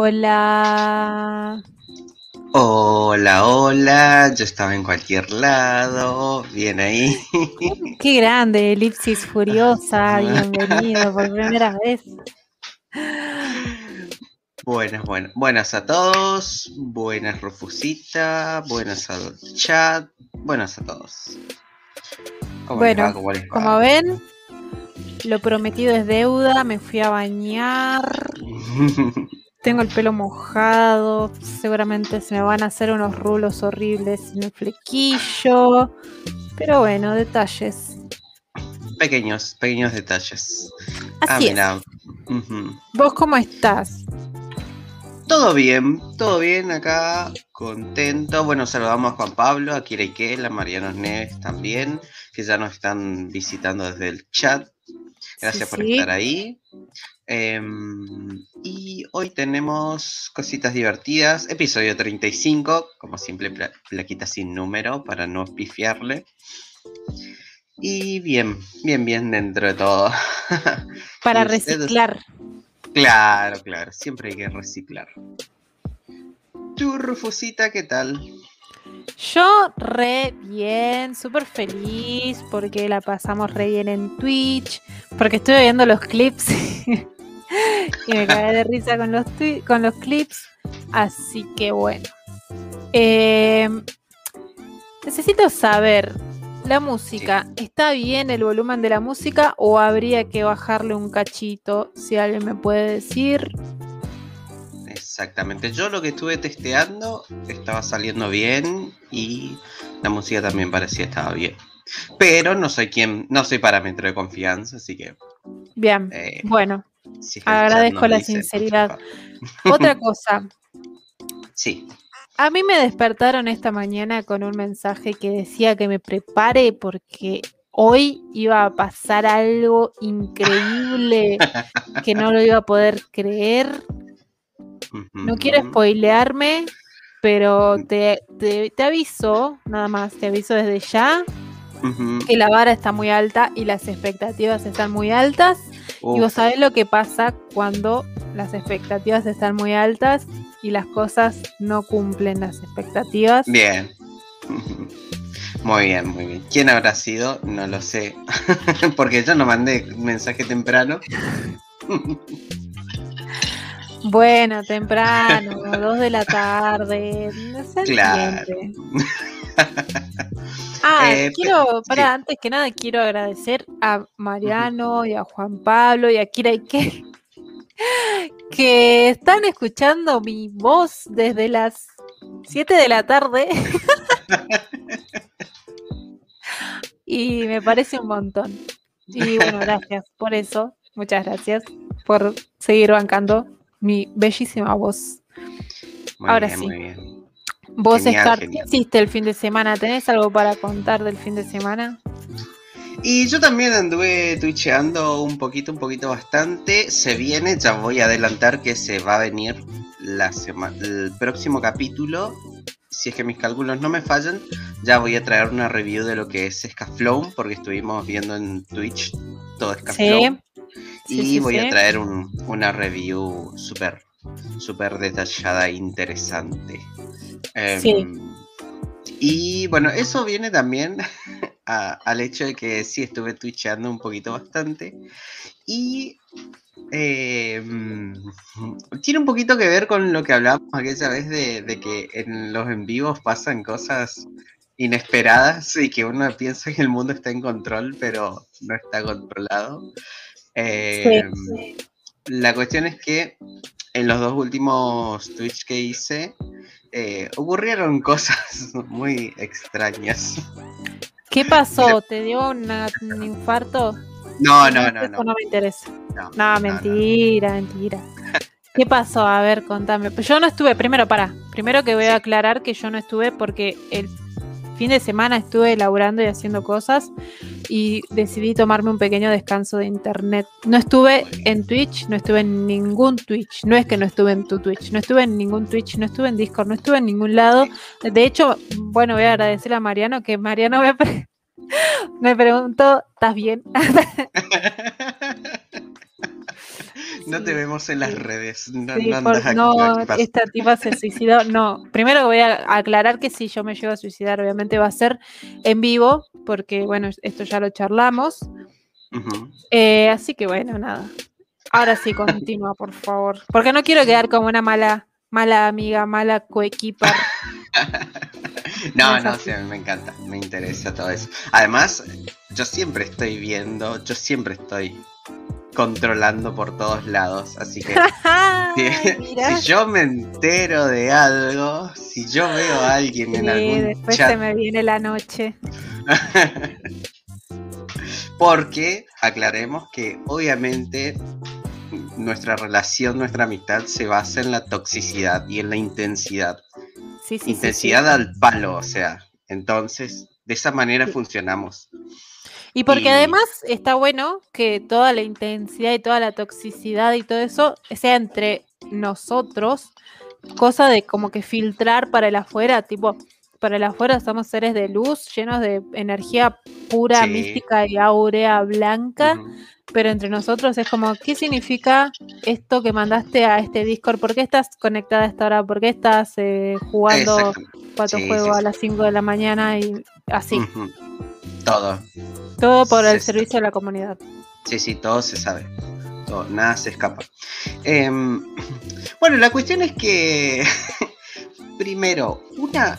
Hola. Hola, hola, yo estaba en cualquier lado, bien ahí. Qué grande, elipsis furiosa, bienvenido por primera vez. Buenas, buenas, buenas a todos, buenas Rufusita, buenas al chat, buenas a todos. ¿Cómo bueno, como ven, lo prometido es deuda, me fui a bañar. Tengo el pelo mojado, seguramente se me van a hacer unos rulos horribles en el flequillo. Pero bueno, detalles. Pequeños, pequeños detalles. Así ah, es. ¿Vos cómo estás? Todo bien, todo bien acá, contento. Bueno, saludamos a Juan Pablo, a Kira Iquel, a Mariano Neves también, que ya nos están visitando desde el chat. Gracias por estar ahí. Em, y hoy tenemos cositas divertidas. Episodio 35, como siempre, plaquita sin número para no pifiarle. Y bien, bien, bien dentro de todo. Para reciclar. Claro, claro, siempre hay que reciclar. ¿Tú, Rufusita, qué tal? Yo re bien, súper feliz porque la pasamos re bien en Twitch, porque estuve viendo los clips y me cagué de risa con los, con los clips, así que bueno. Em, necesito saber, la música, ¿está bien el volumen de la música o habría que bajarle un cachito? Si alguien me puede decir. Exactamente. Yo lo que estuve testeando estaba saliendo bien y la música también parecía estaba bien. Pero no soy quien, no soy parámetro de confianza, así que. Bien. Eh, bueno. Agradezco la sinceridad. Otra cosa. Sí. A mí me despertaron esta mañana con un mensaje que decía que me prepare porque hoy iba a pasar algo increíble que no lo iba a poder creer. No quiero spoilearme, pero te, aviso, nada más, te aviso desde ya, que la vara está muy alta y las expectativas están muy altas. Y vos sabés lo que pasa cuando las expectativas están muy altas y las cosas no cumplen las expectativas. Bien. Muy bien, muy bien. ¿Quién habrá sido? No lo sé. Porque yo no mandé mensaje temprano. Bueno, temprano, dos de la tarde. No sé claro. Ah, eh, quiero, para antes que nada, quiero agradecer a Mariano y a Juan Pablo y a Kira Ike que están escuchando mi voz desde las 7 de la tarde. y me parece un montón. Y bueno, gracias por eso. Muchas gracias por seguir bancando mi bellísima voz. Ahora sí. Vos, Scar, ¿qué hiciste el fin de semana? ¿Tenés algo para contar del fin de semana? Y yo también anduve twitcheando un poquito, un poquito bastante. Se viene, ya voy a adelantar que se va a venir la semana, el próximo capítulo. Si es que mis cálculos no me fallan, ya voy a traer una review de lo que es Scaflown, porque estuvimos viendo en Twitch todo Scaflown. y voy a traer una review súper, súper detallada e interesante. Em, y bueno, eso viene también al hecho de que sí estuve twitchando un poquito bastante. Y em, tiene un poquito que ver con lo que hablábamos aquella vez de, que en los en vivos pasan cosas inesperadas y que uno piensa que el mundo está en control, pero no está controlado. Em, la cuestión es que en los dos últimos Twitch que hice, eh, ocurrieron cosas muy extrañas. ¿Qué pasó? ¿Te dio un infarto? No, no, no. Eso no, me interesa. No, mentira, mentira. ¿Qué pasó? A ver, contame. Yo no estuve, primero, para. Primero que voy a aclarar que yo no estuve porque el fin de semana estuve elaborando y haciendo cosas y decidí tomarme un pequeño descanso de internet. No estuve en Twitch, no estuve en ningún Twitch. No es que no estuve en tu Twitch, no estuve en ningún Twitch, no estuve en Discord, no estuve en ningún lado. De hecho, bueno, voy a agradecer a Mariano que Mariano me, me preguntó, ¿estás bien? No te vemos en las redes. No, Sí, no por- no, esta tipa se suicidó. No, primero voy a aclarar que si yo me llego a suicidar, obviamente va a ser en vivo, porque bueno, esto ya lo charlamos. Eh, así que bueno, nada. Ahora sí, continúa, por favor. Porque no quiero quedar como una mala, mala amiga, mala coequiper. No, No sí, a mí me encanta, me interesa todo eso. Además, yo siempre estoy viendo, yo siempre estoy controlando por todos lados, así que si, yo me entero de algo, si yo veo a alguien en Sí, algún después chat, se me viene la noche. porque aclaremos que obviamente nuestra relación, nuestra amistad se basa en la toxicidad y en la intensidad. Sí, sí. intensidad al palo, o sea, entonces de esa manera funcionamos. Y porque Y- además está bueno que toda la intensidad y toda la toxicidad y todo eso sea entre nosotros, cosa de como que filtrar para el afuera, tipo, para el afuera somos seres de luz, llenos de energía pura, Sí. mística y áurea blanca, pero entre nosotros es como, ¿qué significa esto que mandaste a este Discord? ¿Por qué estás conectada a esta hora? ¿Por qué estás eh, jugando cuatro Sí, juegos sí, a las 5 de la mañana y así? Todo. Todo por el servicio de la comunidad. Sí, sí, todo se sabe. Todo, nada se escapa. Em, bueno, la cuestión es que, primero, una,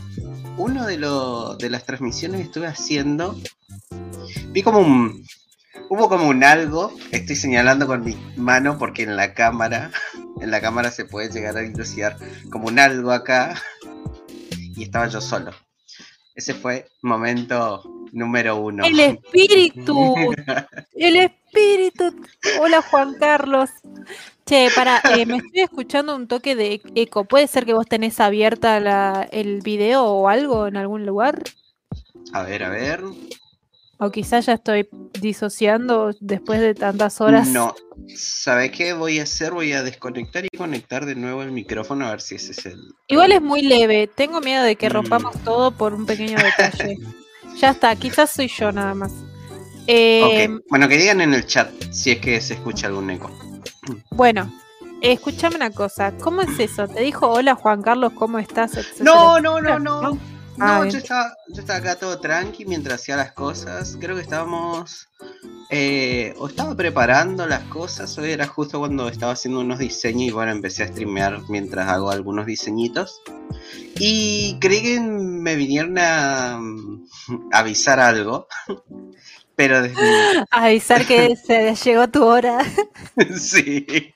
uno de, lo- de las transmisiones que estuve haciendo, vi como un, hubo como un algo, estoy señalando con mi mano porque en la cámara, en la cámara se puede llegar a dilucidar como un algo acá, y estaba yo solo. Ese fue momento número uno. El espíritu. El espíritu. Hola Juan Carlos. Che, para, me estoy escuchando un toque de eco. ¿Puede ser que vos tenés abierta la, el video o algo en algún lugar? A ver, a ver. O quizás ya estoy disociando después de tantas horas. No, ¿sabes qué voy a hacer? Voy a desconectar y conectar de nuevo el micrófono a ver si ese es el. Igual es muy leve. Tengo miedo de que Mm. rompamos todo por un pequeño detalle. ya está, quizás soy yo nada más. Eh, Ok, bueno, que digan en el chat si es que se escucha algún eco. Bueno, escúchame una cosa. ¿Cómo es eso? ¿Te dijo hola Juan Carlos, cómo estás? etcétera, No, no, no, no. No, yo estaba, yo estaba acá todo tranqui mientras hacía las cosas. Creo que estábamos. eh, o estaba preparando las cosas. Hoy era justo cuando estaba haciendo unos diseños y bueno, empecé a streamear mientras hago algunos diseñitos. Y creí que me vinieron a mm, avisar algo. Pero desde. Avisar que se llegó tu hora. sí.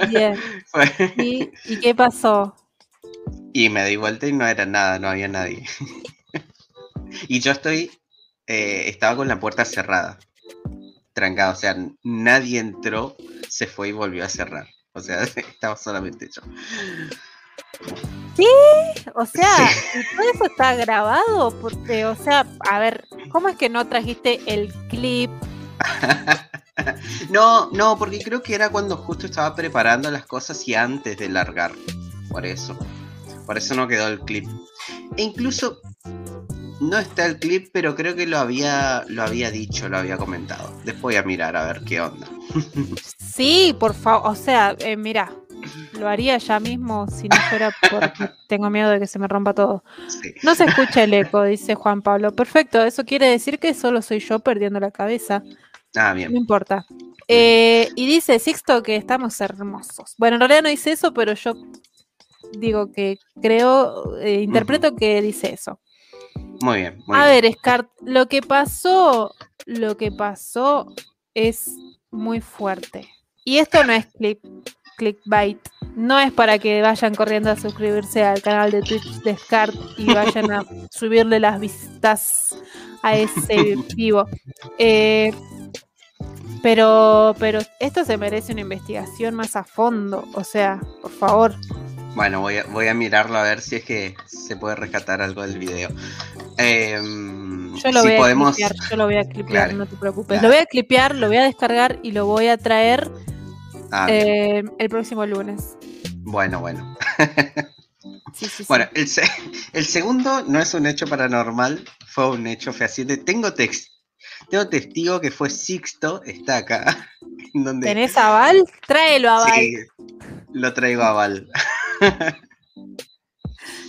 Bien. ¿Y, y qué pasó? Y me di vuelta y no era nada, no había nadie. y yo estoy, eh, estaba con la puerta cerrada, trancada, o sea, nadie entró, se fue y volvió a cerrar. O sea, estaba solamente yo. O sea, ¿y todo eso está grabado? Porque, o sea, a ver, ¿cómo es que no trajiste el clip? no, no, porque creo que era cuando justo estaba preparando las cosas y antes de largar. Por eso. Por eso no quedó el clip. E incluso no está el clip, pero creo que lo había, lo había dicho, lo había comentado. Después voy a mirar a ver qué onda. Sí, por favor. O sea, eh, mira, lo haría ya mismo si no fuera porque tengo miedo de que se me rompa todo. Sí. No se escucha el eco, dice Juan Pablo. Perfecto, eso quiere decir que solo soy yo perdiendo la cabeza. Ah, No bien. importa. Eh, y dice Sixto que estamos hermosos. Bueno, en realidad no dice eso, pero yo digo que creo, eh, interpreto que dice eso. Muy bien. Muy A bien. ver, Scar, lo que pasó, lo que pasó es muy fuerte. Y esto no es click, clickbait. No es para que vayan corriendo a suscribirse al canal de Twitch de Scar y vayan a subirle las vistas a ese vivo. Eh, pero, pero esto se merece una investigación más a fondo. O sea, por favor. Bueno, voy a, voy a mirarlo a ver si es que se puede rescatar algo del video. Em, Yo lo si voy a podemos. clipear, yo lo voy a clipear, Claro, no te preocupes. claro. Lo voy a clipear, lo voy a descargar y lo voy a traer Ah, eh, el próximo lunes. Bueno, bueno. Sí, sí, sí. Bueno, el, se- el segundo no es un hecho paranormal, fue un hecho fehaciente. Tengo, tex- tengo testigo que fue Sixto, está acá. Donde... ¿Tenés a Val? Tráelo a Val. Sí, lo traigo a Val.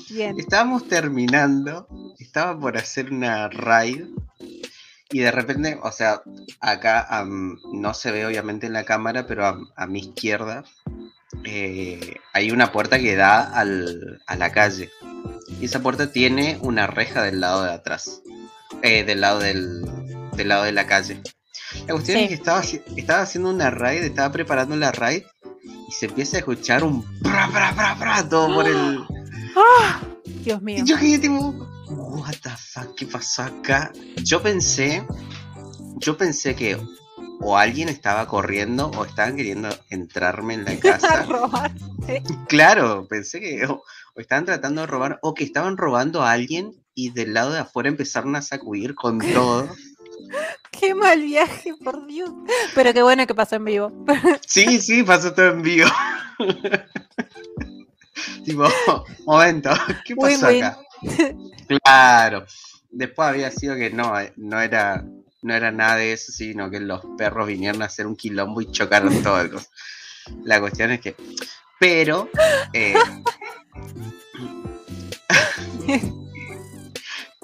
Bien. Estábamos terminando, estaba por hacer una raid y de repente, o sea, acá no se ve obviamente en la cámara, pero a, a mi izquierda eh, hay una puerta que da al- a la calle. Y esa puerta tiene una reja del lado de atrás, eh, del, lado del, del lado de la calle. La cuestión Sí. es que estaba, estaba haciendo una raid, estaba preparando la raid y se empieza a escuchar un pra, pra, pra, pra, todo por el... ¡Ah! Dios mío. Y yo quedé tipo, what the fuck, ¿qué pasó acá? Yo pensé, yo pensé que o alguien estaba corriendo o estaban queriendo entrarme en la casa. robar. claro, pensé que o, o estaban tratando de robar o que estaban robando a alguien y del lado de afuera empezaron a sacudir con todo. Qué mal viaje, por Dios. Pero qué bueno que pasó en vivo. Sí, sí, pasó todo en vivo. tipo, momento, ¿qué pasó acá? Claro. Después había sido que no, eh, no era, no era nada de eso, sino que los perros vinieron a hacer un quilombo y chocaron todo. La cuestión es que. Pero. eh,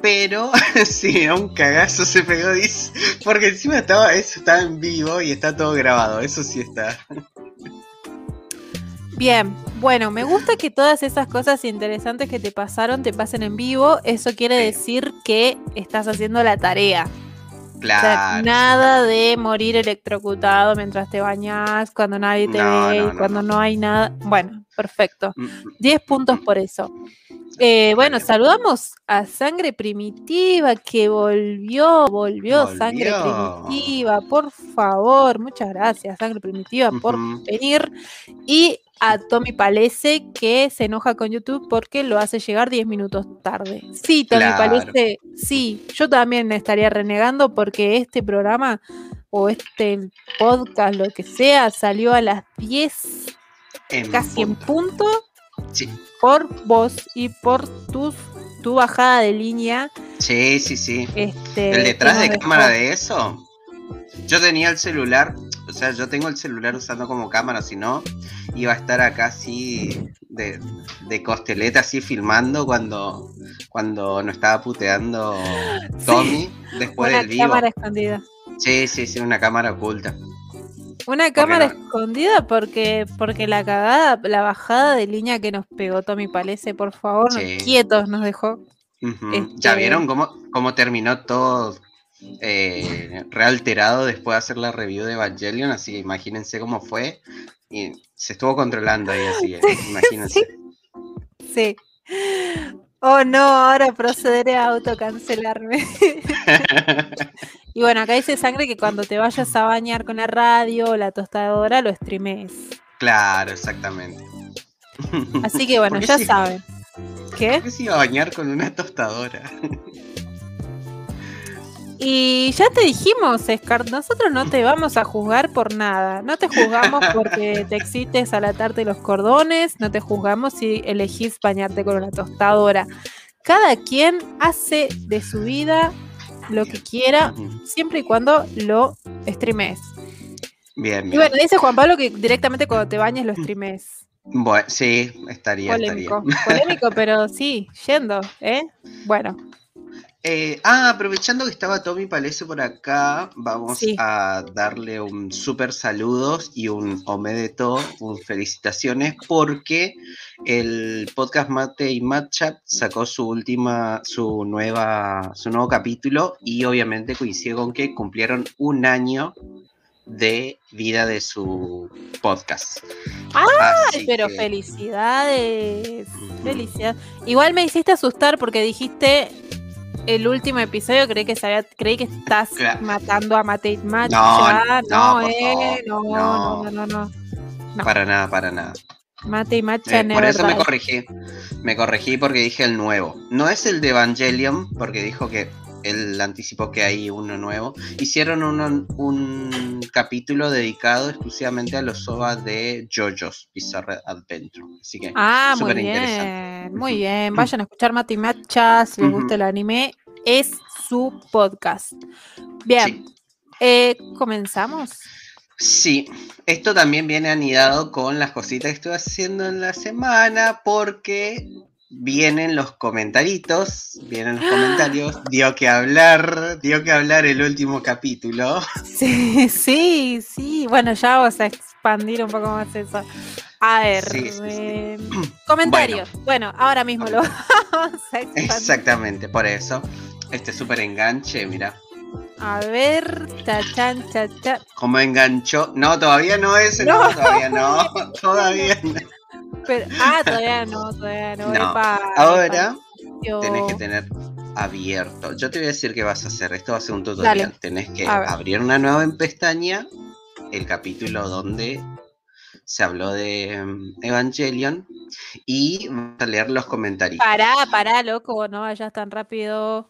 pero sí, un cagazo se pegó, dice. Porque encima estaba, eso estaba en vivo y está todo grabado. Eso sí está. Bien, bueno, me gusta que todas esas cosas interesantes que te pasaron te pasen en vivo. Eso quiere decir que estás haciendo la tarea. O sea, nada de morir electrocutado mientras te bañas, cuando nadie te No, ve, no, cuando no. hay nada. Bueno, perfecto. Mm, mm. 10 puntos por eso. Eh, bueno, saludamos a Sangre Primitiva que volvió, volvió, Sangre. Primitiva, por favor, muchas gracias, Sangre Primitiva, por venir. Y a Tommy Palese que se enoja con YouTube porque lo hace llegar 10 minutos tarde. Sí, Tommy Claro. Palese, sí, yo también estaría renegando porque este programa o este podcast, lo que sea, salió a las 10, En casi en punto. Sí. por vos y por tus, tu bajada de línea. Sí, sí, sí. Este, ¿El detrás de dejó. cámara de eso? Yo tenía el celular, o sea, yo tengo el celular usando como cámara, si no, iba a estar acá así de, de costeleta, así filmando cuando, cuando nos estaba puteando Tommy después Una del vivo. cámara escondida. Sí, sí, sí, una cámara oculta. Una cámara no? escondida porque, porque la cagada, la bajada de línea que nos pegó Tommy Palese, por favor, Sí. quietos nos dejó. Este- ¿Ya vieron cómo, cómo terminó todo eh, realterado después de hacer la review de Evangelion? Así que imagínense cómo fue. Y se estuvo controlando ahí, así que imagínense. Sí. Oh no, ahora procederé a autocancelarme. y bueno, acá dice sangre que cuando te vayas a bañar con la radio o la tostadora lo streames. claro, exactamente. Así que bueno, ¿Por qué ya sí? saben. ¿Qué? ¿Por qué se iba a bañar con una tostadora? Y ya te dijimos, Scar, nosotros no te vamos a juzgar por nada. No te juzgamos porque te excites a latarte los cordones, no te juzgamos si elegís bañarte con una tostadora. Cada quien hace de su vida lo que quiera, siempre y cuando lo streames. Bien, Y bien. bueno, dice Juan Pablo que directamente cuando te bañes lo streames. Bueno, sí, estaría, Polémico, estaría. polémico, pero sí, yendo, ¿eh? Bueno, Eh, ah, aprovechando que estaba Tommy Palese por acá, vamos Sí. a darle un súper saludos y un omedeto, un felicitaciones, porque el podcast Mate y Matchat sacó su última, su nueva, su nuevo capítulo y obviamente coincide con que cumplieron un año de vida de su podcast. ¡Ay, Así pero que- felicidades! Felicidades. Igual me hiciste asustar porque dijiste el último episodio, creí que sabía, creí que estás Claro. matando a Mate y Match. No, ya, no, no, por eh, no, no. no, no, no, no. Para nada, para nada. Mate y Match Eh, por eso me corregí. Me corregí porque dije el nuevo. No es el de Evangelion, porque dijo que él anticipó que hay uno nuevo. Hicieron uno- un capítulo dedicado exclusivamente a los OVA de JoJo's Bizarre Adventure. Así que Ah, muy súper bien, interesante. muy bien. Vayan a escuchar Mate y Matcha si les gusta el anime. Es su podcast. Bien, Sí. eh, comenzamos. Sí, esto también viene anidado con las cositas que estoy haciendo en la semana porque vienen los comentaritos, vienen los comentarios, dio que hablar, dio que hablar el último capítulo. Sí, sí, sí. Bueno, ya vamos a expandir un poco más eso. A ver, Sí, sí, sí. eh, comentarios. Bueno. ahora mismo lo vamos a expandir. Exactamente, por eso. Este súper enganche, mira. A ver, chachan, chachan. Cómo enganchó. No, todavía no ese, no, No. todavía no. Todavía no. Pero, ah, todavía no, todavía no. No, Epa, Ahora epa, tenés que tener abierto. Yo te voy a decir qué vas a hacer. Esto va a ser un tutorial. Dale. Tenés que abrir una nueva en pestaña, el capítulo donde se habló de mm, Evangelion, y vas a leer los comentarios. Pará, pará, loco, no vayas tan rápido.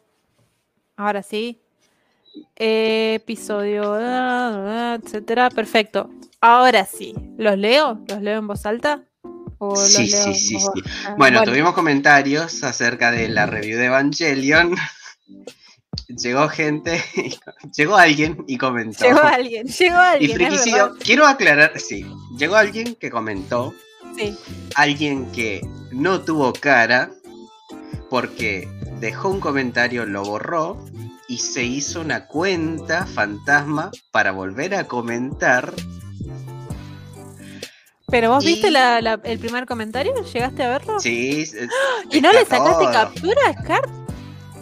Ahora sí. Episodio, etcétera. Perfecto. Ahora sí. ¿Los leo? ¿Los leo en voz alta? ¿O los Sí, leo sí, sí, sí. Bueno, tuvimos comentarios acerca de la review de Evangelion. Llegó gente, llegó alguien y comentó. Llegó alguien, llegó y alguien. Frikicidio, verdad. quiero aclarar, sí, llegó alguien que comentó, Sí. alguien que no tuvo cara porque dejó un comentario, lo borró y se hizo una cuenta fantasma para volver a comentar. Pero vos viste Y- la- la- el primer comentario, ¿llegaste a verlo? Sí, es- ¿Y no le está sacaste todo. captura, Scar?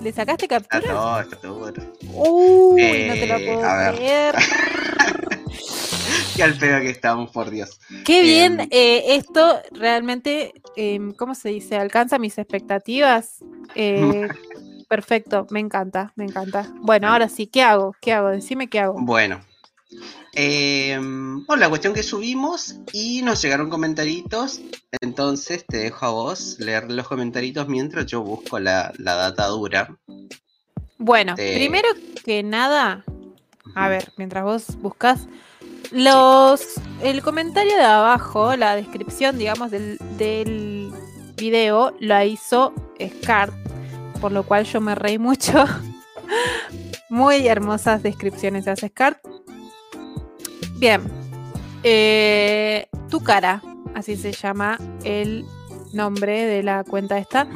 ¿Le sacaste Está captura? todo, está todo. Uy, no te lo Eh, puedo a ver. creer. Qué al pedo que estamos, por Dios. Qué bien, Em, eh, esto realmente, em, ¿cómo se dice? Alcanza mis expectativas. Eh, perfecto, me encanta, me encanta. Bueno, ahora sí, ¿qué hago? ¿Qué hago? Decime qué hago. Bueno. Eh, bueno, la cuestión que subimos y nos llegaron comentaritos. Entonces te dejo a vos leer los comentaritos mientras yo busco la, la data dura. Bueno, primero que nada, a ver, mientras vos buscas los el comentario de abajo, la descripción, digamos, del, del video, la hizo Scar, por lo cual yo me reí mucho. Muy hermosas descripciones hace Scar. Bien. Eh, tu cara, así se llama el nombre de la cuenta esta.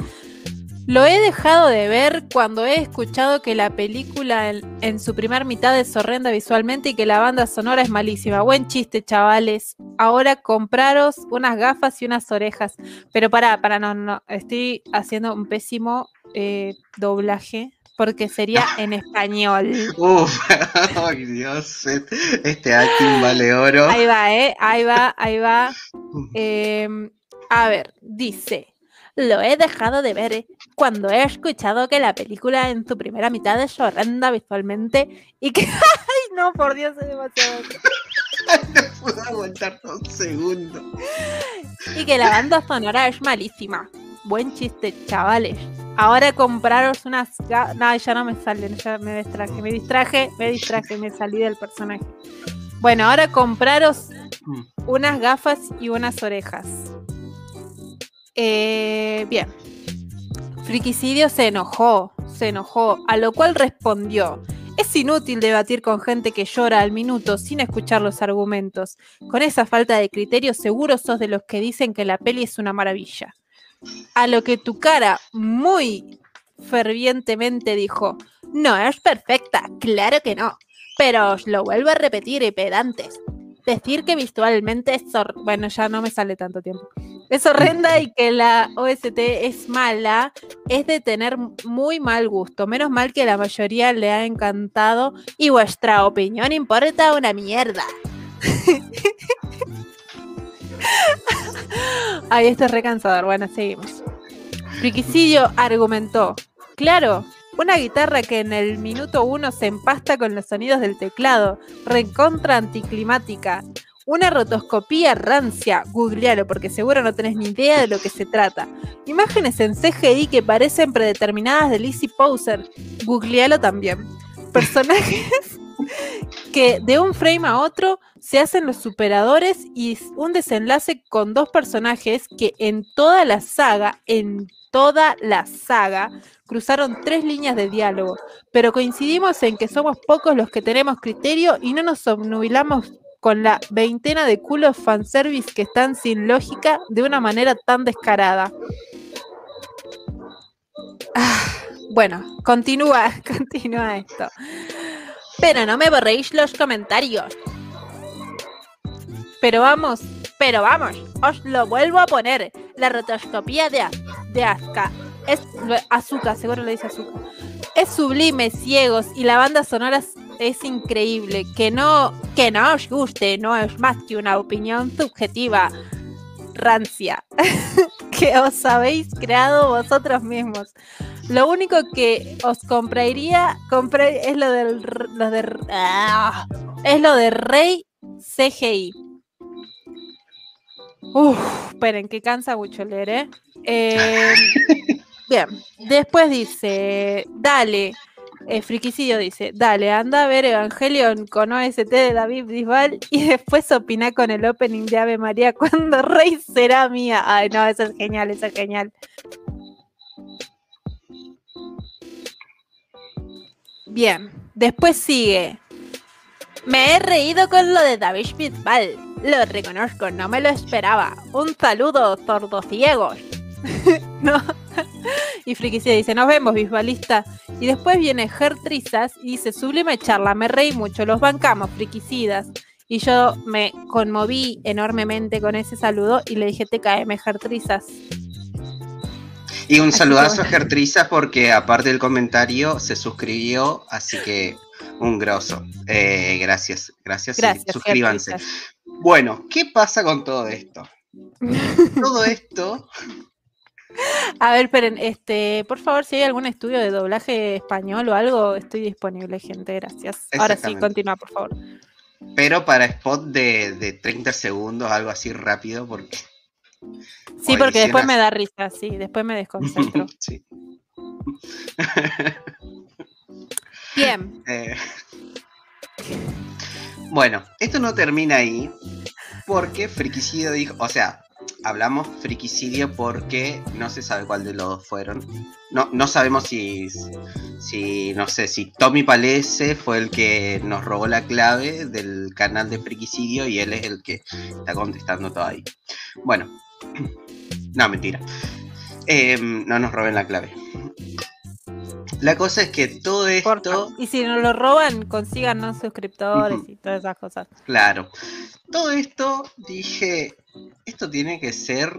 Lo he dejado de ver cuando he escuchado que la película en, en su primer mitad es horrenda visualmente y que la banda sonora es malísima. Buen chiste, chavales. Ahora compraros unas gafas y unas orejas. Pero para, para, no, no. Estoy haciendo un pésimo eh, doblaje porque sería en español. Uf, ay Dios, este acting vale oro. Ahí va, ¿eh? Ahí va, ahí va. Eh, a ver, dice, lo he dejado de ver cuando he escuchado que la película en su primera mitad es horrenda visualmente y que... ¡Ay, no, por Dios, es demasiado! No puedo aguantar un segundo. Y que la banda sonora es malísima. Buen chiste, chavales. Ahora compraros unas... No, ya no me salen, ya me distraje, me distraje, me distraje, me salí del personaje. Bueno, ahora compraros Mm. unas gafas y unas orejas. Eh, bien. Friquicidio se enojó, se enojó, a lo cual respondió. Es inútil debatir con gente que llora al minuto sin escuchar los argumentos. Con esa falta de criterio seguro sos de los que dicen que la peli es una maravilla. A lo que tu cara muy fervientemente dijo, no es perfecta, claro que no, pero os lo vuelvo a repetir, y pedantes. Decir que visualmente es bueno, ya no me sale tanto tiempo. Es horrenda y que la OST es mala, es de tener muy mal gusto. Menos mal que la mayoría le ha encantado y vuestra opinión importa una mierda. Ay, esto es recansador. Bueno, seguimos. Friquicidio argumentó. Claro, una guitarra que en el minuto uno se empasta con los sonidos del teclado. Recontra anticlimática. Una rotoscopía rancia. Googlealo porque seguro no tenés ni idea de lo que se trata. Imágenes en CGI que parecen predeterminadas de Lizzie Poser. Googlealo también. Personajes que de un frame a otro se hacen los superadores y un desenlace con dos personajes que en toda la saga, en toda la saga, cruzaron tres líneas de diálogo, pero coincidimos en que somos pocos los que tenemos criterio y no nos obnubilamos con la veintena de culos fanservice que están sin lógica de una manera tan descarada. Ah, bueno, continúa, continúa esto. Pero no me borréis los comentarios. Pero vamos, pero vamos, os lo vuelvo a poner. La rotoscopía de, de Asuka. Es Azuka, seguro le dice Azuka. Es sublime, ciegos, y la banda sonora es, increíble. Que no, que no os guste, no es más que una opinión subjetiva. Rancia. que os habéis creado vosotros mismos. Lo único que os compraría es lo del de, ah, es lo de Rey CGI. Uf, esperen, que cansa mucho leer, ¿eh? eh bien, después dice, dale, eh, dice, dale, anda a ver Evangelion con OST de David Bisbal y después opina con el opening de Ave María cuando Rey será mía. Ay, no, eso es genial, eso es genial. Bien, después sigue. Me he reído con lo de David Bisbal. Lo reconozco, no me lo esperaba. Un saludo, ciegos. no. Y Frikicida dice, nos vemos, bisbalista. Y después viene Gertrizas y dice, sublime charla, me reí mucho, los bancamos, frikicidas. Y yo me conmoví enormemente con ese saludo y le dije, te TKM, Gertrizas. Y un saludazo a Gertrizas porque aparte del comentario se suscribió, así que un grosso. Eh, gracias, gracias, gracias suscríbanse. Bueno, ¿qué pasa con todo esto? todo esto a ver, esperen, este, por favor, si hay algún estudio de doblaje español o algo, estoy disponible, gente, gracias. Ahora sí, continúa, por favor. Pero para spot de, de 30 segundos, algo así rápido, porque. Sí, porque después me da risa, sí, después me desconcentro. sí. Bien. Eh, bueno, esto no termina ahí, porque Friquicido dijo, o sea, hablamos friquicidio porque no se sabe cuál de los dos fueron. No, no sabemos si, si, no sé, si Tommy Palese fue el que nos robó la clave del canal de friquicidio y él es el que está contestando todo ahí. Bueno, no, mentira. Em, no nos roben la clave. La cosa es que todo esto. Y si nos lo roban, consigan suscriptores y todas esas cosas. Claro. Todo esto dije, esto tiene que ser,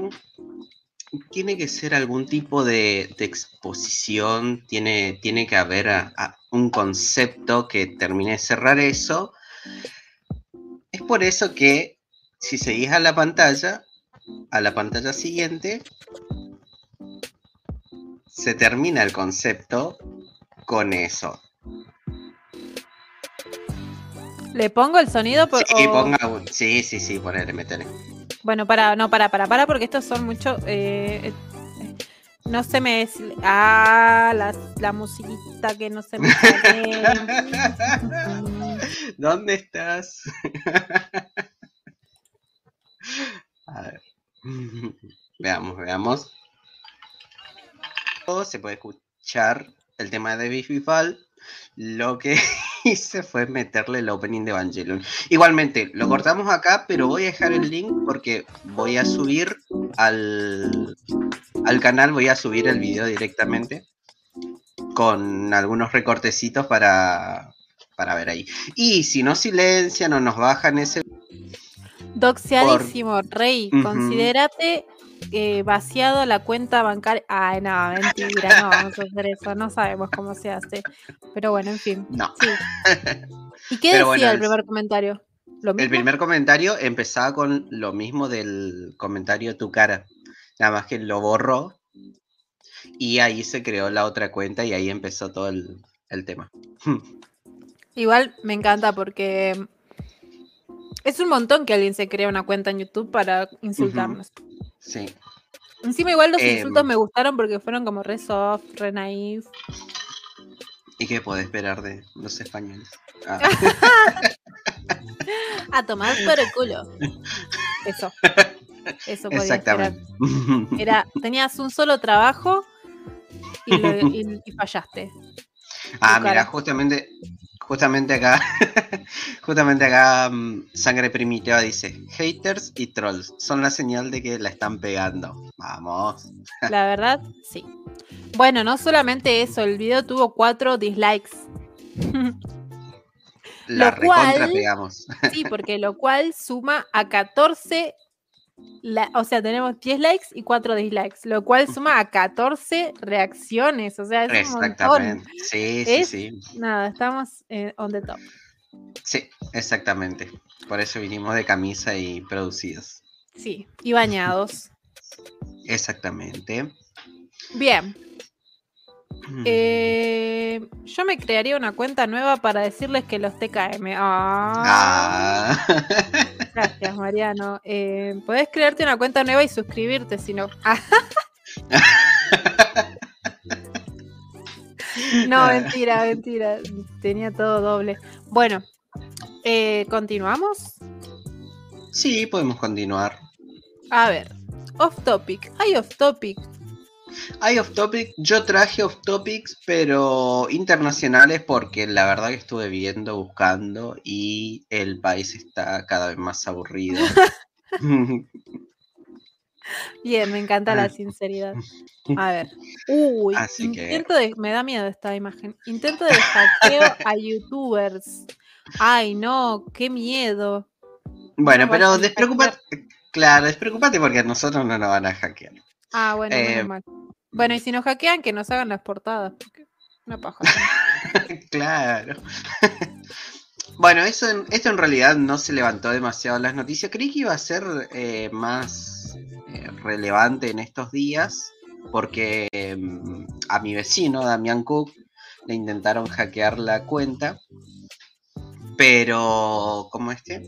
tiene que ser algún tipo de, exposición, tiene, tiene que haber un concepto que termine de cerrar eso. Es por eso que si seguís a la pantalla, a la pantalla siguiente, se termina el concepto con eso. ¿Le pongo el sonido? Por, sí, ponga, sí, sí, sí, ponele, metele. Bueno, para, no, para, para, para, porque estos son mucho. Eh, eh, no se me. Ah, la, la musiquita que no se me. ¿Dónde estás? A ver. Veamos, veamos. Se puede escuchar el tema de David Fall lo que hice fue meterle el opening de Evangelion. Igualmente, lo cortamos acá, pero voy a dejar el link porque voy a subir al, al canal, voy a subir el video directamente con algunos recortecitos para, para ver ahí. Y si no silencian o nos bajan ese... Doxeadísimo, Rey, considérate eh, vaciado la cuenta bancaria. Ay, no, mentira, no vamos a hacer eso, no sabemos cómo se hace. Pero bueno, en fin. No. ¿Y qué decía el primer comentario? El primer comentario empezaba con lo mismo del comentario tu cara. Nada más que lo borró y ahí se creó la otra cuenta y ahí empezó todo el, tema. Igual me encanta porque es un montón que alguien se crea una cuenta en YouTube para insultarnos. Sí. Encima igual los insultos em. me gustaron porque fueron como re soft, re naive. ¿Y qué puede esperar de los españoles? Ah. A tomar por el culo. Eso. Eso podía Exactamente. Era, tenías un solo trabajo y, fallaste. Ah, mira, justamente, Justamente acá, justamente acá, mm, Sangre Primitiva dice, haters y trolls son la señal de que la están pegando. Vamos. La verdad, sí. Bueno, no solamente eso, el video tuvo cuatro dislikes. La Lo cual- recontra pegamos. Sí, porque lo cual suma a 14, la- o sea, tenemos 10 likes y 4 dislikes, lo cual suma a 14 reacciones, o sea, es un montón. Exactamente. Sí, sí, Es- sí. Nada, estamos eh, on the top. Sí, exactamente. Por eso vinimos de camisa y producidos. Sí, y bañados. Exactamente. Bien, eh, yo me crearía una cuenta nueva para decirles que los TKM. Ah, Ah. Gracias, Mariano. Eh, podés crearte una cuenta nueva y suscribirte si no. Ah. no, mentira, mentira. Tenía todo doble. Bueno, eh, continuamos. Sí, podemos continuar. A ver, off topic. Hay off topic. Hay off topic, yo traje off topics, pero internacionales porque la verdad que estuve viendo, buscando y el país está cada vez más aburrido. Bien, me encanta la sinceridad. A ver. Uy, que- intento de. Me da miedo esta imagen. Intento de hackeo a youtubers. Ay, no, qué miedo. bueno, pero despreocupate, claro, despreocupate porque a nosotros no nos van a hackear. Ah, bueno, Eh, mal. Bueno, y si nos hackean, que nos hagan las portadas. porque Una paja. claro. bueno, eso en- esto en realidad no se levantó demasiado en las noticias. Creí que iba a ser eh, más eh, relevante en estos días porque mm, a mi vecino, Damián Cook, le intentaron hackear la cuenta. Pero, como este,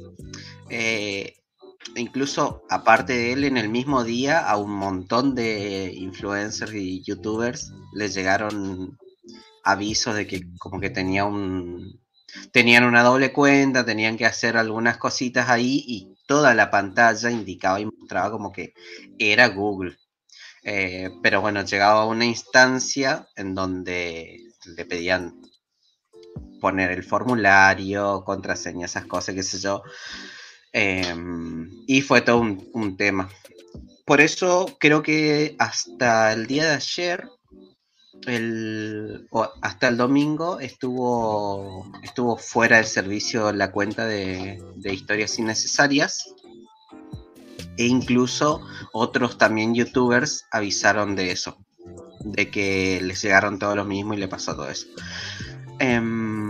eh, incluso aparte de él, en el mismo día a un montón de influencers y youtubers les llegaron avisos de que como que tenía un tenían una doble cuenta, tenían que hacer algunas cositas ahí y toda la pantalla indicaba y mostraba como que era Google. Eh, pero bueno, llegaba a una instancia en donde le pedían poner el formulario, contraseña, esas cosas, qué sé yo. Em, y fue todo un, un tema. Por eso creo que hasta el día de ayer, el, o hasta el domingo, estuvo, estuvo fuera del servicio la cuenta de, historias innecesarias. E incluso otros también youtubers avisaron de eso. De que les llegaron todos los mismos y le pasó todo eso. Em,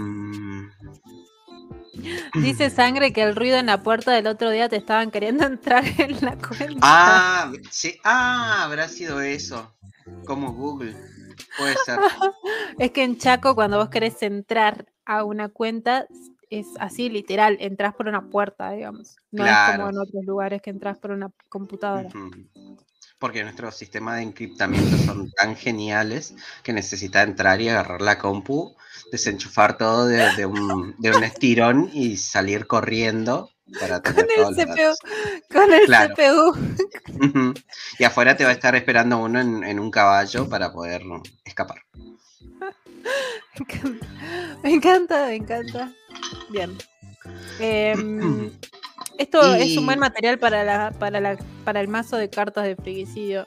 Dice sangre que el ruido en la puerta del otro día te estaban queriendo entrar en la cuenta. Ah, sí, ah, habrá sido eso. Como Google. Puede ser. Es que en Chaco, cuando vos querés entrar a una cuenta, es así literal, entras por una puerta, digamos. No es como en otros lugares que entras por una computadora. Porque nuestros sistemas de encriptamiento son tan geniales que necesita entrar y agarrar la compu, desenchufar todo de, de un, de un estirón y salir corriendo para Con tener el todos los CPU, con el Claro. CPU. Y afuera te va a estar esperando uno en, en un caballo para poder escapar. Me encanta, me encanta, me encanta. Bien. Em, esto es un buen material para, la, para, la, para el mazo de cartas de friguicidio.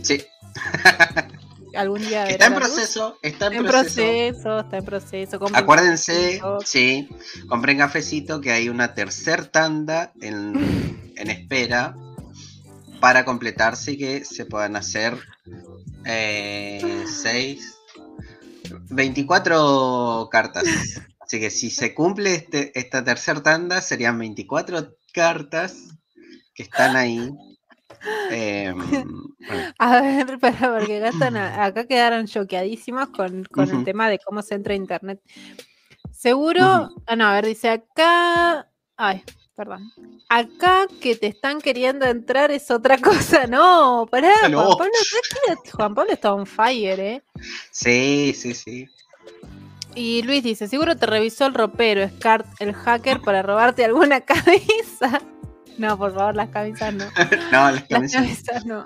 Sí, Algún día. está en proceso, está en, En proceso. proceso, está en proceso. compren Acuérdense, cafecito. sí, compren cafecito que hay una tercer tanda en, en espera para completarse y que se puedan hacer eh, 6, 24 cartas. Así que si se cumple este, esta tercer tanda, serían 24 cartas que están ahí. Eh, bueno, A ver, para, porque a- acá quedaron choqueadísimos con, con el tema de cómo se entra a internet. Seguro, ah, no, a ver, dice acá, ay, perdón, acá que te están queriendo entrar es otra cosa, no, pará. Juan Pablo, Juan Pablo está on fire, eh. sí, sí, sí. Y Luis dice, seguro te revisó el ropero, Scart, el hacker, para robarte alguna cabeza. No, por favor, las camisas no. no, las Las camisas. camisas no.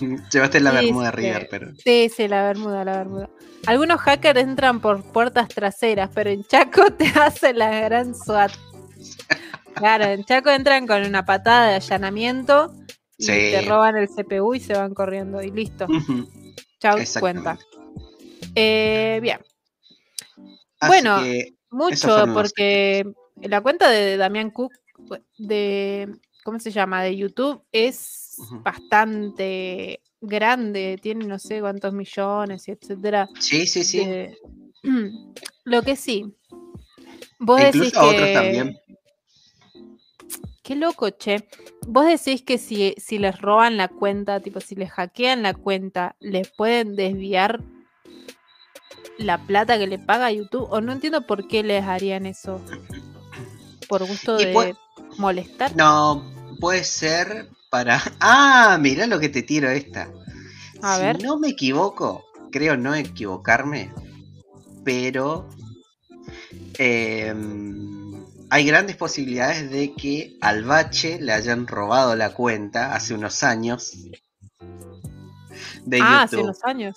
Llevaste la bermuda sí. River, pero. Sí, sí, la bermuda, la bermuda. Algunos hackers entran por puertas traseras, pero en Chaco te hacen la gran SWAT. Claro, en Chaco entran con una patada de allanamiento y Sí. te roban el CPU y se van corriendo y listo. Ujú, Chau, exactamente. cuenta. Eh, bien, Así Bueno, mucho porque la cuenta de Damián Cook de ¿cómo se llama? de YouTube es bastante grande, tiene no sé cuántos millones y etcétera. sí, sí, sí. Lo que sí. Vos E decís a otros que- también. Qué loco, che. Vos decís que si, si les roban la cuenta, tipo, si les hackean la cuenta, les pueden desviar la plata que le paga YouTube. O no entiendo por qué les harían eso. Por gusto Y de molestar. No, puede ser para. Ah, mirá lo que te tiro esta. A si ver. no me equivoco, creo no equivocarme, pero em, hay grandes posibilidades de que al Bache le hayan robado la cuenta hace unos años de ah, hace unos años.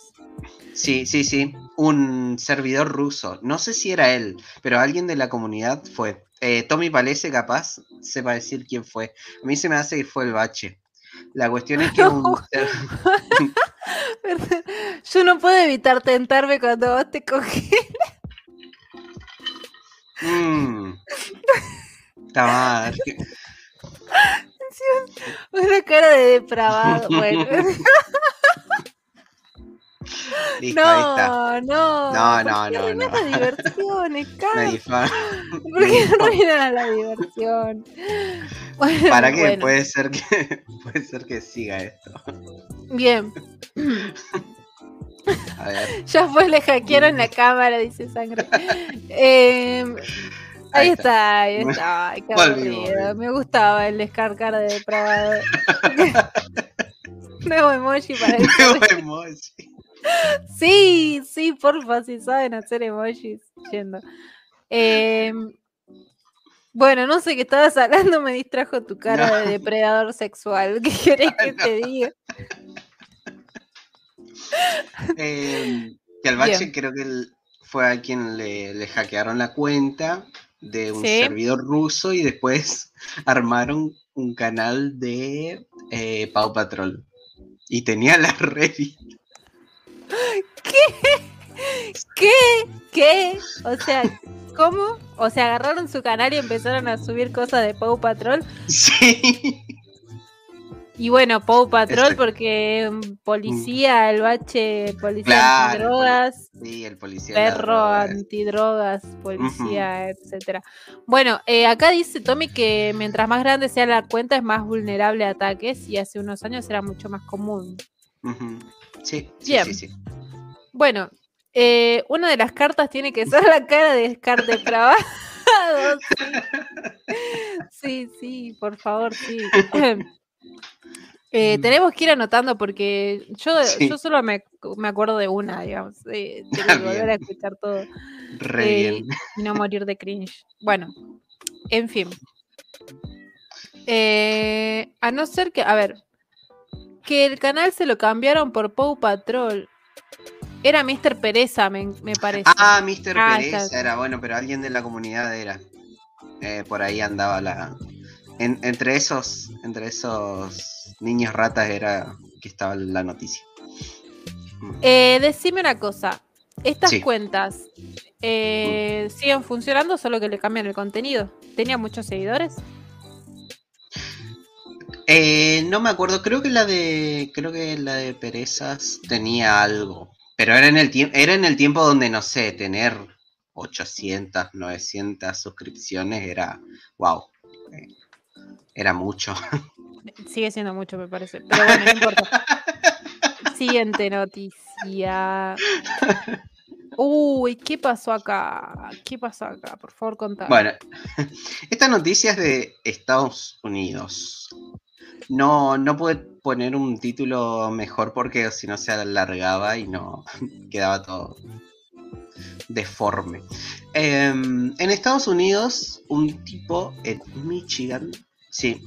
Sí, sí, sí. Un servidor ruso. No sé si era él, pero alguien de la comunidad fue. Eh, Tommy Palese, capaz, sepa decir quién fue. A mí se me hace que fue el bache. La cuestión es que un Yo no puedo evitar tentarme cuando vos te coges. Mm. Está mal. Una cara de depravado. Bueno. Listo, ahí está. No, no. No, ¿por no, qué no, arruinás no. la diversión, Me Scar? difa- ¿Por qué arruinan la diversión? Bueno, ¿Para qué? bueno, Puede ser que puede ser que siga esto. Bien. A ver. Ya fue, le hackearon la cámara, dice sangre. Em, ahí, Ahí está. ahí está. Ay, qué aburrido. Me gustaba el descargar de depravado. Nuevo emoji para el Nuevo emoji. Sí, sí, porfa, si saben hacer emojis, yendo. Em, bueno, no sé qué estabas hablando, me distrajo tu cara No. de depredador sexual. ¿Qué querés que te diga? Eh, que al bache Bien. creo que él fue a quien le, le hackearon la cuenta de un Sí. servidor ruso y después armaron un canal de eh, Pau Patrol. Y tenía la revista. ¿Qué? ¿Qué? O sea, ¿cómo? O sea, agarraron su canal y empezaron a subir cosas de Paw Patrol. Sí. Y bueno, Paw Patrol Exacto. porque mm, policía, el bache, policía Claro, antidrogas. Sí, el policía. perro, droga. antidrogas, policía, etcétera. Bueno, eh, acá dice Tommy que mientras más grande sea la cuenta es más vulnerable a ataques y hace unos años era mucho más común. Ujú. Sí, sí, Bien. sí, sí. Bueno, eh, una de las cartas tiene que ser la cara de Scar depravado. Sí, sí, por favor, sí. Eh, tenemos que ir anotando porque yo, Sí. yo solo me, me acuerdo de una, digamos. eh, tengo que volver a escuchar todo. Re Eh, bien. y no morir de cringe. Bueno, en fin. A no ser que, a ver, que el canal se lo cambiaron por Paw Patrol. Era Mr. Pereza, me, me parece. Ah, Mr. Ah, Pereza está. era bueno, pero alguien de la comunidad era. Eh, por ahí andaba la. en- entre esos. Entre esos niños ratas era que estaba la noticia. Eh, decime una cosa. Estas Sí. cuentas eh, siguen funcionando, solo que le cambian el contenido. ¿Tenía muchos seguidores? Eh, no me acuerdo, creo que la de. Creo que la de Perezas tenía algo. Pero era en el tiempo. Era en el tiempo donde, no sé, tener 800, 900 suscripciones era. Wow. eh, Era mucho. Sigue siendo mucho, me parece. Pero bueno, no importa. Siguiente noticia. Uy, ¿qué pasó acá? ¿Qué pasó acá? Por favor, contame. Bueno, esta noticia es de Estados Unidos. No, no pude poner un título mejor porque si no se alargaba y no quedaba todo deforme. Em, en Estados Unidos, un tipo en Michigan Sí,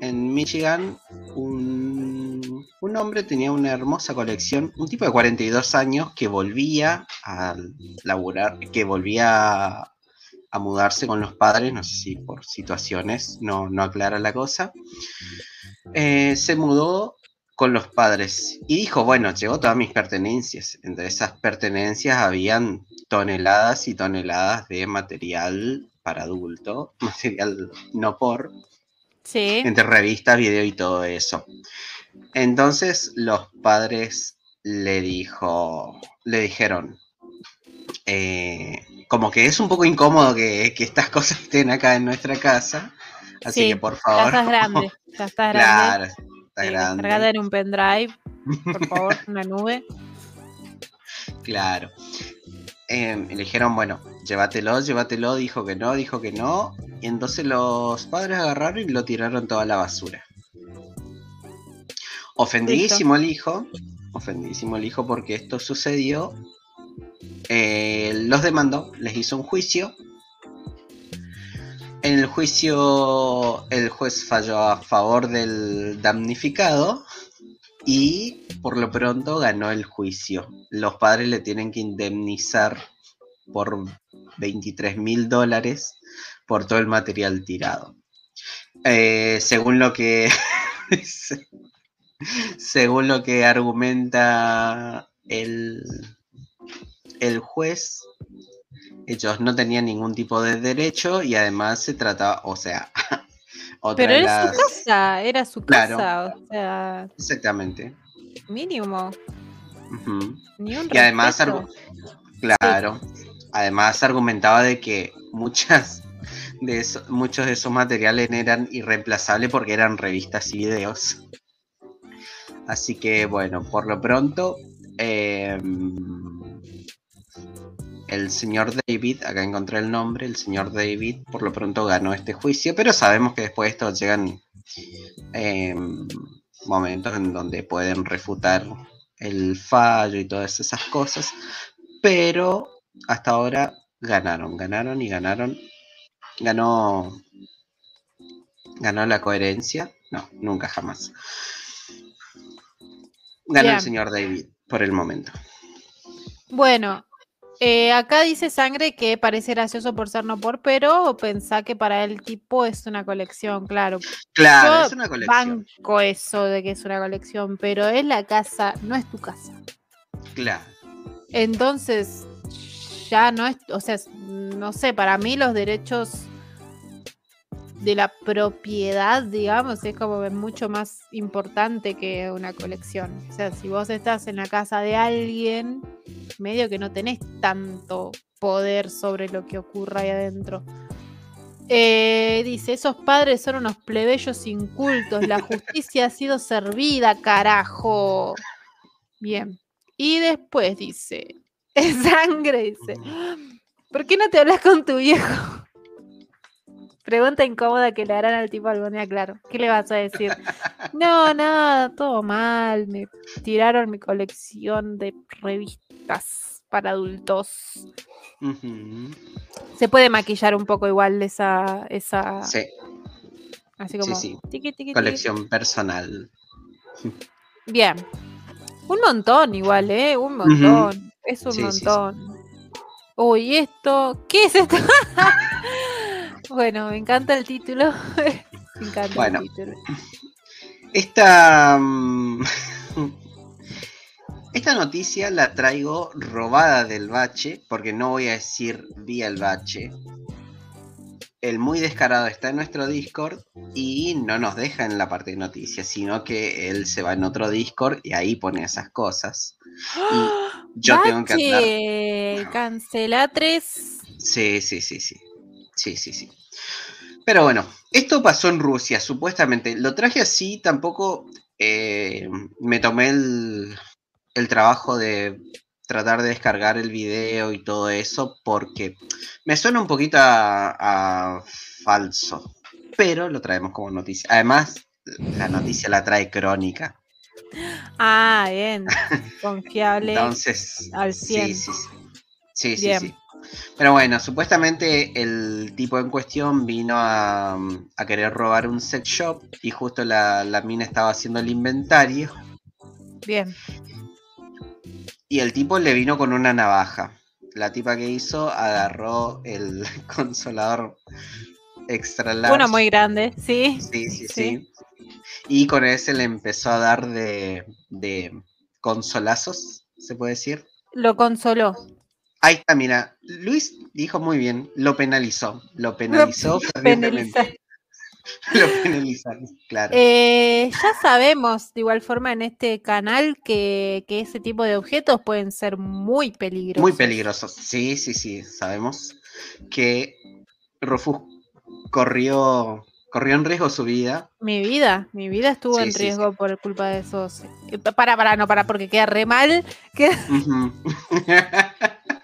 en Michigan un, un, hombre tenía una hermosa colección, un tipo de 42 años que volvía a laburar, que volvía a mudarse con los padres, no sé si por situaciones, no, no aclara la cosa. Eh, se mudó con los padres y dijo, bueno, llegó todas mis pertenencias. Entre esas pertenencias habían toneladas y toneladas de material para adulto, material no por, Sí. Entre revistas, video y todo eso. Entonces los padres le dijo, le dijeron, eh, como que es un poco incómodo que, estas cosas estén acá en nuestra casa, así que por favor. Ya estás grande, ya estás grande. Claro, está grande. en un pendrive, por favor, una nube. Claro. Em, le dijeron, bueno, llévatelo, llévatelo, dijo que no, dijo que no. Y entonces los padres agarraron y lo tiraron toda la basura. Ofendidísimo el hijo, ofendidísimo el hijo porque esto sucedió. Eh, los demandó, les hizo un juicio. En el juicio el juez falló a favor del damnificado y por lo pronto ganó el juicio. Los padres le tienen que indemnizar por 23 mil dólares por todo el material tirado. Eh, según lo que según lo que argumenta el, el juez, ellos no tenían ningún tipo de derecho y además se trataba, o sea, pero era su casa, era su casa, o sea. Exactamente. Mínimo. y además, claro, además argumentaba de que muchas de eso, muchos de esos materiales eran irreemplazables porque eran revistas y videos. Así que bueno, por lo pronto, em, el señor David, acá encontré el nombre, el señor David por lo pronto ganó este juicio, pero sabemos que después de esto llegan em, momentos en donde pueden refutar el fallo y todas esas cosas, pero hasta ahora ganaron, ganaron y ganaron. Ganó ganó la coherencia. No, nunca jamás. Ganó el señor David por el momento. Bueno, eh, acá dice sangre que parece gracioso por ser no por, pero pensá que para el tipo es una colección, claro. Claro, es una colección. Banco eso de que es una colección, pero es la casa, no es tu casa. Claro. Entonces, ya no es, o sea, no sé, para mí los derechos de la propiedad, digamos, es como mucho más importante que una colección. O sea, si vos estás en la casa de alguien, medio que no tenés tanto poder sobre lo que ocurra ahí adentro. Eh, dice, esos padres son unos plebeyos incultos, la justicia ha sido servida, carajo. Bien. Y después dice, sangre, dice, ¿por qué no te hablas con tu viejo? Pregunta incómoda que le harán al tipo algún día, claro. ¿Qué le vas a decir? No, nada, todo mal. Me tiraron mi colección de revistas para adultos. Se puede maquillar un poco igual esa. esa... Sí. Así como. Sí, sí. Colección personal. Bien. Un montón igual, ¿eh? Un montón. Es un montón. Uy, esto. ¿Qué es esto? Bueno, me encanta el título. me encanta el título. Esta. Mm, esta noticia la traigo robada del bache, porque no voy a decir vía el bache. El muy descarado está en nuestro Discord y no nos deja en la parte de noticias, sino que él se va en otro Discord y ahí pone esas cosas. Y yo tengo que hablar. Cancela tres. Sí, sí, sí, sí. Sí, sí, sí. Pero bueno, esto pasó en Rusia, supuestamente. Lo traje así, tampoco eh, me tomé el, trabajo de tratar de descargar el video y todo eso, porque me suena un poquito a, falso. Pero lo traemos como noticia. Además, la noticia la trae crónica. Ah, bien. Confiable. Entonces, al 100. Sí, sí, sí. sí, sí. Pero bueno, supuestamente el tipo en cuestión vino a, a querer robar un sex shop y justo la, la mina estaba haciendo el inventario Bien. y el tipo le vino con una navaja. La tipa que hizo agarró el consolador extra large. Uno muy grande, sí. Sí, sí, Sí. sí. Y con ese le empezó a dar de, de consolazos, se puede decir. Lo consoló. Ahí está, mira, Luis dijo muy bien, lo penalizó, lo penalizó. Penaliza. Lo penalizaron, claro. Eh, ya sabemos, de igual forma, en este canal que, que ese tipo de objetos pueden ser muy peligrosos. Muy peligrosos. Sí, sí, sí, sabemos que Rufus corrió, corrió en riesgo su vida. Mi vida, mi vida estuvo Sí, en sí, riesgo por culpa de esos. eh, Para, para, no, para, porque queda re mal. Queda-.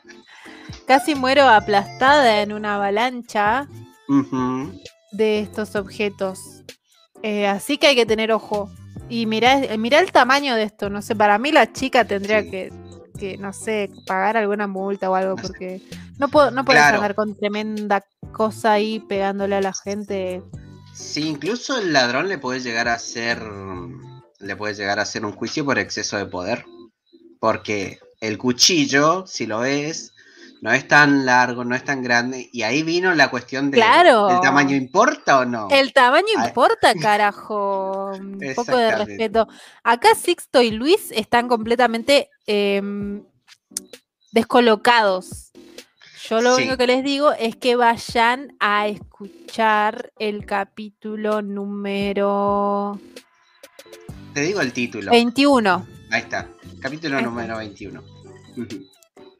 casi muero aplastada en una avalancha de estos objetos. Eh, así que hay que tener ojo. Y mirá, eh, mirá el tamaño de esto. No sé, para mí la chica tendría Sí. que, que, no sé, pagar alguna multa o algo, porque no puedo, no puedes Claro. andar con tremenda cosa ahí pegándole a la gente. Sí, incluso el ladrón le puede llegar a hacer. Le puede llegar a hacer un juicio por exceso de poder. Porque el cuchillo, si lo ves, no es tan largo, no es tan grande. Y ahí vino la cuestión de. Claro. ¿El tamaño importa o no? El tamaño Ay. importa, carajo. Un poco de respeto. Acá Sixto y Luis están completamente em, descolocados. Yo lo Sí. único que les digo es que vayan a escuchar el capítulo número Te digo el título. 21, Ahí está. Capítulo Ahí está. número 21.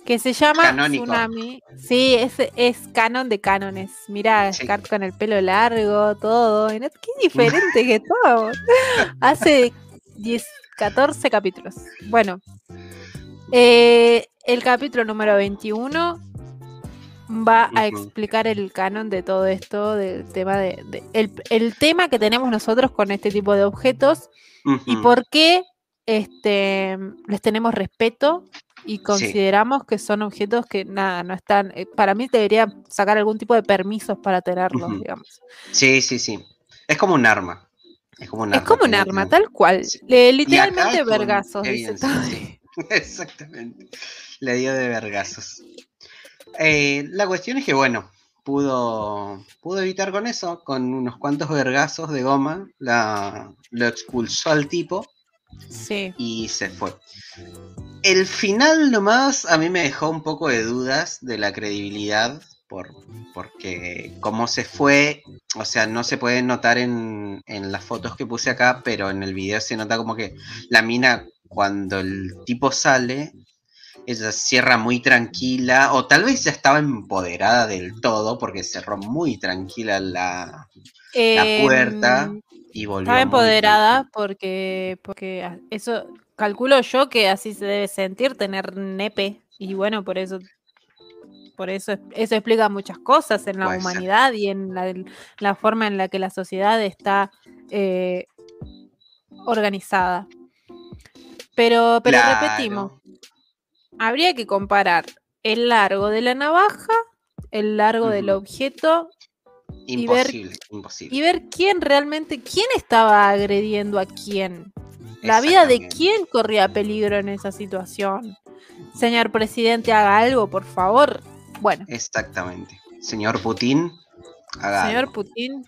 Que se llama Canónico. Tsunami. Sí, es, es canon de cánones. Mira, Sí. Scar con el pelo largo, todo. Qué diferente que todo. Hace 10, 14 capítulos. Bueno, eh, el capítulo número 21 va a explicar el canon de todo esto, del tema de, de- el, el tema que tenemos nosotros con este tipo de objetos y por qué este, les tenemos respeto y consideramos que son objetos que nada, no están, eh, para mí debería sacar algún tipo de permisos para tenerlos, digamos. Sí, sí, sí. Es como un arma. Es como un Es arma. como un arma, tal cual. Sí. Le- acá literalmente vergazos, dice sí. Exactamente. Le dio de vergazos. Eh, la cuestión es que, bueno, pudo, pudo evitar con eso, con unos cuantos vergazos de goma, la, lo expulsó al tipo Sí. y se fue. El final nomás a mí me dejó un poco de dudas de la credibilidad, por, porque cómo se fue, o sea, no se puede notar en, en las fotos que puse acá, pero en el video se nota como que la mina, cuando el tipo sale, ella cierra muy tranquila, o tal vez ya estaba empoderada del todo, porque cerró muy tranquila la, la puerta Em, y volvió. Estaba empoderada porque, porque a- eso calculo yo que así se debe sentir tener nepe y bueno por eso por eso es- eso explica muchas cosas en la Puede ser. humanidad y en la, la forma en la que la sociedad está eh, organizada. Pero, pero Claro. repetimos, habría que comparar el largo de la navaja, el largo del Ujú. Objeto y ver- Imposible, imposible. y ver quién realmente, quién estaba agrediendo a quién. La vida de quién corría peligro en esa situación. Señor presidente, haga algo, por favor. Bueno, Exactamente. Señor Putin, haga señor algo. Putin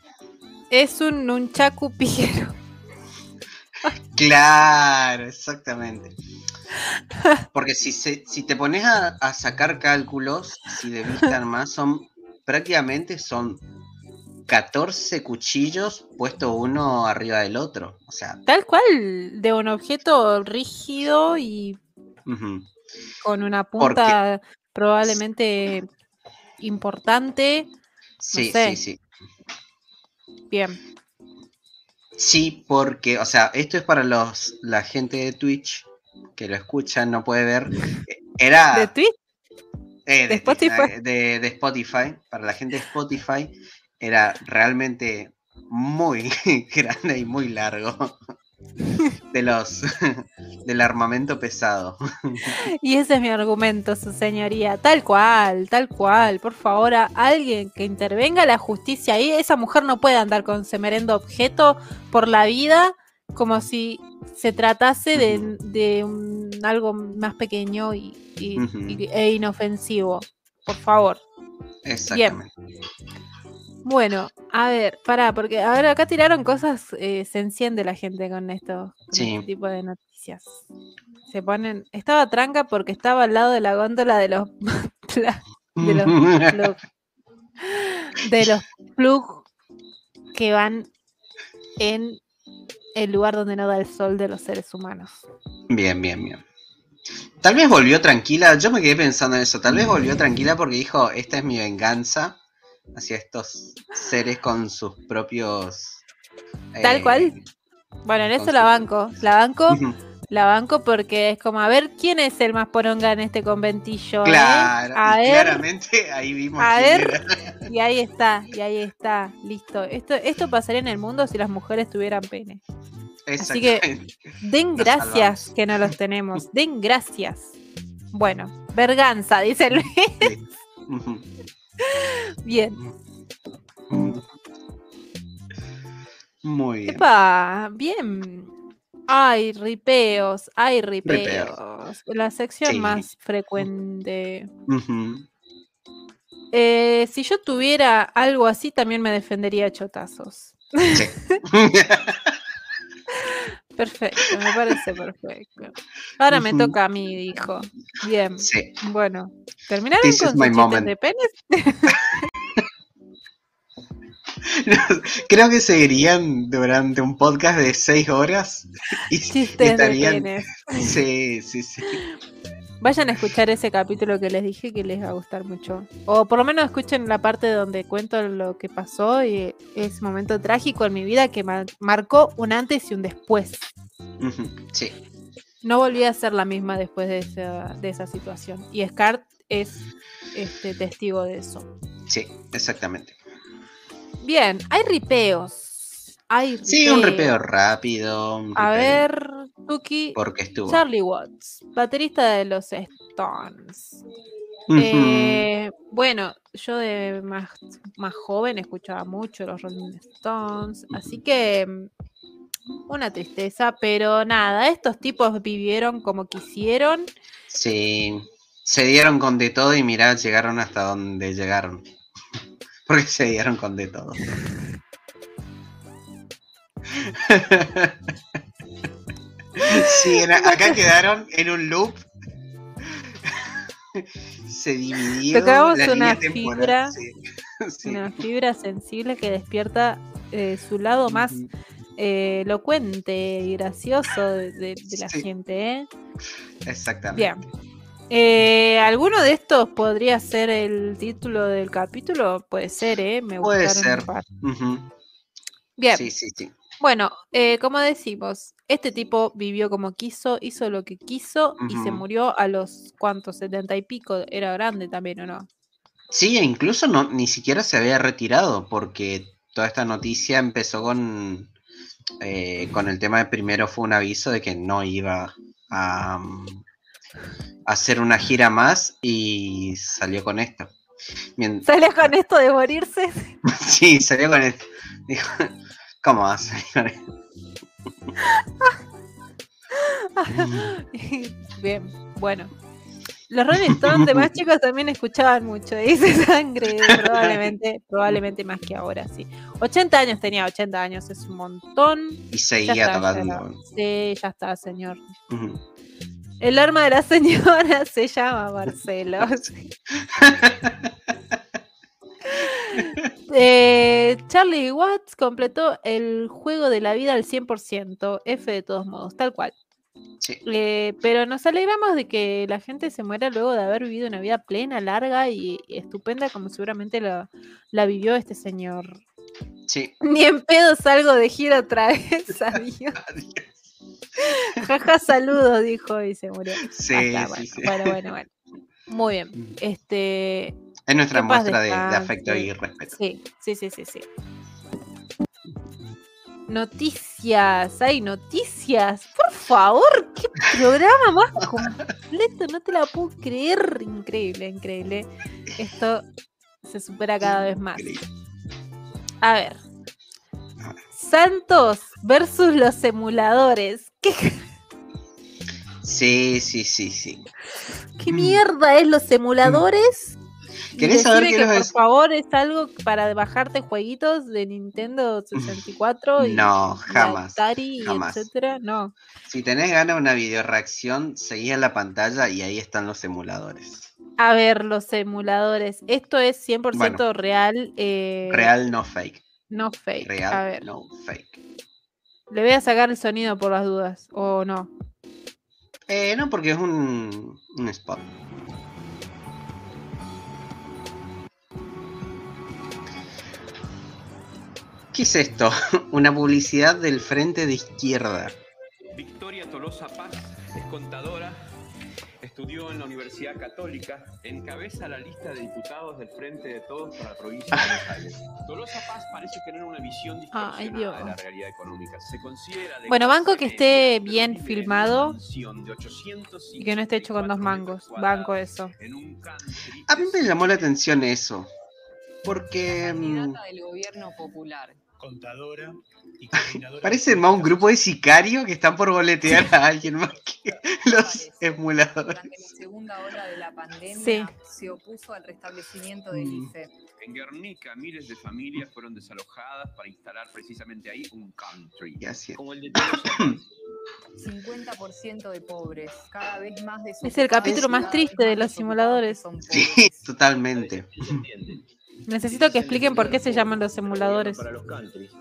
es un nunchaku pijero. Claro, exactamente. Porque si, se, si te pones a, a sacar cálculos, si de vista más, son prácticamente son 14 cuchillos puesto uno arriba del otro. O sea, Tal cual, de un objeto rígido y con una Porque- punta probablemente importante. sí, sé. sí, sí. Bien. Sí, porque, o sea, esto es para los la gente de Twitch que lo escuchan, no puede ver. Era ¿De Twitch? Eh, ¿De Spotify? de, de Spotify, para la gente de Spotify, era realmente muy grande y muy largo. De los, del armamento pesado. Y ese es mi argumento, su señoría. Tal cual, tal cual. Por favor, a alguien que intervenga la justicia ahí. Esa mujer no puede andar con semerendo objeto por la vida como si se tratase de, de un- algo más pequeño y, y- Ujú. y- e inofensivo. Por favor. Exactamente. Bueno, a ver, pará, porque a ver, acá tiraron cosas, eh, se enciende la gente con esto, con Sí. este tipo de noticias. Se ponen, estaba tranca porque estaba al lado de la góndola de los de los plug, de los plug que van en el lugar donde no da el sol de los seres humanos. Bien, bien, bien. Tal vez volvió tranquila, yo me quedé pensando en eso, tal vez volvió tranquila porque dijo, esta es mi venganza hacia estos seres con sus propios... Tal eh, cual. Bueno, en eso la banco, la banco, la banco porque es como, a ver, ¿quién es el más poronga en este conventillo? eh? Claro, A y ver, claramente ahí vimos a ver. era. Y ahí está, y ahí está, listo. Esto, esto pasaría en el mundo si las mujeres tuvieran pene. Así que-. Den gracias que no los tenemos. Den gracias. Bueno, verganza, dice Luis. Sí. Bien. Muy bien. Epa, bien. Ay, ripeos, ay, ripeos. La sección Sí. más frecuente. Eh, si yo tuviera algo así, también me defendería a chotazos. Sí. Perfecto, me parece perfecto. Ahora me toca a mí, dijo. Bien, sí. bueno. ¿Terminaron This con sus chistes de penes? Creo que seguirían durante un podcast de seis horas. Y, Chistes de estarían. penes. Sí, sí, sí. Vayan a escuchar ese capítulo que les dije que les va a gustar mucho. O por lo menos escuchen la parte donde cuento lo que pasó y ese momento trágico en mi vida que ma- marcó un antes y un después. Sí. No volví a ser la misma después de esa, de esa situación. Y Scar es este, testigo de eso. Sí, exactamente. Bien, hay ripeos. Sí, un repeo rápido. un A ver, Tuki. Porque estuvo. Charlie Watts, baterista de los Stones. Eh, bueno, yo de más, más joven escuchaba mucho los Rolling Stones, así que mm, una tristeza, pero nada, estos tipos vivieron como quisieron. Sí. Se dieron con de todo y mirá, llegaron hasta donde llegaron. Porque se dieron con de todo. Sí, acá quedaron en un loop. Se dividió. Tocamos la una fibra, sí. Sí. Una fibra sensible que despierta eh, su lado más eh, elocuente y gracioso de, de- de la Sí. gente. ¿eh? Exactamente. Bien. Eh, ¿Alguno de estos podría ser el título del capítulo? Puede ser, ¿eh? Me Puede ser. Ujú. Bien. Sí, sí, sí. Bueno, eh, como decimos, este tipo vivió como quiso, hizo lo que quiso y se murió a los cuantos, setenta y pico. Era grande también, ¿o no? Sí, e incluso no, ni siquiera se había retirado, porque toda esta noticia empezó con, eh, con el tema de primero fue un aviso de que no iba a, mm, a hacer una gira más y salió con esto. Mien- ¿Sale con esto de morirse? sí, salió con esto. Dijo, ¿cómo va esto? Bien, bueno. Los Rolling Stones de más chicos también escuchaban mucho, dice sangre, probablemente, probablemente más que ahora, sí. 80 años tenía, 80 años, es un montón. Y seguía está, tocando. Sí, ya está, señor. El arma de la señora se llama Marcelo. Eh, Charlie Watts completó el juego de la vida al 100%, F de todos modos, tal cual. Sí, Eh, pero nos alegramos de que la gente se muera luego de haber vivido una vida plena, larga y estupenda como seguramente la, la vivió este señor. sí. Ni en pedo salgo de gira otra vez, adiós. Jaja, saludos, dijo y se murió. Sí, Ah, bueno, sí. bueno, bueno, bueno. Muy bien. Este, Es nuestra muestra de, afecto y respeto. Sí, sí, sí, sí, sí. Noticias, hay noticias. Por favor, ¿qué programa más completo, no te la puedo creer. Increíble, increíble. Esto se supera cada vez más. A ver. Santos versus los emuladores. ¿Qué, Sí, sí, sí, sí. qué mierda es los emuladores? ¿Querés saber qué que por es- favor es algo para bajarte jueguitos de Nintendo 64 y No, jamás, Atari, jamás. etcétera? No. Si tenés ganas de una video reacción, seguí en la pantalla y ahí están los emuladores. A ver, los emuladores. Esto es 100% Bueno. real. eh, Real, no fake. No fake. Real, A ver, no fake. le voy a sacar el sonido por las dudas. O no. Eh, no, porque es un, un spot. ¿Qué es esto? Una publicidad del frente de izquierda. Victoria Tolosa Paz es contadora, estudió en la Universidad Católica, encabeza la lista de diputados del Frente de Todos para la provincia de Buenos Aires. Tolosa Paz parece tener una visión distorsionada Dios. de la realidad económica. Se considera de Bueno, banco que esté bien filmado una mansión de 854 Y que no esté hecho con dos mangos. Banco eso. A mí me llamó la atención eso. Porque mm, Candidata del gobierno popular. Contadora y coordinadora. parece más un grupo de sicarios que están por boletear a alguien más que los emuladores. Durante la segunda ola de la pandemia Sí. se opuso al restablecimiento del Mm. IFE. En Guernica, miles de familias fueron desalojadas para instalar precisamente ahí un country. Así. Como el de Paz. 50% de pobres, cada vez más de Es el capítulo más triste de los simuladores. Sí, totalmente. Necesito que expliquen por qué se llaman los emuladores. Para los countries.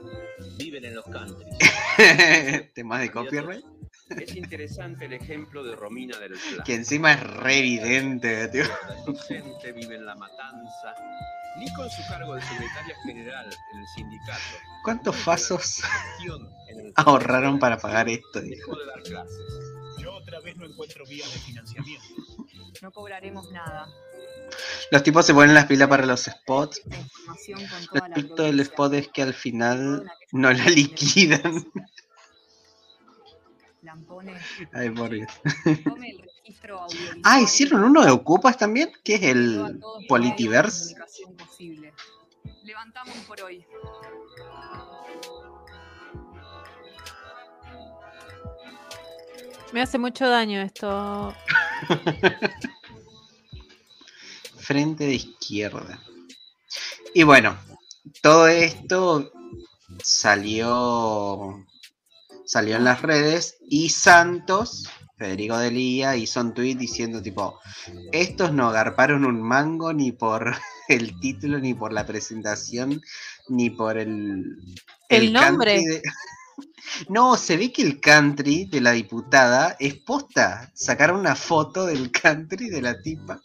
Viven en los countries. Temas de copyright. Es interesante el ejemplo de Romina del Plata. Que encima es re evidente, tío. docente, vive en La Matanza, ni con su cargo de secretaria general en el sindicato. ¿Cuántos fasos ahorraron para pagar esto? dijo? Dejó de dar clases. Yo otra vez no encuentro vías de financiamiento. No cobraremos nada. Los tipos se ponen las pilas para los spots. Lo estricto del spot es que al final no la liquidan. Lampone, Ay, por Dios. Ah, hicieron uno de Ocupas también, que es el Politiverse. comunicación posible. Levantamos por hoy. Me hace mucho daño esto. Frente de izquierda. Y bueno, todo esto salió salió en las redes y Santos, Federico Delía, hizo un tweet diciendo tipo, estos no agarparon un mango ni por el título, ni por la presentación, ni por el... El nombre. de- No, se ve que el country de la diputada es posta. Sacaron una foto del country de la tipa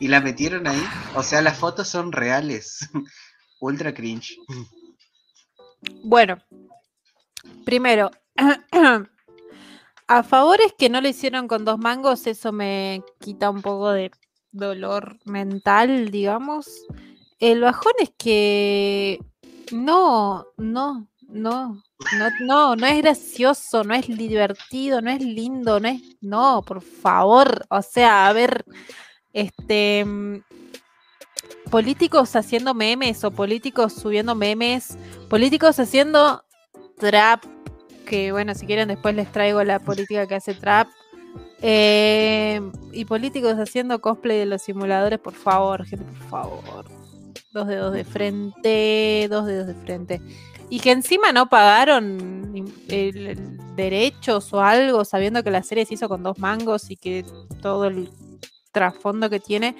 y la metieron ahí. O sea, las fotos son reales. Ultra cringe. Bueno, primero, a favores que no lo hicieron con dos mangos, eso me quita un poco de dolor mental, digamos. El bajón es que no, no, no, no, no, no es gracioso, no es divertido, no es lindo, no es, no, por favor, o sea, a ver, este, políticos haciendo memes o políticos subiendo memes, políticos haciendo trap, que bueno, si quieren después les traigo la política que hace trap. eh, y políticos haciendo cosplay de los simuladores, por favor, gente, por favor. Dos dedos de frente, dos dedos de frente. Y que encima no pagaron derechos o algo, sabiendo que la serie se hizo con dos mangos y que todo el trasfondo que tiene.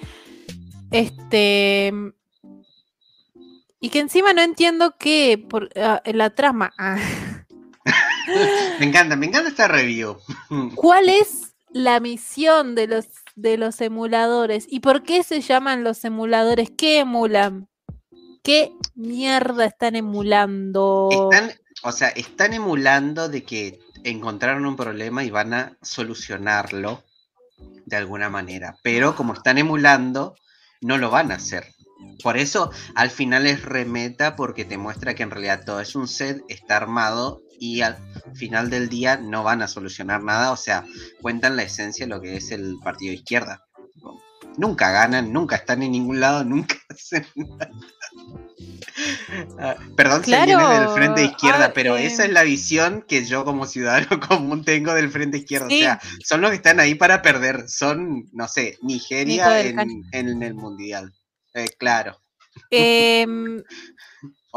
Este. Y que encima no entiendo qué por ah, la trama. ah, Me encanta, me encanta esta review. ¿Cuál es la misión de los de los emuladores? ¿Y por qué se llaman los emuladores? ¿Qué emulan? ¿Qué mierda están emulando? Están, o sea, están emulando de que encontraron un problema y van a solucionarlo de alguna manera. Pero como están emulando, no lo van a hacer. Por eso al final es remeta porque te muestra que en realidad todo es un set, está armado y al final del día no van a solucionar nada, o sea, cuentan la esencia de lo que es el partido de izquierda. Nunca ganan, nunca están en ningún lado, nunca hacen nada. Ah, Perdón si Claro, viene del frente de izquierda, ah, pero eh. esa es la visión que yo como ciudadano común tengo del frente izquierda. Sí. O sea, son los que están ahí para perder. Son, no sé, Nigeria en, el mundial. Eh, claro. Em,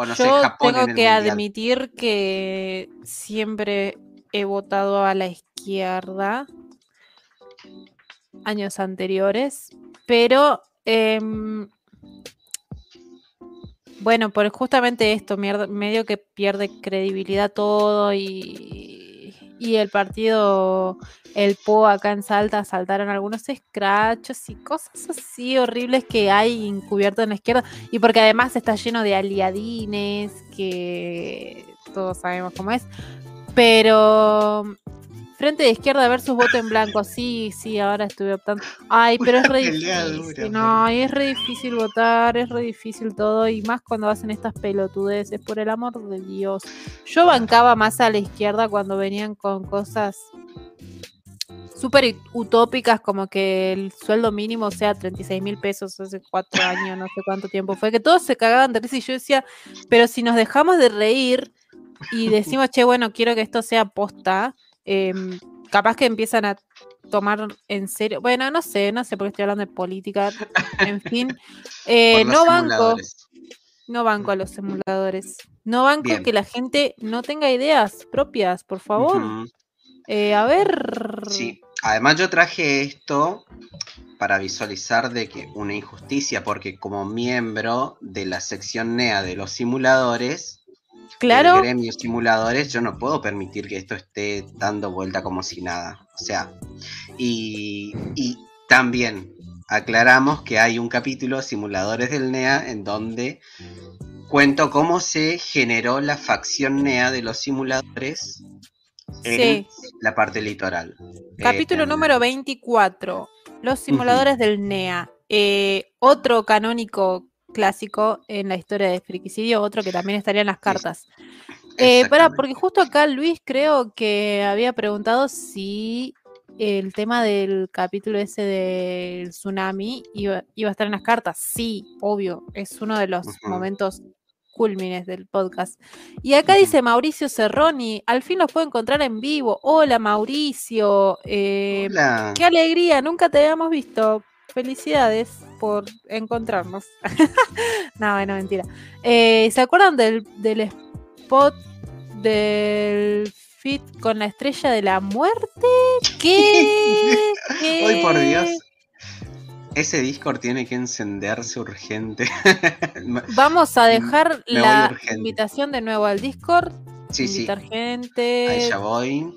O no sé, yo Japón tengo en el que mundial. admitir que siempre he votado a la izquierda años anteriores, pero em, bueno, por justamente esto, medio que pierde credibilidad todo y, y el partido, el PO acá en Salta, saltaron algunos escrachos y cosas así horribles que hay encubierto en la izquierda. Y porque además está lleno de aliadines, que todos sabemos cómo es. Pero Frente de izquierda versus voto en blanco. Sí, sí, ahora estuve optando. Ay, pero es re difícil. dura, No, es re difícil votar, es re difícil todo. Y más cuando hacen estas pelotudeces, por el amor de Dios. Yo bancaba más a la izquierda cuando venían con cosas súper utópicas, como que el sueldo mínimo sea 36 mil pesos hace cuatro años, no sé cuánto tiempo fue, que todos se cagaban de risa y yo decía, pero si nos dejamos de reír y decimos, che, bueno, quiero que esto sea posta, em, capaz que empiezan a tomar en serio, bueno, no sé, no sé porque estoy hablando de política, en fin, eh, no banco, no banco a los simuladores, no banco Bien. que la gente no tenga ideas propias, por favor. Eh, a ver. Sí, además yo traje esto para visualizar de que una injusticia, porque como miembro de la sección NEA de los simuladores, Claro, del gremio simuladores, yo no puedo permitir que esto esté dando vuelta como si nada. O sea, y, y también aclaramos que hay un capítulo simuladores del NEA en donde cuento cómo se generó la facción NEA de los simuladores en sí. la parte litoral. Capítulo Eh, número 24. Los simuladores del NEA. Eh, otro canónico clásico en la historia de Friquicidio, otro que también estaría en las cartas. Eh, exactamente. porque justo acá Luis creo que había preguntado si el tema del capítulo ese del tsunami iba, iba a estar en las cartas. Sí, obvio, es uno de los momentos cúlmines del podcast. Y acá dice Mauricio Cerroni, al fin los puedo encontrar en vivo. Hola Mauricio, eh, Hola. qué alegría, nunca te habíamos visto. Felicidades por encontrarnos. no, bueno, mentira. Eh, ¿Se acuerdan del, del spot del fit con la estrella de la muerte? ¿Qué? ¿Qué? Ay, por Dios. Ese Discord tiene que encenderse urgente. Vamos a dejar la invitación de nuevo al Discord. sí, sí. invitar Ahí gente. ya voy.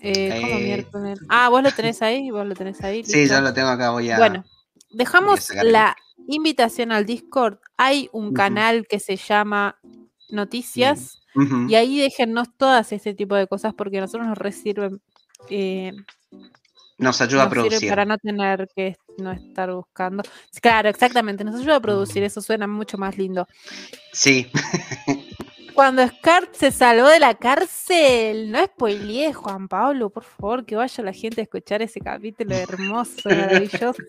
Eh, ¿cómo Eh, miércoles? Ah, vos lo tenés ahí, vos lo tenés ahí. Sí, ya lo tengo acá. Voy a. Bueno, dejamos a la invitación al Discord. Hay un canal que se llama Noticias y ahí déjennos todas este tipo de cosas porque a nosotros nos resirven. eh, Nos ayuda a sirve producir. para no tener que no estar buscando. Claro, exactamente, nos ayuda a producir, eso suena mucho más lindo. Sí. Cuando Scar se salvó de la cárcel, no spoileé, Juan Pablo, por favor, que vaya la gente a escuchar ese capítulo hermoso, maravilloso.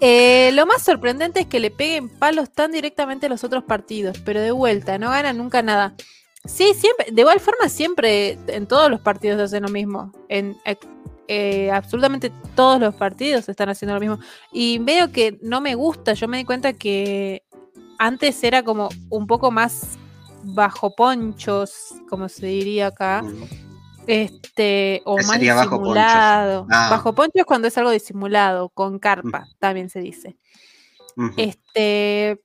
Eh, lo más sorprendente es que le peguen palos tan directamente a los otros partidos, pero de vuelta, no ganan nunca nada. Sí, siempre, de igual forma siempre en todos los partidos hacen lo mismo. En eh, eh, absolutamente todos los partidos están haciendo lo mismo. Y veo que no me gusta, yo me di cuenta que antes era como un poco más bajo ponchos, como se diría acá. Mm. Este, o ¿Qué más sería bajo ponchos? disimulado. Ah. Bajo poncho es cuando es algo disimulado, con carpa, también se dice. Este.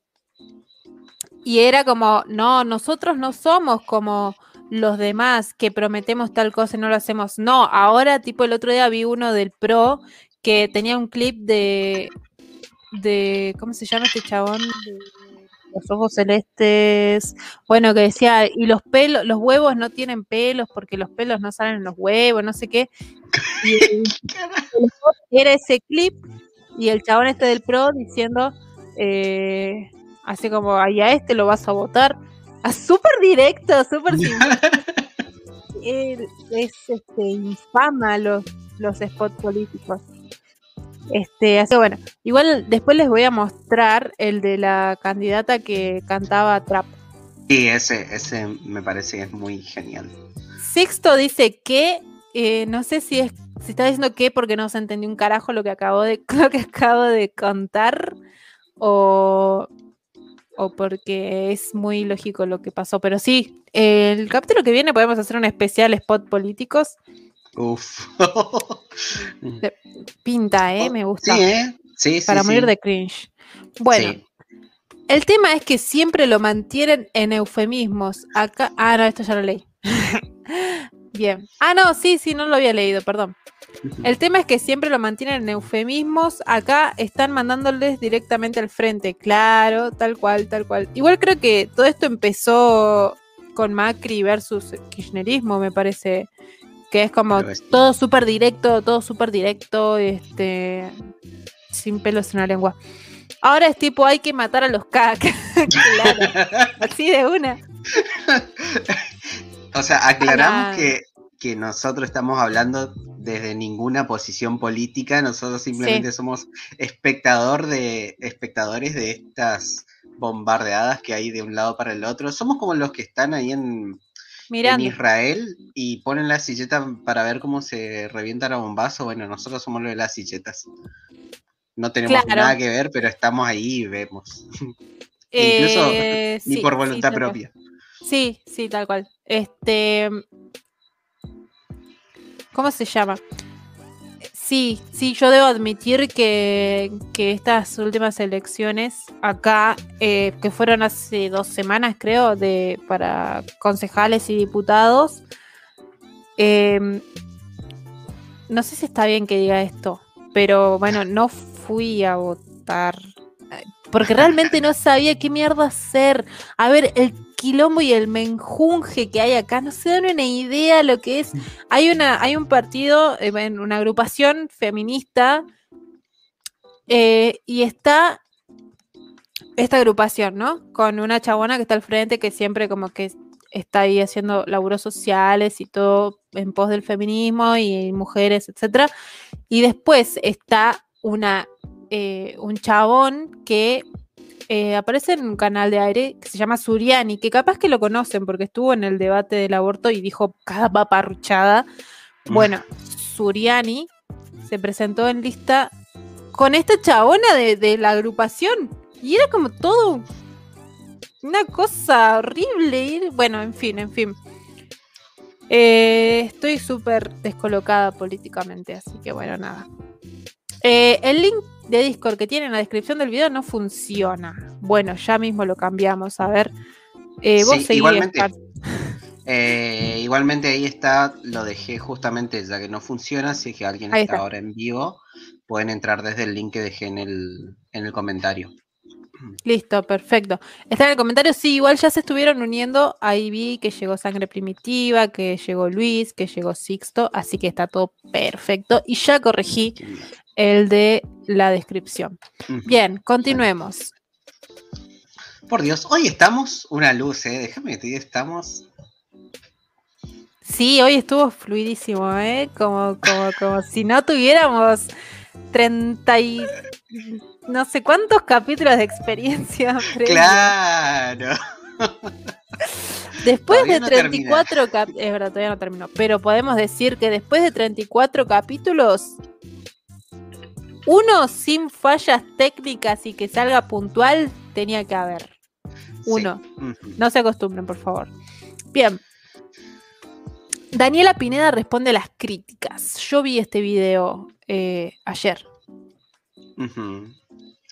Y era como, no, nosotros no somos como los demás que prometemos tal cosa y no lo hacemos. No, ahora, tipo, el otro día vi uno del pro que tenía un clip de. de ¿Cómo se llama este chabón? De los ojos celestes. Bueno, que decía, y los pelos, los huevos no tienen pelos porque los pelos no salen en los huevos, no sé qué. Y el- era ese clip y el chabón este del pro diciendo, eh, así como, ay, a este lo vas a votar. A súper directo, súper es este, infama los, los spots políticos. Este, así que bueno, igual después les voy a mostrar el de la candidata que cantaba trap. Sí, ese, ese me parece que es muy genial. Sixto dice que, eh, no sé si es, si está diciendo que porque no se entendió un carajo lo que acabo de, lo que acabo de contar, o, o porque es muy lógico lo que pasó. Pero sí, el capítulo que viene podemos hacer un especial spot políticos. Uf. Pinta, ¿eh? Me gusta. Sí, ¿eh? Sí, sí. para morir de cringe. Bueno, el tema es que siempre lo mantienen en eufemismos. Acá, ah, no, esto ya lo leí. Bien. Ah, no, sí, sí, no lo había leído, perdón. El tema es que siempre lo mantienen en eufemismos. Acá están mandándoles directamente al frente. Claro, tal cual, tal cual. Igual creo que todo esto empezó con Macri versus Kirchnerismo, me parece. Que es como todo súper directo, todo súper directo, este, sin pelos en la lengua. Ahora es tipo, hay que matar a los CAC. claro, así de una. O sea, aclaramos Ah. que, que nosotros estamos hablando desde ninguna posición política, nosotros simplemente somos espectador de, espectadores de estas bombardeadas que hay de un lado para el otro. Somos como los que están ahí en, en. Israel y ponen la silleta para ver cómo se revientan a bombazo. Bueno, nosotros somos los de las silletas. No tenemos Claro. nada que ver, pero estamos ahí y vemos. Incluso Eh, Ni sí, por voluntad propia. Sí, sí, tal cual. Este. ¿Cómo se llama? Sí, sí, yo debo admitir que, que estas últimas elecciones acá, eh, que fueron hace dos semanas, creo, de, para concejales y diputados, em, no sé si está bien que diga esto, pero bueno, no fui a votar porque realmente no sabía qué mierda hacer. A ver, el quilombo y el menjunje que hay acá, no se dan una idea lo que es. Hay una, hay un partido, eh, bueno, una agrupación feminista, eh, y está esta agrupación, ¿no? Con una chabona que está al frente que siempre como que está ahí haciendo laburos sociales y todo en pos del feminismo y mujeres, etcétera. Y después está una eh, un chabón que eh, aparece en un canal de aire que se llama Suriani, que capaz que lo conocen porque estuvo en el debate del aborto y dijo cada paparruchada. Bueno, Suriani se presentó en lista con esta chabona de, de la agrupación y era como todo una cosa horrible. y- bueno, en fin, en fin. Eh, estoy súper descolocada políticamente, así que bueno, nada. Eh, el link de Discord que tiene en la descripción del video no funciona. Bueno, ya mismo lo cambiamos. A ver. Eh, vos Sí, seguí, igualmente. Scar. Eh, igualmente ahí está, lo dejé justamente ya que no funciona, si es que alguien está. ahora en vivo, pueden entrar desde el link que dejé en el, en el comentario. Listo, perfecto. Está en el comentario. Sí, igual ya se estuvieron uniendo. Ahí vi que llegó Sangre Primitiva, que llegó Luis, que llegó Sixto. Así que está todo perfecto. Y ya corregí el de la descripción. Bien, continuemos. Por Dios, hoy estamos una luz, eh. Déjame que te diga, estamos. Sí, hoy estuvo fluidísimo, ¿eh? Como, como, como si no tuviéramos 30 y no sé cuántos capítulos de experiencia. previa. ¡Claro! Después Todavía de no 34 capítulos, es verdad, todavía no terminó, pero podemos decir que después de 34 capítulos, uno sin fallas técnicas y que salga puntual, tenía que haber. Uno. Sí. No se acostumbren, por favor. Bien. Daniela Pineda responde a las críticas. Yo vi este video eh, ayer.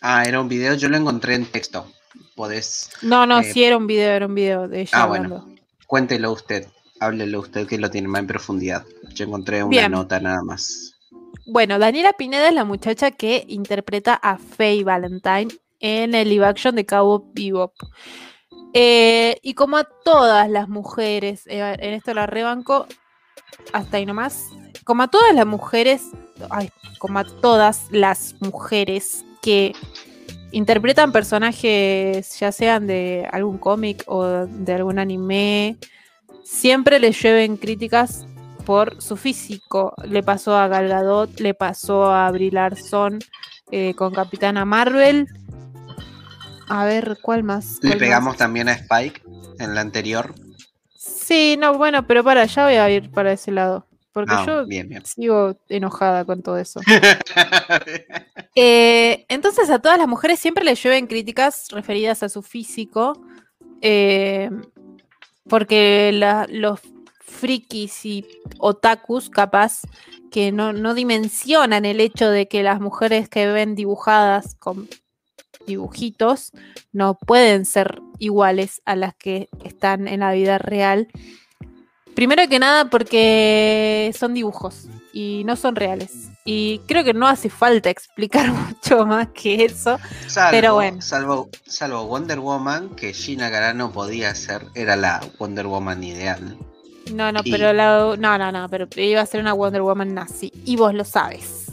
Ah, era un video, yo lo encontré en texto. Podés, No, no, Eh, sí era un video, era un video de ella ah, hablando. bueno. cuéntelo usted, háblelo usted que lo tiene más en profundidad. Yo encontré una Bien. nota nada más. Bueno, Daniela Pineda es la muchacha que interpreta a Faye Valentine en el live action de Cowboy Bebop. Eh, y como a todas las mujeres, eh, en esto la rebanco, hasta ahí nomás, como a todas las mujeres, ay, como a todas las mujeres que interpretan personajes, ya sean de algún cómic o de algún anime, siempre les lleven críticas por su físico. Le pasó a Gal Gadot, le pasó a Brie Larson eh, con Capitana Marvel. A ver, ¿cuál más? Le ¿Cuál pegamos más? también a Spike en la anterior. Sí, no, bueno, pero para allá voy a ir para ese lado. Porque Ah, yo bien, bien. sigo enojada con todo eso. Eh, entonces a todas las mujeres siempre les llueven críticas referidas a su físico, eh, porque la- los frikis y otakus capaz que no, no dimensionan el hecho de que las mujeres que ven dibujadas con dibujitos no pueden ser iguales a las que están en la vida real. Primero que nada porque son dibujos y no son reales. Y creo que no hace falta explicar mucho más que eso. Salvo, Pero bueno. salvo, salvo Wonder Woman, que Gina Carano podía ser, era la Wonder Woman ideal. No, no, Y- pero la, no, no, no, pero iba a ser una Wonder Woman nazi. Y vos lo sabes.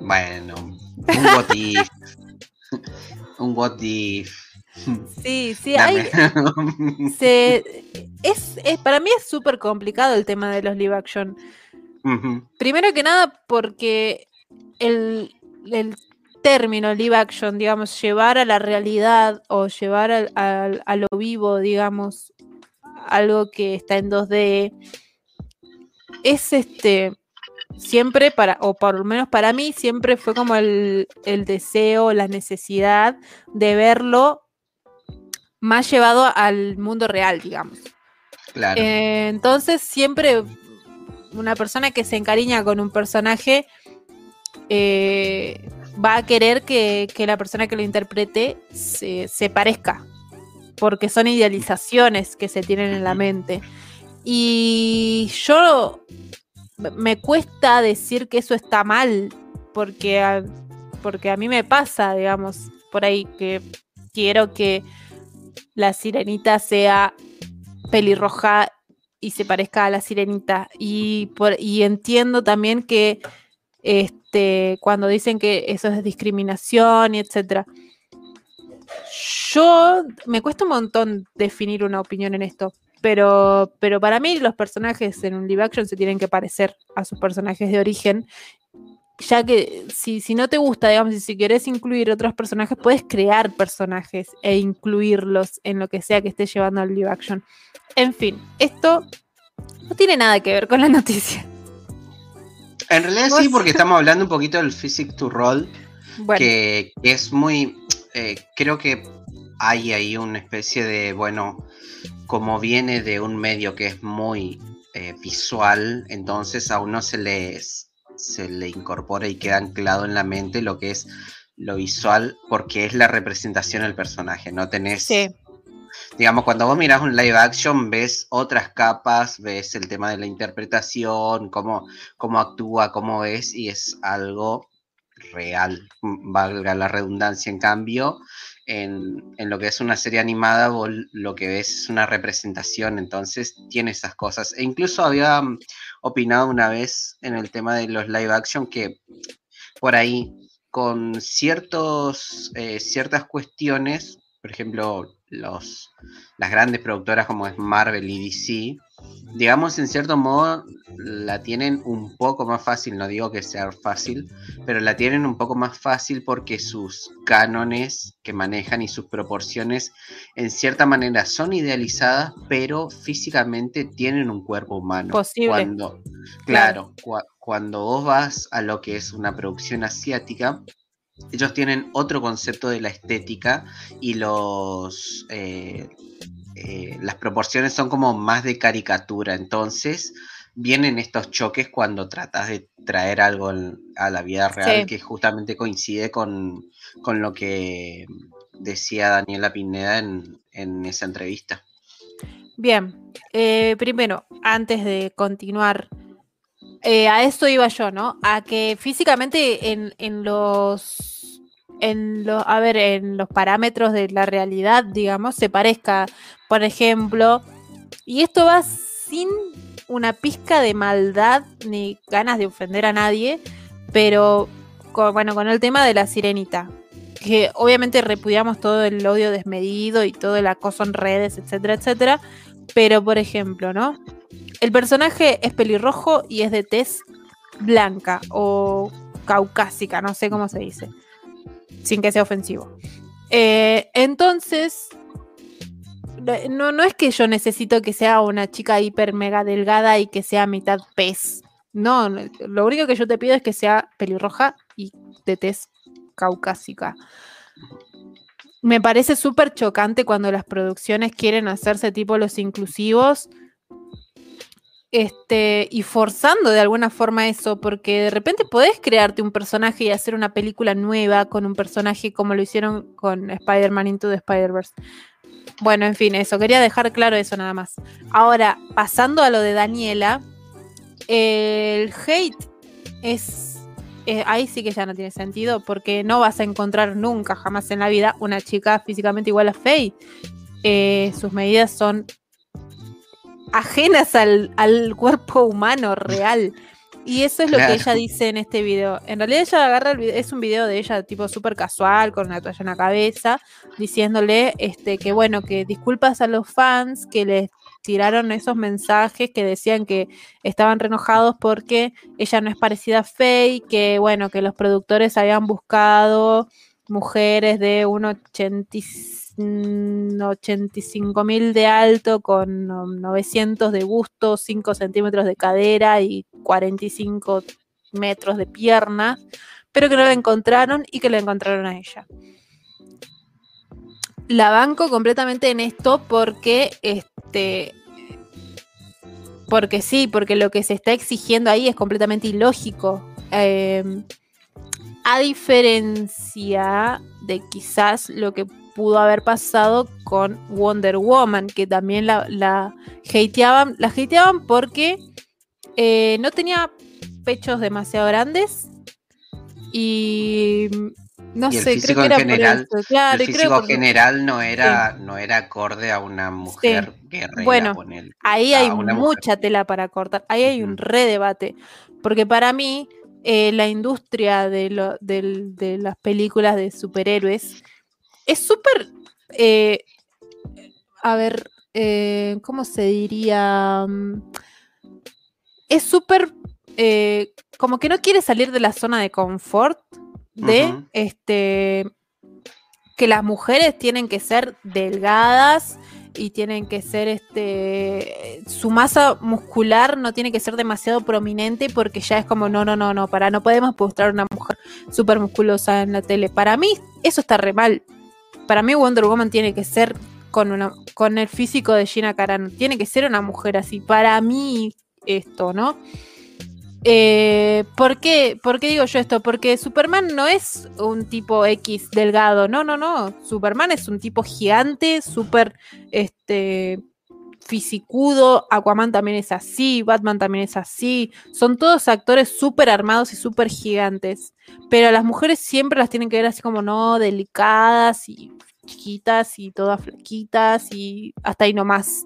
Bueno, un what if. un what if. Sí, sí, hay, Dame. se, es, es- para mí es súper complicado el tema de los live action. Primero que nada porque el, el término live action, digamos, llevar a la realidad o llevar al- al- a lo vivo, digamos, algo que está en 2D, es este, siempre para, o por lo menos para mí, siempre fue como el, el deseo, la necesidad de verlo más llevado al mundo real, digamos. Claro. Eh, entonces, siempre una persona que se encariña con un personaje eh, va a querer que, que la persona que lo interprete se, se parezca, porque son idealizaciones que se tienen en la mente. Y yo me cuesta decir que eso está mal, porque a, porque a mí me pasa, digamos, por ahí que quiero que la sirenita sea pelirroja y se parezca a la sirenita. Y, por, y entiendo también que este, cuando dicen que eso es discriminación y etcétera. Yo me cuesta un montón definir una opinión en esto, pero, pero para mí los personajes en un live action se tienen que parecer a sus personajes de origen. Ya que si, si no te gusta, digamos, y si quieres incluir otros personajes, puedes crear personajes e incluirlos en lo que sea que estés llevando al live action. En fin, esto no tiene nada que ver con la noticia. En realidad vos- sí, porque estamos hablando un poquito del physic to roll, Bueno, que, que es muy. Eh, creo que hay ahí una especie de. Bueno, como viene de un medio que es muy eh, visual, entonces a uno se le, se le incorpora y queda anclado en la mente lo que es lo visual, porque es la representación del personaje. No tenés. sí, digamos, cuando vos mirás un live action, ves otras capas, ves el tema de la interpretación, cómo, cómo actúa, cómo es, y es algo real, valga la redundancia. En cambio, en, en lo que es una serie animada, vos lo que ves es una representación, entonces tiene esas cosas. E incluso había mm, opinado una vez en el tema de los live action que por ahí con ciertos, eh, ciertas cuestiones, por ejemplo, los, las grandes productoras como es Marvel y DC, digamos en cierto modo la tienen un poco más fácil, no digo que sea fácil, pero la tienen un poco más fácil porque sus cánones que manejan y sus proporciones en cierta manera son idealizadas, pero físicamente tienen un cuerpo humano. Posible. Cuando, claro, cua- cuando vos vas a lo que es una producción asiática, ellos tienen otro concepto de la estética y los eh, eh, las proporciones son como más de caricatura. Entonces vienen estos choques cuando tratas de traer algo a la vida real Sí. que justamente coincide con, con lo que decía Daniela Pineda en, en esa entrevista. bien. Eh, primero, antes de continuar, eh, a eso iba yo, ¿no? A que físicamente en, en los. En lo- a ver, en los parámetros de la realidad, digamos, se parezca, por ejemplo, y esto va sin una pizca de maldad ni ganas de ofender a nadie, pero bueno, con el tema de la sirenita, que obviamente repudiamos todo el odio desmedido y todo el acoso en redes, etcétera, etcétera, pero por ejemplo, ¿no? El personaje es pelirrojo y es de tez blanca o caucásica, no sé cómo se dice, sin que sea ofensivo. Eh, entonces, no, no es que yo necesito que sea una chica hiper mega delgada y que sea mitad pez. No, lo único que yo te pido es que sea pelirroja y de tez caucásica. Me parece súper chocante cuando las producciones quieren hacerse tipo los inclusivos este, y forzando de alguna forma eso, porque de repente podés crearte un personaje y hacer una película nueva con un personaje como lo hicieron con Spider-Man Into the Spider-Verse. Bueno, en fin, eso, quería dejar claro eso nada más. Ahora, pasando a lo de Daniela, el hate es, eh, ahí sí que ya no tiene sentido, porque no vas a encontrar nunca, jamás en la vida, una chica físicamente igual a Faye. Eh, sus medidas son ajenas al, cuerpo humano real. Y eso es lo que ella dice en este video. En realidad ella agarra el video, es un video de ella tipo súper casual, con una toalla en la cabeza, diciéndole este, que bueno, que disculpas a los fans que les tiraron esos mensajes que decían que estaban renojados porque ella no es parecida a Faye, que bueno, que los productores habían buscado mujeres de 1,86 Mm, 85.000 de alto con um, 900 de gusto, 5 centímetros de cadera y 45 metros de piernas, pero que no la encontraron y que la encontraron a ella. La banco completamente en esto porque este porque sí, porque lo que se está exigiendo ahí es completamente ilógico. Em, a diferencia de quizás lo que pudo haber pasado con Wonder Woman, que también la, la hateaban, la hateaban porque eh, no tenía pechos demasiado grandes y no Y sé, creo que era general- por eso. Claro, el creo físico porque- general no era, no era acorde a una mujer guerrera. Bueno. Ahí hay mujer. mucha tela para cortar. Ahí hay un Ujú. re debate. Porque para mí, eh, la industria de, lo- del- de las películas de superhéroes es súper. eh, a ver, eh, ¿cómo se diría? Mm, Es súper. eh, como que no quiere salir de la zona de confort de este que las mujeres tienen que ser delgadas y tienen que ser este su masa muscular no tiene que ser demasiado prominente porque ya es como no no no no para no podemos mostrar una mujer súper musculosa en la tele para mí eso está re mal para mí Wonder Woman tiene que ser con el físico de Gina Carano tiene que ser una mujer así para mí esto no eh, ¿por, qué, ¿Por qué digo yo esto? Porque Superman no es un tipo X delgado, no, no, no. Superman es un tipo gigante, súper este, fisicudo. Aquaman también es así, Batman también es así. Son todos actores súper armados y súper gigantes. Pero las mujeres siempre las tienen que ver así como, no, delicadas y chiquitas y todas flaquitas y hasta ahí nomás.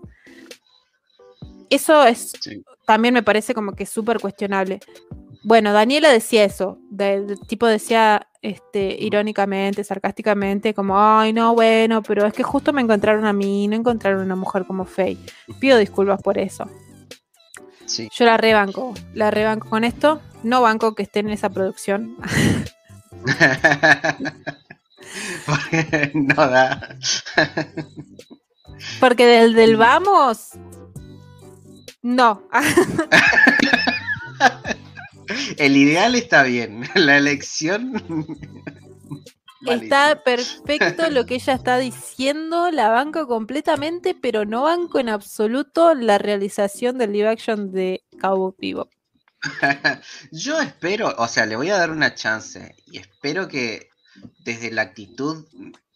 Eso es Sí. también me parece como que súper cuestionable. Bueno, Daniela decía eso, de, de- tipo decía este, irónicamente, sarcásticamente, como, ay, no, bueno, pero es que justo me encontraron a mí, no encontraron una mujer como Faye. Pido disculpas por eso. Sí. Yo la rebanco, la rebanco con esto. No banco que esté en esa producción. Porque no da. Porque del del vamos, no. El ideal está bien. La elección. Está perfecto lo que ella está diciendo, la banco completamente, pero no banco en absoluto la realización del live action de Cowboy Bebop. Yo espero, o sea, le voy a dar una chance y espero que desde la actitud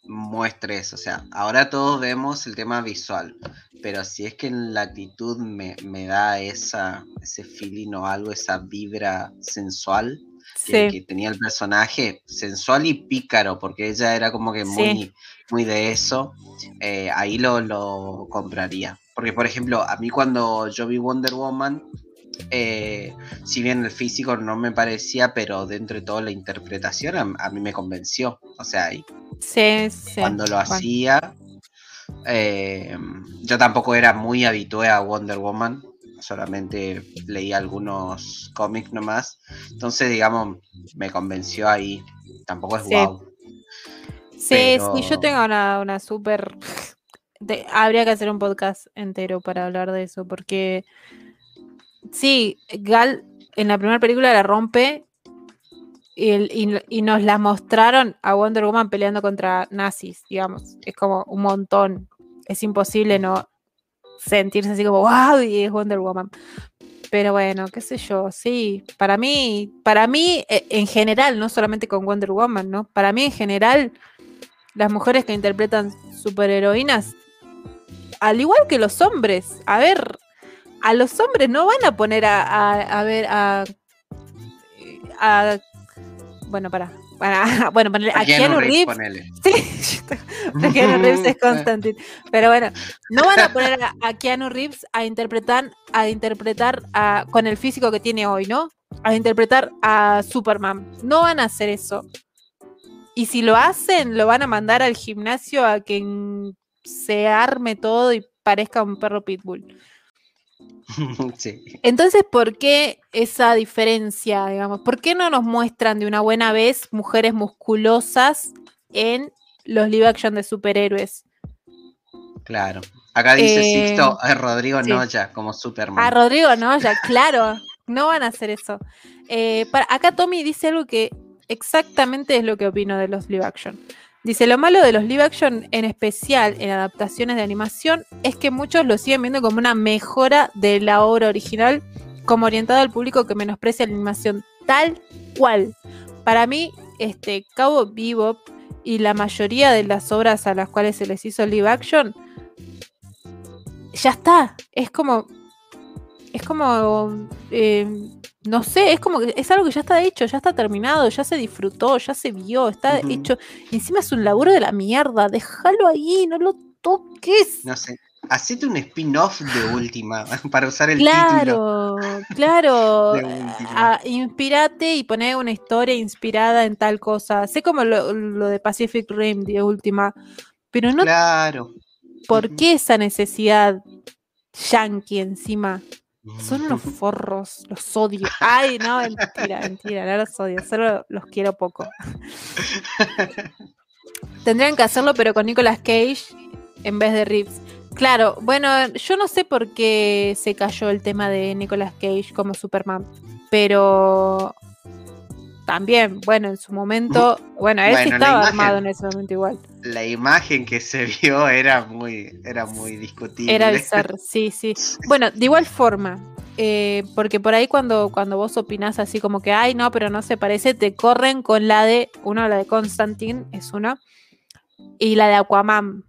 muestre eso. O sea, ahora todos vemos el tema visual, pero si es que en la actitud me, me da esa, ese feeling o algo, esa vibra sensual, que, Sí, que tenía el personaje sensual y pícaro, porque ella era como que muy, muy de eso, eh, ahí lo, lo compraría. Porque, por ejemplo, a mí cuando yo vi Wonder Woman, eh, si bien el físico no me parecía, pero dentro de todo la interpretación a, a mí me convenció. O sea, y sí, sí. cuando lo Bueno, hacía, eh, yo tampoco era muy habitué a Wonder Woman, solamente leí algunos cómics nomás. Entonces, digamos, me convenció ahí. Tampoco es Sí. wow. Sí, pero- sí, yo tengo una, una súper... habría que hacer un podcast entero para hablar de eso, porque sí, Gal en la primera película la rompe y, nos la mostraron a Wonder Woman peleando contra nazis, digamos. Es como un montón. Es imposible no sentirse así como, wow, y es Wonder Woman. Pero bueno, qué sé yo, sí, para mí, para mí eh, en general, no solamente con Wonder Woman, ¿no? Para mí en general, las mujeres que interpretan superheroínas, al igual que los hombres, a ver, a los hombres no van a poner a, a- a ver a, a- bueno, para, para bueno, ponerle a, Keanu Reeves, ponele. Sí, Keanu Reeves es Constantine. Pero bueno, no van a poner a, Keanu Reeves a interpretar, a interpretar a- con el físico que tiene hoy, ¿no? A interpretar a Superman. No van a hacer eso. Y si lo hacen, lo van a mandar al gimnasio a que se arme todo y parezca un perro pitbull. sí. Entonces, ¿por qué esa diferencia, digamos? ¿Por qué no nos muestran de una buena vez mujeres musculosas en los live action de superhéroes? Claro. Acá dice Eh, Sixto eh, Rodrigo sí. Noya como Superman. A Rodrigo, ¿no? Ya, claro, no van a hacer eso. Eh, para- acá Tommy dice algo que exactamente es lo que opino de los live action. Dice, lo malo de los live action, en especial en adaptaciones de animación, es que muchos lo siguen viendo como una mejora de la obra original, como orientado al público que menosprecia la animación tal cual. Para mí, este Cabo Bebop y la mayoría de las obras a las cuales se les hizo live action, ya está. Es como. Es como. eh, no sé, es como que es algo que ya está hecho, ya está terminado, ya se disfrutó, ya se vio, está hecho. Encima es un laburo de la mierda. Déjalo ahí, no lo toques. No sé. Hacete un spin-off de última para usar el título. Claro, claro. Inspírate y poné una historia inspirada en tal cosa. Sé como lo, lo de Pacific Rim de última, pero no Claro. por qué esa necesidad yankee encima. Son unos forros, los odio. Ay, no, mentira, mentira, no los odio, solo los quiero poco. Tendrían que hacerlo, pero con Nicolas Cage en vez de Reeves. Claro, bueno, yo no sé por qué se cayó el tema de Nicolas Cage como Superman, pero también, bueno, en su momento, bueno, él sí Bueno, estaba armado en ese momento igual. La imagen que se vio era muy, era muy discutible. Era bizarro, sí, sí. Bueno, de igual forma, eh, porque por ahí cuando, cuando vos opinás así como que, ay, no, pero no se parece, te corren con la de, uno, la de Constantine, es una, y la de Aquaman,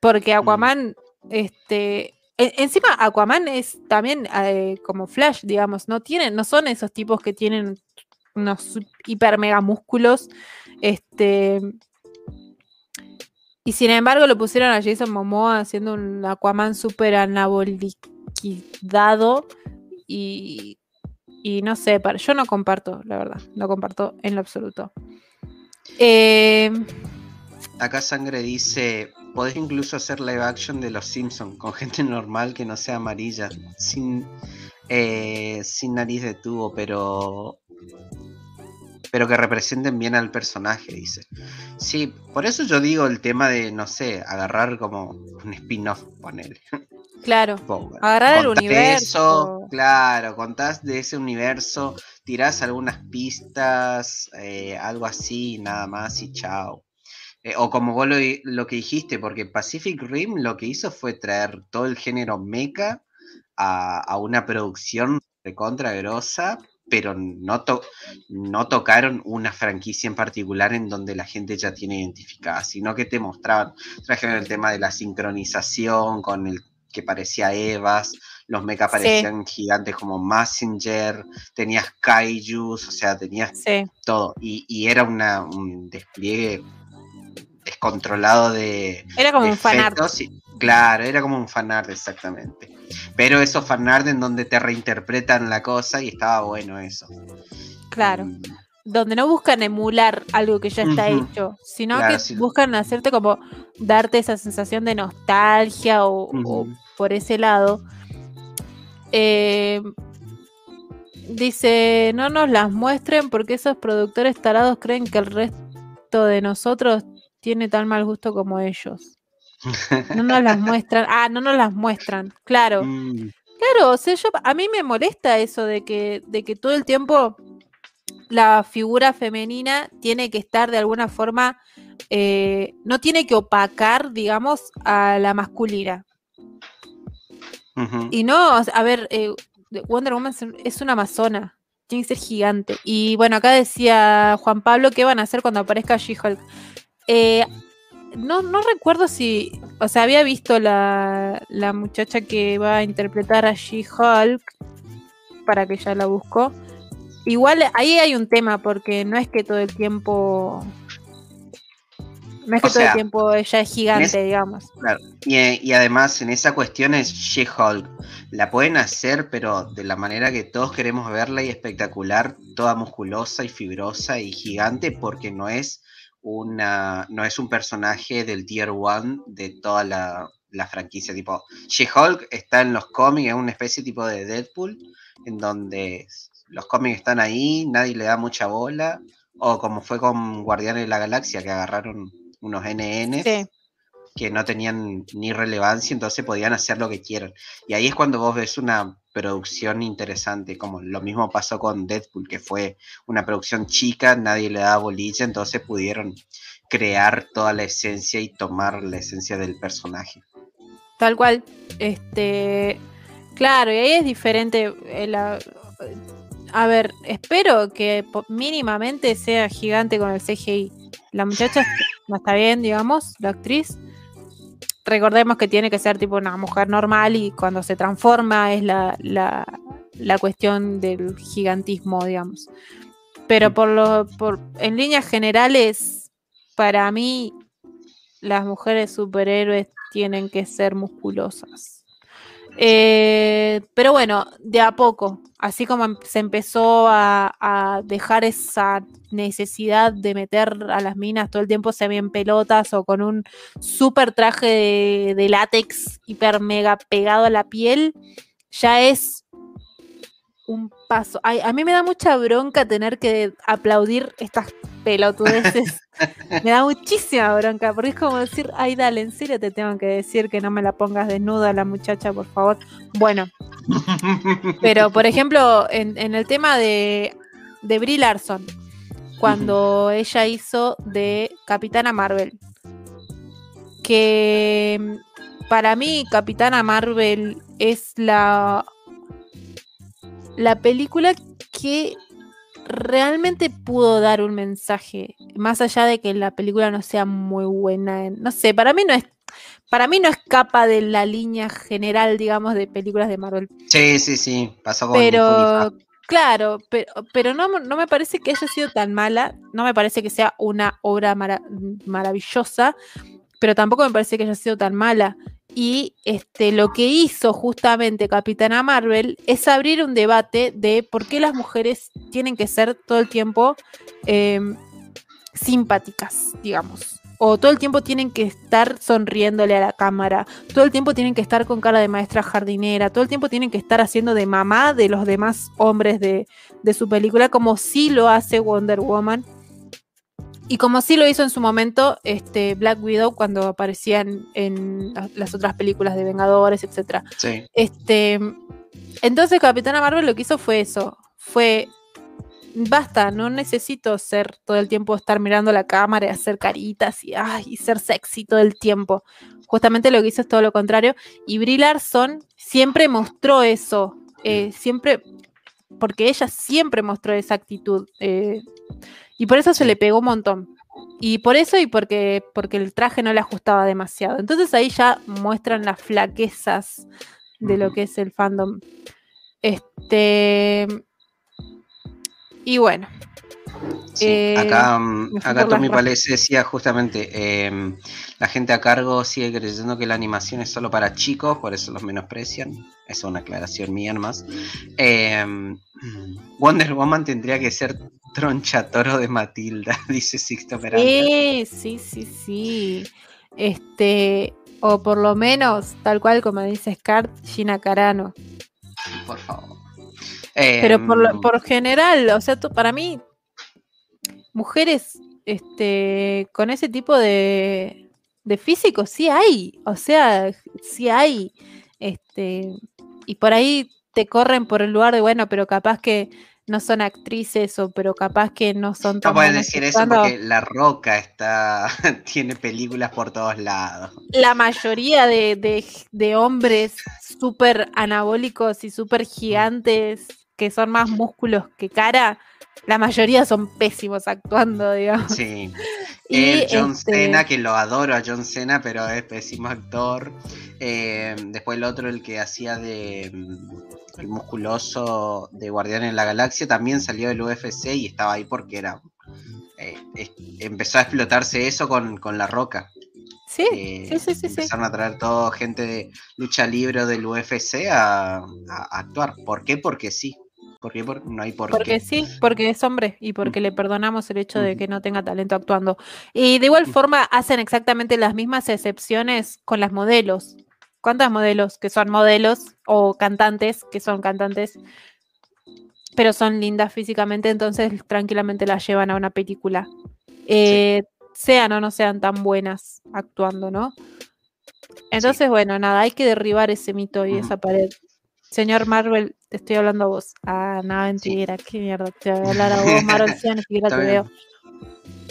porque Aquaman, este, e- encima Aquaman es también eh, como Flash, digamos, no tienen, no son esos tipos que tienen unos hiper mega músculos, este, y sin embargo lo pusieron a Jason Momoa haciendo un Aquaman súper anaboliquidado y, y no sé, para, yo no comparto, la verdad, no comparto en lo absoluto. Eh, Acá Sangre dice, podés incluso hacer live action de los Simpsons con gente normal que no sea amarilla, sin, eh, sin nariz de tubo, pero pero que representen bien al personaje, dice. Sí, por eso yo digo el tema de, no sé, agarrar como un spin-off, ponele. claro, agarrar el Contás de universo. Eso, claro, contás de ese universo, tirás algunas pistas, eh, algo así, nada más y chao. Eh, o como vos lo, lo que dijiste, porque Pacific Rim lo que hizo fue traer todo el género mecha a, a una producción recontra grosa, pero no, to- no tocaron una franquicia en particular en donde la gente ya tiene identificada, sino que te mostraban, trajeron el tema de la sincronización con el que parecía Evas, los mecha Sí. parecían gigantes como Messenger, tenías Kaijus, o sea, tenías Sí, todo. Y, y era una, un despliegue descontrolado de, era como de un fanart. claro, era como un fanart exactamente. Pero esos fanart en donde te reinterpretan la cosa y estaba bueno eso. Claro. Mm, donde no buscan emular algo que ya está hecho, sino Claro, que sí. buscan hacerte como darte esa sensación de nostalgia o, por ese lado. Eh, dice, no nos las muestren porque esos productores tarados creen que el resto de nosotros tiene tan mal gusto como ellos. No nos las muestran. Ah, no nos las muestran. Claro. Mm, Claro, o sea, yo, a mí me molesta eso de que, de que todo el tiempo la figura femenina tiene que estar de alguna forma, eh, no tiene que opacar, digamos, a la masculina. Y no, a ver, eh, Wonder Woman es- es una amazona, tiene que ser gigante. Y bueno, acá decía Juan Pablo, ¿qué van a hacer cuando aparezca She-Hulk? Eh, no, no recuerdo si, o sea, había visto la, la muchacha que va a interpretar a She-Hulk, para que ya la busco. Igual ahí hay un tema, porque no es que todo el tiempo... No es que O todo el tiempo ella es gigante, es- digamos. Claro. Y, y además en esa cuestión es She-Hulk. La pueden hacer, pero de la manera que todos queremos verla y espectacular, toda musculosa y fibrosa y gigante, porque no es una, no es un personaje del tier 1 de toda la, la franquicia. Tipo, She-Hulk está en los cómics, es una especie tipo de Deadpool, en donde los cómics están ahí, nadie le da mucha bola. O como fue con Guardianes de la Galaxia, que agarraron unos NN Sí. Que no tenían ni relevancia, entonces podían hacer lo que quieran. Y ahí es cuando vos ves una producción interesante, como lo mismo pasó con Deadpool, que fue una producción chica, nadie le daba bolilla, entonces pudieron crear toda la esencia y tomar la esencia del personaje. Tal cual. Este. Claro, y ahí es diferente. eh, la- a ver, espero que mínimamente sea gigante con el CGI. La muchacha no está bien, digamos, la actriz. Recordemos que tiene que ser tipo una mujer normal y cuando se transforma es la, la, la cuestión del gigantismo, digamos. Pero por lo, por, en líneas generales, para mí, las mujeres superhéroes tienen que ser musculosas. Eh, pero bueno, de a poco, así como em- se empezó a, dejar esa necesidad de meter a las minas todo el tiempo se en pelotas o con un super traje de látex hiper mega pegado a la piel, ya es un paso. Ay, a mí me da mucha bronca tener que aplaudir estas pelotudeces. me da muchísima bronca, porque es como decir, ay, dale, en serio te tengo que decir que no me la pongas desnuda la muchacha, por favor. Bueno, pero por ejemplo, en, en el tema de, de Brie Larson, cuando ella hizo de Capitana Marvel, que mm, para mí Capitana Marvel es la la película que realmente pudo dar un mensaje, más allá de que la película no sea muy buena, en- no sé, para mí no es para mí no escapa de la línea general, digamos, de películas de Marvel. Sí, sí, sí, pasó con Pero, claro, pero, pero no, no me parece que haya sido tan mala, no me parece que sea una obra mara- maravillosa, pero tampoco me parece que haya sido tan mala. Y este, lo que hizo justamente Capitana Marvel es abrir un debate de por qué las mujeres tienen que ser todo el tiempo em, simpáticas, digamos. O todo el tiempo tienen que estar sonriéndole a la cámara, todo el tiempo tienen que estar con cara de maestra jardinera, todo el tiempo tienen que estar haciendo de mamá de los demás hombres de, de su película, como sí lo hace Wonder Woman. Y como sí lo hizo en su momento este, Black Widow cuando aparecían en la- las otras películas de Vengadores, etc. Sí. Este, entonces Capitana Marvel lo que hizo fue eso, fue basta, no necesito ser todo el tiempo estar mirando la cámara y hacer caritas y, ay, y ser sexy todo el tiempo. Justamente lo que hizo es todo lo contrario. Y Brie Larson siempre mostró eso, eh, siempre, porque ella siempre mostró esa actitud. eh, y por eso se le pegó un montón. Y por eso y porque, porque el traje no le ajustaba demasiado. Entonces ahí ya muestran las flaquezas de lo que es el fandom. Este. Y bueno. Sí, Eh, acá, mm, acá Tommy. Palese decía justamente, em, la gente a cargo sigue creyendo que la animación es solo para chicos, por eso los menosprecian. Es una aclaración mía nomás. Em, Wonder Woman tendría que ser tronchatoro de Matilda, dice Sixto Peralta. Sí, sí, sí, sí. Este. O por lo menos, tal cual como dice Scar, Gina Carano. Por favor. Pero por, Em, por general, o sea, tú- para mí, mujeres este, con ese tipo de, de físico sí hay. O sea, sí hay. Este, y por ahí te corren por el lugar de, bueno, pero capaz que no son actrices o pero capaz que no son No tan puedes buenas decir eso porque La Roca está tiene películas por todos lados. la mayoría de, de- de hombres súper anabólicos y súper gigantes, que son más músculos que cara, la mayoría son pésimos actuando, digamos. Sí. Y, El John este, Cena, que lo adoro a John Cena, pero es pésimo actor. Eh, después el otro, el que hacía de mm, el musculoso de Guardianes de la Galaxia, también salió del UFC y estaba ahí porque era. eh, es- empezó a explotarse eso con, con La Roca. Sí, Eh, sí, sí, sí, sí. empezaron a traer todo gente de lucha libre del UFC a, a- a actuar. ¿Por qué? Porque sí. ¿Por qué? Por- no hay por Porque qué. sí, porque es hombre y porque le perdonamos el hecho de que no tenga talento actuando. Y de igual forma hacen exactamente las mismas excepciones con las modelos. ¿Cuántas modelos que son modelos o cantantes que son cantantes, pero son lindas físicamente, entonces tranquilamente las llevan a una película? Eh, Sean o no sean tan buenas actuando, ¿no? Entonces, bueno, nada, hay que derribar ese mito y esa pared. Señor Marvel, te estoy hablando a vos. Ah, no, mentira, qué mierda. Te voy a hablar a vos, Marvel, si siquiera te bien. veo.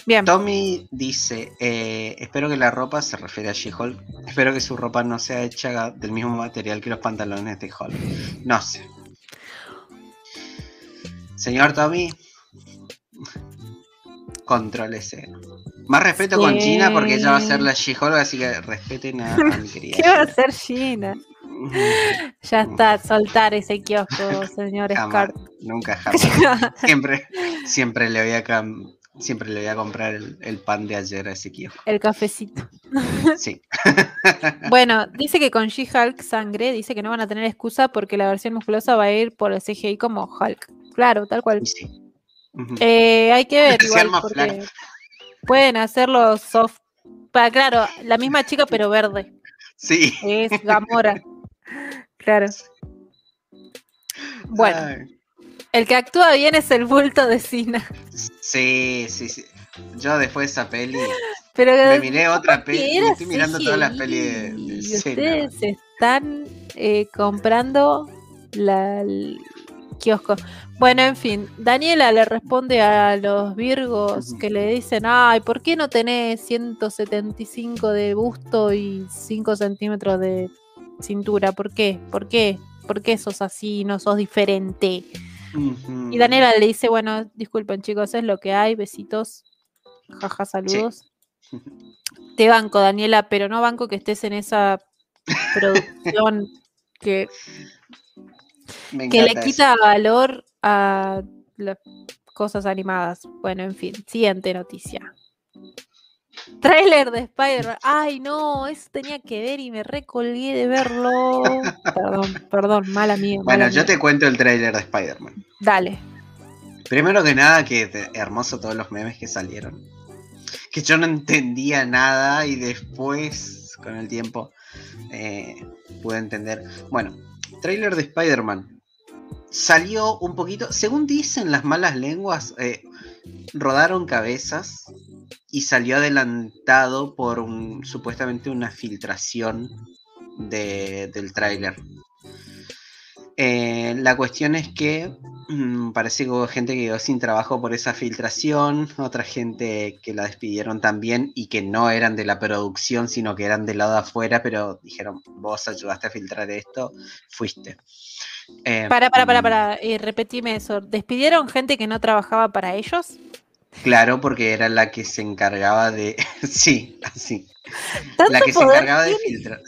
Bien. Tommy dice, eh, espero que la ropa, se refiere a She-Hulk, espero que su ropa no sea hecha del mismo material que los pantalones de Hulk. No sé. Señor Tommy, contrólese. Más respeto con China porque ella va a ser la She-Hulk, así que respeten a, a mi querida. ¿Qué va a Gina. hacer Gina? Ya está, soltar ese kiosco, señor Jamás, nunca jamás. Siempre, siempre le voy a siempre le voy a comprar el, el pan de ayer a ese kiosco. El cafecito. Sí. Bueno, dice que con She-Hulk sangre, dice que no van a tener excusa porque la versión musculosa va a ir por el CGI como Hulk. Claro, tal cual. Eh, hay que ver igual porque pueden hacerlo soft. Para, claro, la misma chica pero verde. Sí. Es Gamora. Claro. Bueno, Ay, el que actúa bien es el bulto de Cina. Sí, sí, sí. Yo después de esa peli Pero me miré otra peli. Estoy mirando todas las pelis de, de. Ustedes están eh, comprando la, el kiosco. Bueno, en fin, Daniela le responde a los Virgos que le dicen, ay, ¿por qué no tenés 175 de busto y 5 centímetros de cintura? ¿Por qué? ¿Por qué? ¿Por qué sos así? No sos diferente. Y Daniela le dice, bueno, disculpen chicos, es lo que hay, besitos, jaja, saludos. Te banco, Daniela, pero no banco que estés en esa producción que, que le quita valor a las cosas animadas. Bueno, en fin, siguiente noticia. Trailer de Spider-Man. Ay, no, eso tenía que ver y me recolgué de verlo. Perdón, perdón, mala mía. Bueno, mala yo mía. te cuento el tráiler de Spider-Man. Dale. Primero que nada, que hermoso todos los memes que salieron. Que yo no entendía nada y después, con el tiempo, eh, pude entender. Bueno, tráiler de Spider-Man. Salió un poquito, según dicen las malas lenguas, eh, rodaron cabezas y salió adelantado por un, supuestamente una filtración de- del tráiler. Eh, la cuestión es que mm, parece que hubo gente que quedó sin trabajo por esa filtración, otra gente que la despidieron también y que no eran de la producción, sino que eran del lado de afuera, pero dijeron, vos ayudaste a filtrar esto, fuiste. Eh, Para, para, para, mm, para. eh, repetime eso. ¿Despidieron gente que no trabajaba para ellos? Claro, porque era la que se encargaba de. sí, así. ¿Tanto La que se encargaba de filtrar.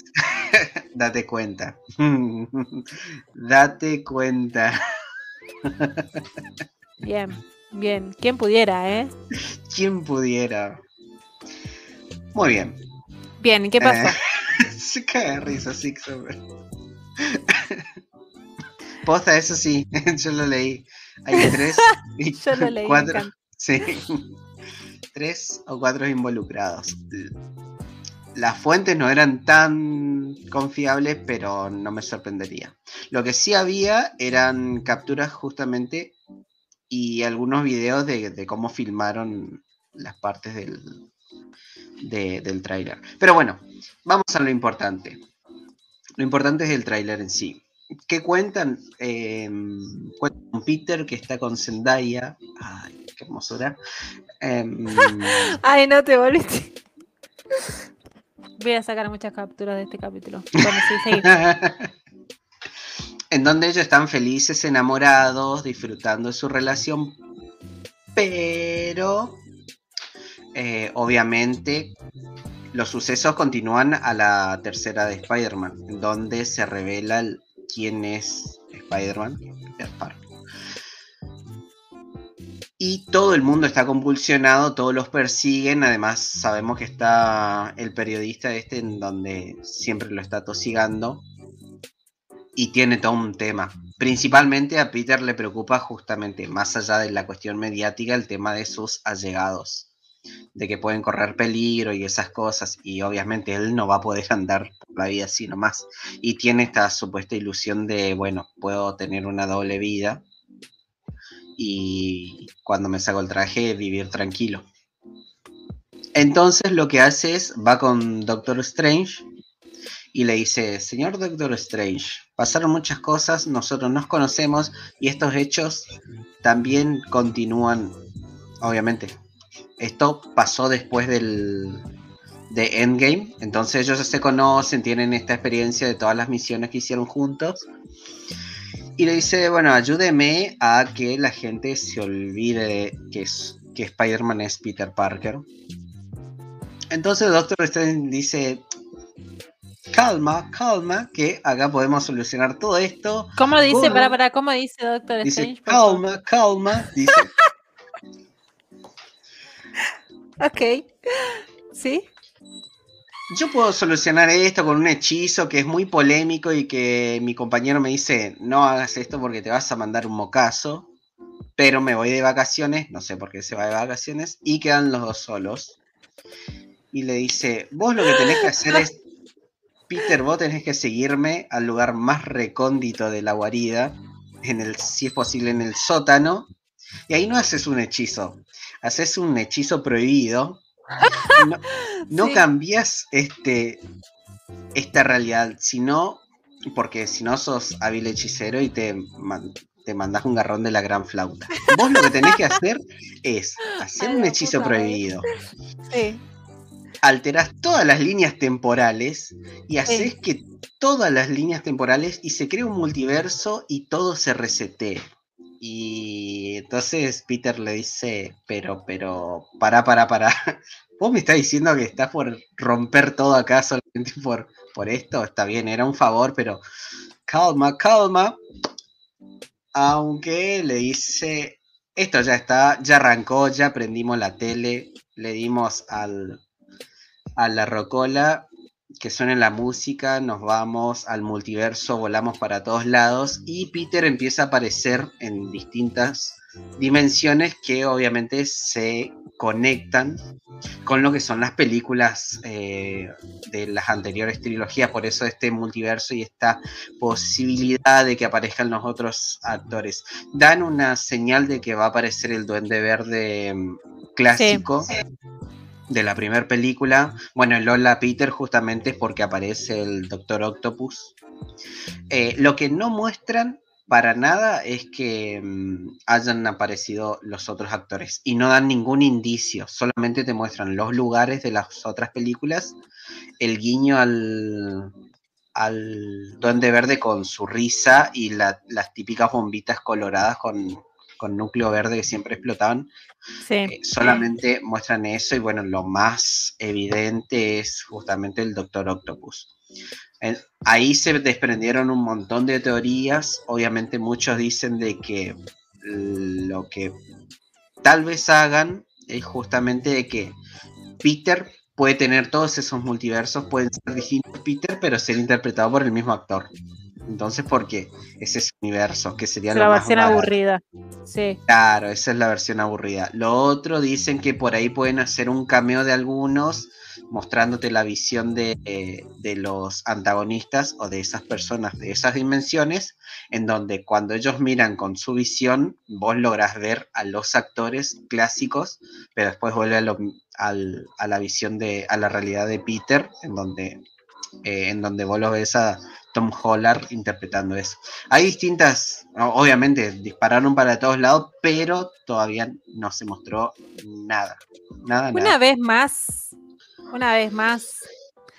Date cuenta. Date cuenta. Bien, bien. ¿Quién pudiera, eh? ¿Quién pudiera? Muy bien. Bien, ¿qué pasó? Eh, se caga de risa, hombre. Posta, eso sí, yo lo leí. Hay tres y Yo lo leí, cuatro. Sí. Tres o cuatro involucrados. Las fuentes no eran tan confiables, pero no me sorprendería. Lo que sí había eran capturas justamente y algunos videos de, cómo filmaron las partes del, de- del tráiler. Pero bueno, vamos a lo importante. Lo importante es el tráiler en sí. ¿Qué cuentan? Eh, cuentan con Peter que está con Zendaya. Ay, qué hermosura. Em, Ay, no te volviste. Voy a sacar muchas capturas de este capítulo. Bueno, sí, seguí. en donde ellos están felices, enamorados, disfrutando de su relación, pero eh, obviamente los sucesos continúan a la tercera de Spider-Man, en donde se revela el- quién es Spider-Man, Peter Parker. Y todo el mundo está convulsionado, todos los persiguen, además sabemos que está el periodista este en donde siempre lo está tosigando y tiene todo un tema. Principalmente a Peter le preocupa justamente, más allá de la cuestión mediática, el tema de sus allegados, de que pueden correr peligro y esas cosas, y obviamente él no va a poder andar por la vida así nomás. Y tiene esta supuesta ilusión de, bueno, puedo tener una doble vida y cuando me saco el traje vivir tranquilo. Entonces lo que hace es, va con Doctor Strange y le dice, señor Doctor Strange, pasaron muchas cosas, nosotros nos conocemos y estos hechos también continúan, obviamente. Esto pasó después del de Endgame, entonces ellos se conocen, tienen esta experiencia de todas las misiones que hicieron juntos. Y le dice, bueno, ayúdeme a que la gente se olvide que, es, que Spider-Man es Peter Parker. Entonces Doctor Strange dice, calma, calma, que acá podemos solucionar todo esto. ¿Cómo dice? Bueno. Para, para, ¿cómo dice Doctor Strange? calma, calma. Dice, Ok. ¿Sí? yo puedo solucionar esto con un hechizo que es muy polémico y que mi compañero me dice, no hagas esto porque te vas a mandar un mocazo, pero me voy de vacaciones, no sé por qué se va de vacaciones, y quedan los dos solos. Y le dice, vos lo que tenés que hacer es, Peter, vos tenés que seguirme al lugar más recóndito de la guarida, en el, si es posible en el sótano, y ahí no haces un hechizo, haces un hechizo prohibido. No, no Sí. cambias este, esta realidad, sino porque si no sos hábil hechicero y te, man- te mandas un garrón de la gran flauta. Vos lo que tenés que hacer es hacer Ay, un hechizo prohibido, Sí. alterás todas las líneas temporales y haces que todas las líneas temporales y se crea un multiverso y todo se resetee. Y entonces Peter le dice, pero, pero, para, para, para. ¿Vos me estás diciendo que estás por romper todo acá solamente por, por esto? Está bien, era un favor, pero calma, calma. Aunque le dice, esto ya está, ya arrancó, ya prendimos la tele, le dimos al, a la rocola, que suene la música, nos vamos al multiverso, volamos para todos lados y Peter empieza a aparecer en distintas dimensiones que obviamente se conectan con lo que son las películas eh, de las anteriores trilogías, por eso este multiverso y esta posibilidad de que aparezcan los otros actores. Dan una señal de que va a aparecer el duende verde mm, clásico de la primera película. Bueno, en Lola Peter justamente es porque aparece el Doctor Octopus. Eh, lo que no muestran para nada es que mm, hayan aparecido los otros actores y no dan ningún indicio, solamente te muestran los lugares de las otras películas, el guiño al, al Duende Verde con su risa y la- las típicas bombitas coloradas con, con núcleo verde que siempre explotaban, Eh, solamente muestran eso y bueno, lo más evidente es justamente el Doctor Octopus. Ahí se desprendieron un montón de teorías, obviamente muchos dicen de que lo que tal vez hagan es justamente de que Peter puede tener todos esos multiversos, pueden ser distintos Peter, pero ser interpretado por el mismo actor. Entonces, ¿por qué? Es ese universo, que sería la lo más versión barato. aburrida. Sí. Claro, esa es la versión aburrida. Lo otro dicen que por ahí pueden hacer un cameo de algunos, mostrándote la visión de, eh, de los antagonistas o de esas personas de esas dimensiones, en donde cuando ellos miran con su visión, vos lográs ver a los actores clásicos, pero después vuelve a, lo- al- a la visión de, a la realidad de Peter, en donde, eh, en donde vos lo ves a Tom Holland interpretando eso. Hay distintas, obviamente dispararon para todos lados, pero todavía no se mostró nada. Nada, Una nada. vez más, una vez más,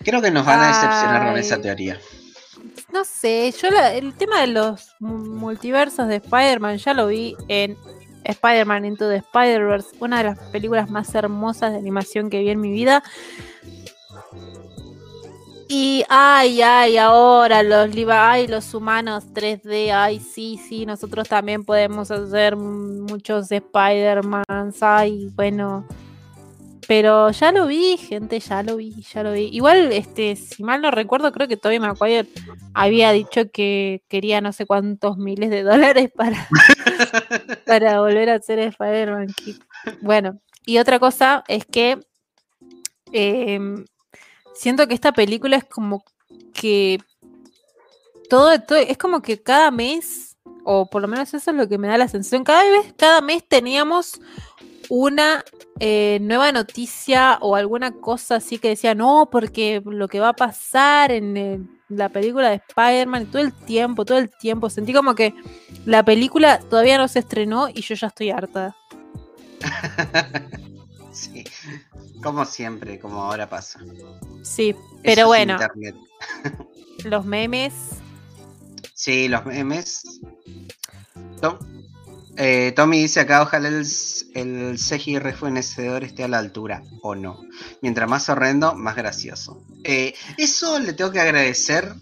Creo que nos van a decepcionar con esa teoría. no sé, yo la- el tema de los mu- multiversos de Spider-Man ya lo vi en Spider-Man Into the Spider-Verse, una de las películas más hermosas de animación que vi en mi vida. Y ay, ay, ahora los ay, los humanos 3D, ay, sí, sí, nosotros también podemos hacer muchos Spider-Mans, ay, bueno. Pero ya lo vi, gente, ya lo vi, ya lo vi. Igual, este, si mal no recuerdo, creo que Tobey Maguire había dicho que quería no sé cuántos miles de dólares para, para volver a ser Spider-Man. Bueno, y otra cosa es que em, siento que esta película es como que todo, todo- es como que cada mes, o por lo menos eso es lo que me da la sensación, cada vez, cada mes teníamos una eh, nueva noticia o alguna cosa así que decía, no, porque lo que va a pasar en la película de Spider-Man, todo el tiempo, todo el tiempo, sentí como que la película todavía no se estrenó y yo ya estoy harta. sí, como siempre, como ahora pasa. Sí, pero bueno, los memes, Sí, los memes. Tom- eh, Tommy dice acá, ojalá el, el CGI rejuvenecedor esté a la altura, o no. Mientras más horrendo, más gracioso. Eh, eso le tengo que agradecer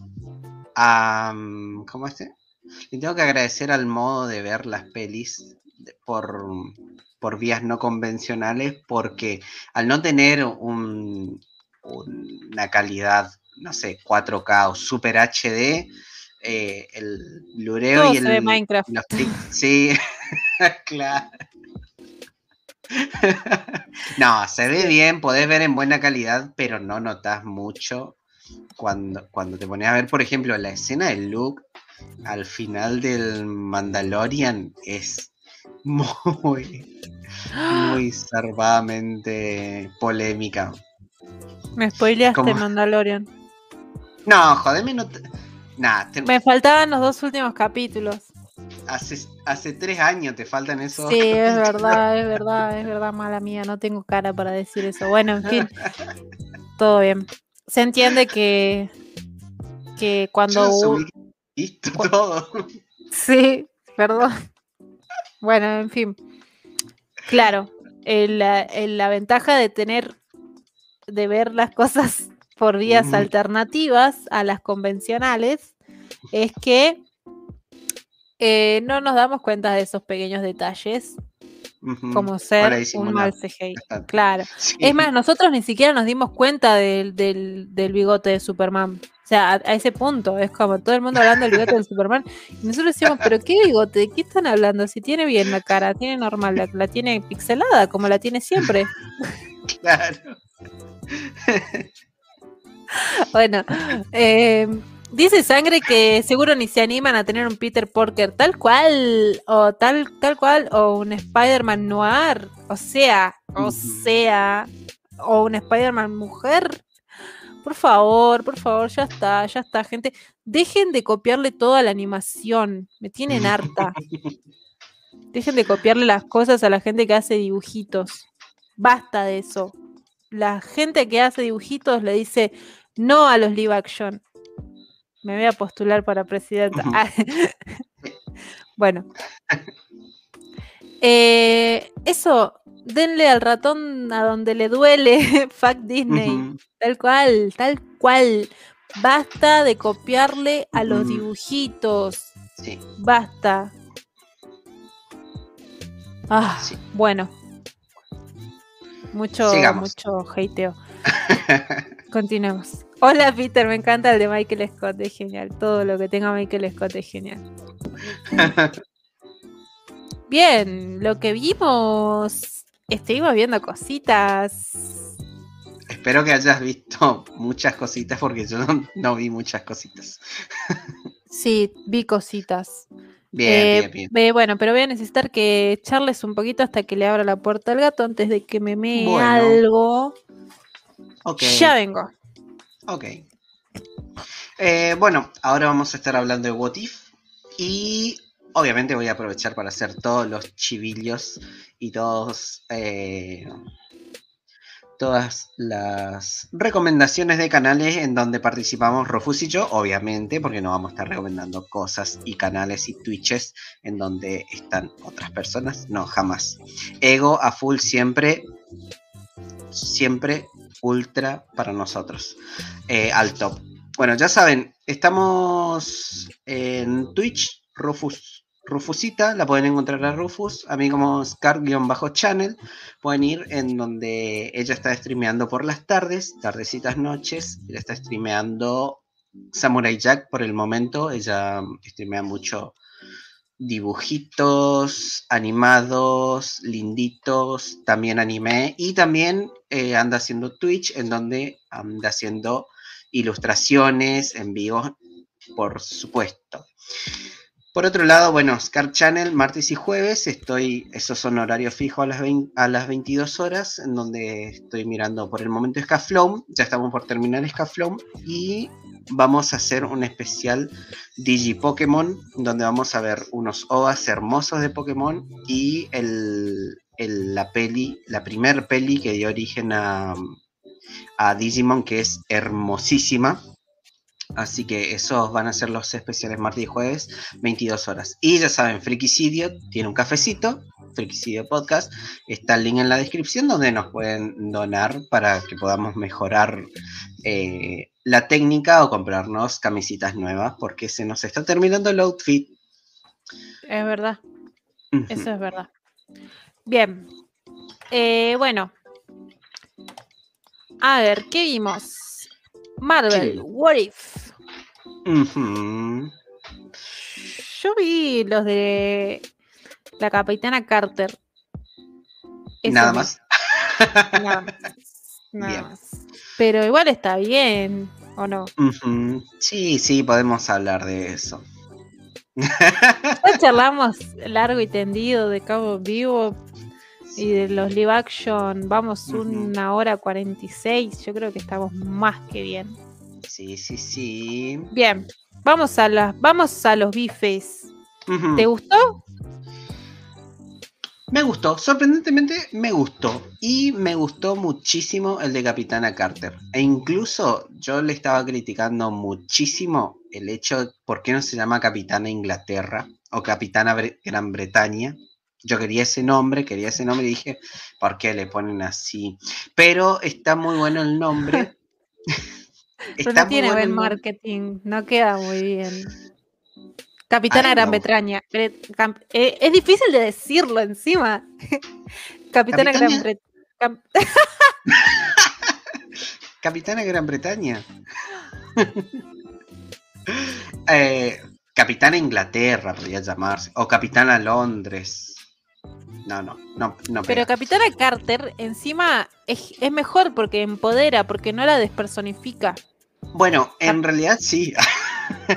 a... mm, ¿Cómo este? Le tengo que agradecer al modo de ver las pelis por, por vías no convencionales, porque al no tener un, un- una calidad, no sé, 4K o Super HD, eh, el Blu-ray todo y se el, ve Minecraft. los sí, claro. no, se ve bien, podés ver en buena calidad, pero no notas mucho cuando, cuando te pones a ver, por ejemplo, la escena de Luke al final del Mandalorian es muy, muy zarpadamente polémica. Me spoileaste. Mandalorian. No, jodeme, no te... Nah, te- Me faltaban los dos últimos capítulos. hace, hace tres años te faltan esos. Sí, es verdad, es verdad, es verdad, mala mía, no tengo cara para decir eso. Bueno, en fin, todo bien. Se entiende que, que Yo cuando... que listo todo. Sí, perdón. Bueno, en fin. Claro, el- la, el- la ventaja de tener, de ver las cosas por vías alternativas a las convencionales, es que eh, no nos damos cuenta de esos pequeños detalles, como ser un mal CGI. Claro. Sí. Es más, nosotros ni siquiera nos dimos cuenta del, del, del bigote de Superman. O sea, a, a ese punto, es como todo el mundo hablando del bigote de Superman. Y nosotros decíamos, pero ¿qué bigote? ¿De qué están hablando? Si tiene bien la cara, tiene normal, la, la tiene pixelada, como la tiene siempre. Claro. Bueno, eh, dice Sangre que seguro ni se animan a tener un Peter Parker tal cual, o tal, tal cual, o un Spider-Man noir. O sea, o sea, o un Spider-Man mujer. Por favor, por favor, ya está, ya está, gente. Dejen de copiarle toda la animación. Me tienen harta. Dejen de copiarle las cosas a la gente que hace dibujitos. Basta de eso. La gente que hace dibujitos le dice no a los live action. Me voy a postular para presidenta. Bueno. Eh, eso, denle al ratón a donde le duele, fuck Disney. Tal cual, tal cual. Basta de copiarle a los dibujitos. Sí, Basta. Ah, sí. bueno. Mucho, Sigamos. mucho hateo. Continuemos. Hola Peter, me encanta el de Michael Scott, es genial. Todo lo que tenga Michael Scott es genial. Bien, lo que vimos, estuvimos viendo cositas. Espero que hayas visto muchas cositas porque yo no, no vi muchas cositas. Sí, vi cositas. Bien, Eh, bien, bien. ve- bueno, pero voy a necesitar que charles un poquito hasta que le abra la puerta al gato antes de que me mee Bueno. algo. Ok. Ya vengo. Ok. Eh, bueno, ahora vamos a estar hablando de What If. Y obviamente voy a aprovechar para hacer todos los chivillos y todos. eh, todas las recomendaciones de canales en donde participamos Rufus y yo, obviamente, porque no vamos a estar recomendando cosas y canales y twitches en donde están otras personas. No, jamás. Ego a full siempre. Siempre ultra para nosotros. Eh, al top. Bueno, ya saben, estamos en Twitch, Rufus, Rufusita, la pueden encontrar a Rufus, a mí como Scar-channel, pueden ir en donde ella está streameando por las tardes, tardecitas noches, ella está streameando Samurai Jack por el momento, ella streamea mucho dibujitos animados, linditos, también anime. Y también eh, anda haciendo Twitch en donde anda haciendo ilustraciones en vivo, por supuesto. Por otro lado, bueno, Scar Channel, martes y jueves, estoy, esos son horarios fijos a las, 20 a las 22 horas, en donde estoy mirando por el momento Scaflown, ya estamos por terminar Scaflown, y vamos a hacer un especial Digi Pokémon, donde vamos a ver unos OVAs hermosos de Pokémon y el- la peli, la primer peli que dio origen a, a Digimon, que es hermosísima. Así que esos van a ser los especiales martes y jueves, 22 horas. Y ya saben, Frikicidio tiene un cafecito, Frikicidio Podcast. Está el link en la descripción donde nos pueden donar para que podamos mejorar eh, la técnica o comprarnos camisitas nuevas porque se nos está terminando el outfit. Es verdad, eso es verdad. Bien. Eh, bueno. A ver, ¿qué vimos? Marvel, Sí. What If. Yo vi los de la Capitana Carter. Eso Nada más. Nada más. Nada más. Pero igual está bien, ¿o no? Sí, sí, podemos hablar de eso. Ya charlamos largo y tendido de Cabo Vivo y de los live action. Vamos Ujú. una hora 46. Yo creo que estamos más que bien. Sí, sí, sí. Bien, vamos a las, vamos a los bifes. ¿Te gustó? Me gustó, sorprendentemente me gustó. Y me gustó muchísimo el de Capitana Carter. E incluso yo le estaba criticando muchísimo el hecho, ¿por qué no se llama Capitana Inglaterra o Capitana Bre- Gran Bretaña? Yo quería ese nombre, quería ese nombre y dije, ¿por qué le ponen así? Pero está muy bueno el nombre. Pero Está no muy tiene bueno buen marketing, no queda muy bien. Capitana Ay, Gran no. Bretaña. Eh, es difícil de decirlo encima. Capitana Gran Bretaña. Capitana Gran Bretaña. Eh, Capitana Inglaterra podría llamarse. O Capitana Londres. No, no, no, no. Pero. Capitana Carter encima es, es mejor porque empodera, porque no la despersonifica. Bueno, en realidad sí.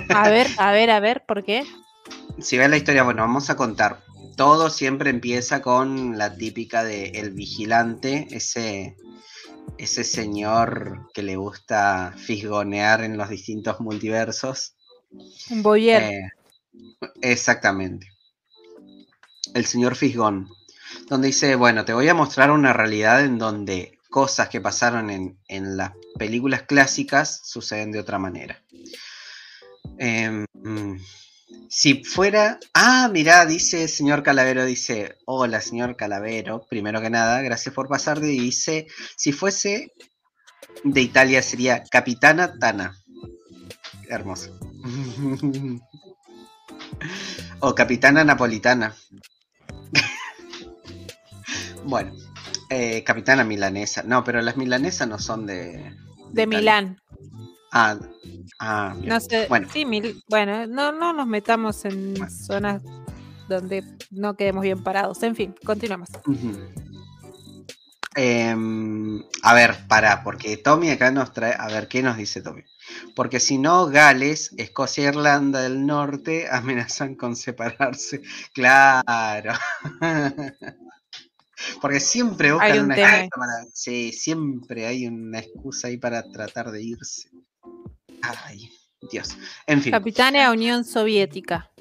A ver, a ver, a ver, ¿por qué? si ves la historia, bueno, vamos a contar. Todo siempre empieza con la típica de el vigilante, ese, ese señor que le gusta fisgonear en los distintos multiversos. Un boyer. Eh, exactamente. El señor Fisgón. Donde dice, bueno, te voy a mostrar una realidad en donde cosas que pasaron en, en las películas clásicas suceden de otra manera. Em, mm, Si fuera. Ah, mirá, dice el señor Calavero, dice. Hola, señor Calavero. Primero que nada, gracias por pasar. Y dice. Si fuese de Italia sería Capitana Tana. Hermoso. o Capitana Napolitana. Bueno. eh, Capitana Milanesa. No, pero las milanesas no son de. De. Milán. Ah, ah. No sé. Bueno. Sí, Mil- bueno, no, no nos metamos en Bueno. zonas donde no quedemos bien parados. En fin, continuamos. Ujú. Em, a ver, para, porque Tommy acá nos trae. A ver, ¿qué nos dice Tommy? Porque si no, Gales, Escocia e Irlanda del Norte amenazan con separarse. Claro. Porque siempre buscan Hay un una tema. excusa para. Sí, siempre hay una excusa ahí para tratar de irse. Ay, Dios. En fin. Capitana Unión Soviética.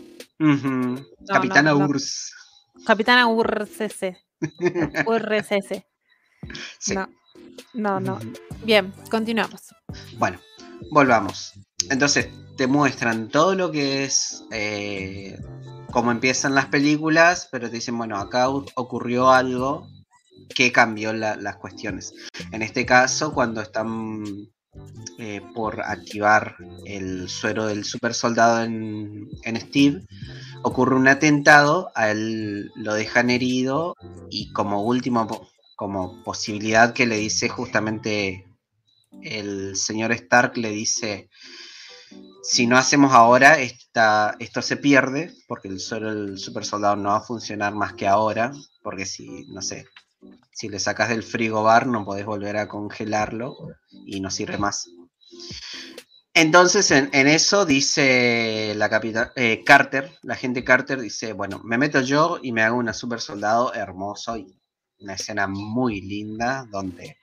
Capitana no. Urs. Capitana URCC. URCC. Sí. No, no, no. Bien, continuamos. Bueno, volvamos. Entonces, te muestran todo lo que es eh, cómo empiezan las películas, pero te dicen, bueno, acá ocurrió algo que cambió la- las cuestiones. En este caso, cuando están eh, por activar el suero del super soldado en, Steve, ocurre un atentado, a él lo dejan herido y como último, po- como posibilidad que le dice justamente el señor Stark le dice, si no hacemos ahora, esta, esto se pierde, porque el suero del super soldado no va a funcionar más que ahora, porque si, no sé, si le sacas del frigobar no podés volver a congelarlo y no sirve más. Entonces, en, en eso dice la capitán Carter, la gente Carter dice, bueno, me meto yo y me hago una super soldado hermoso y una escena muy linda donde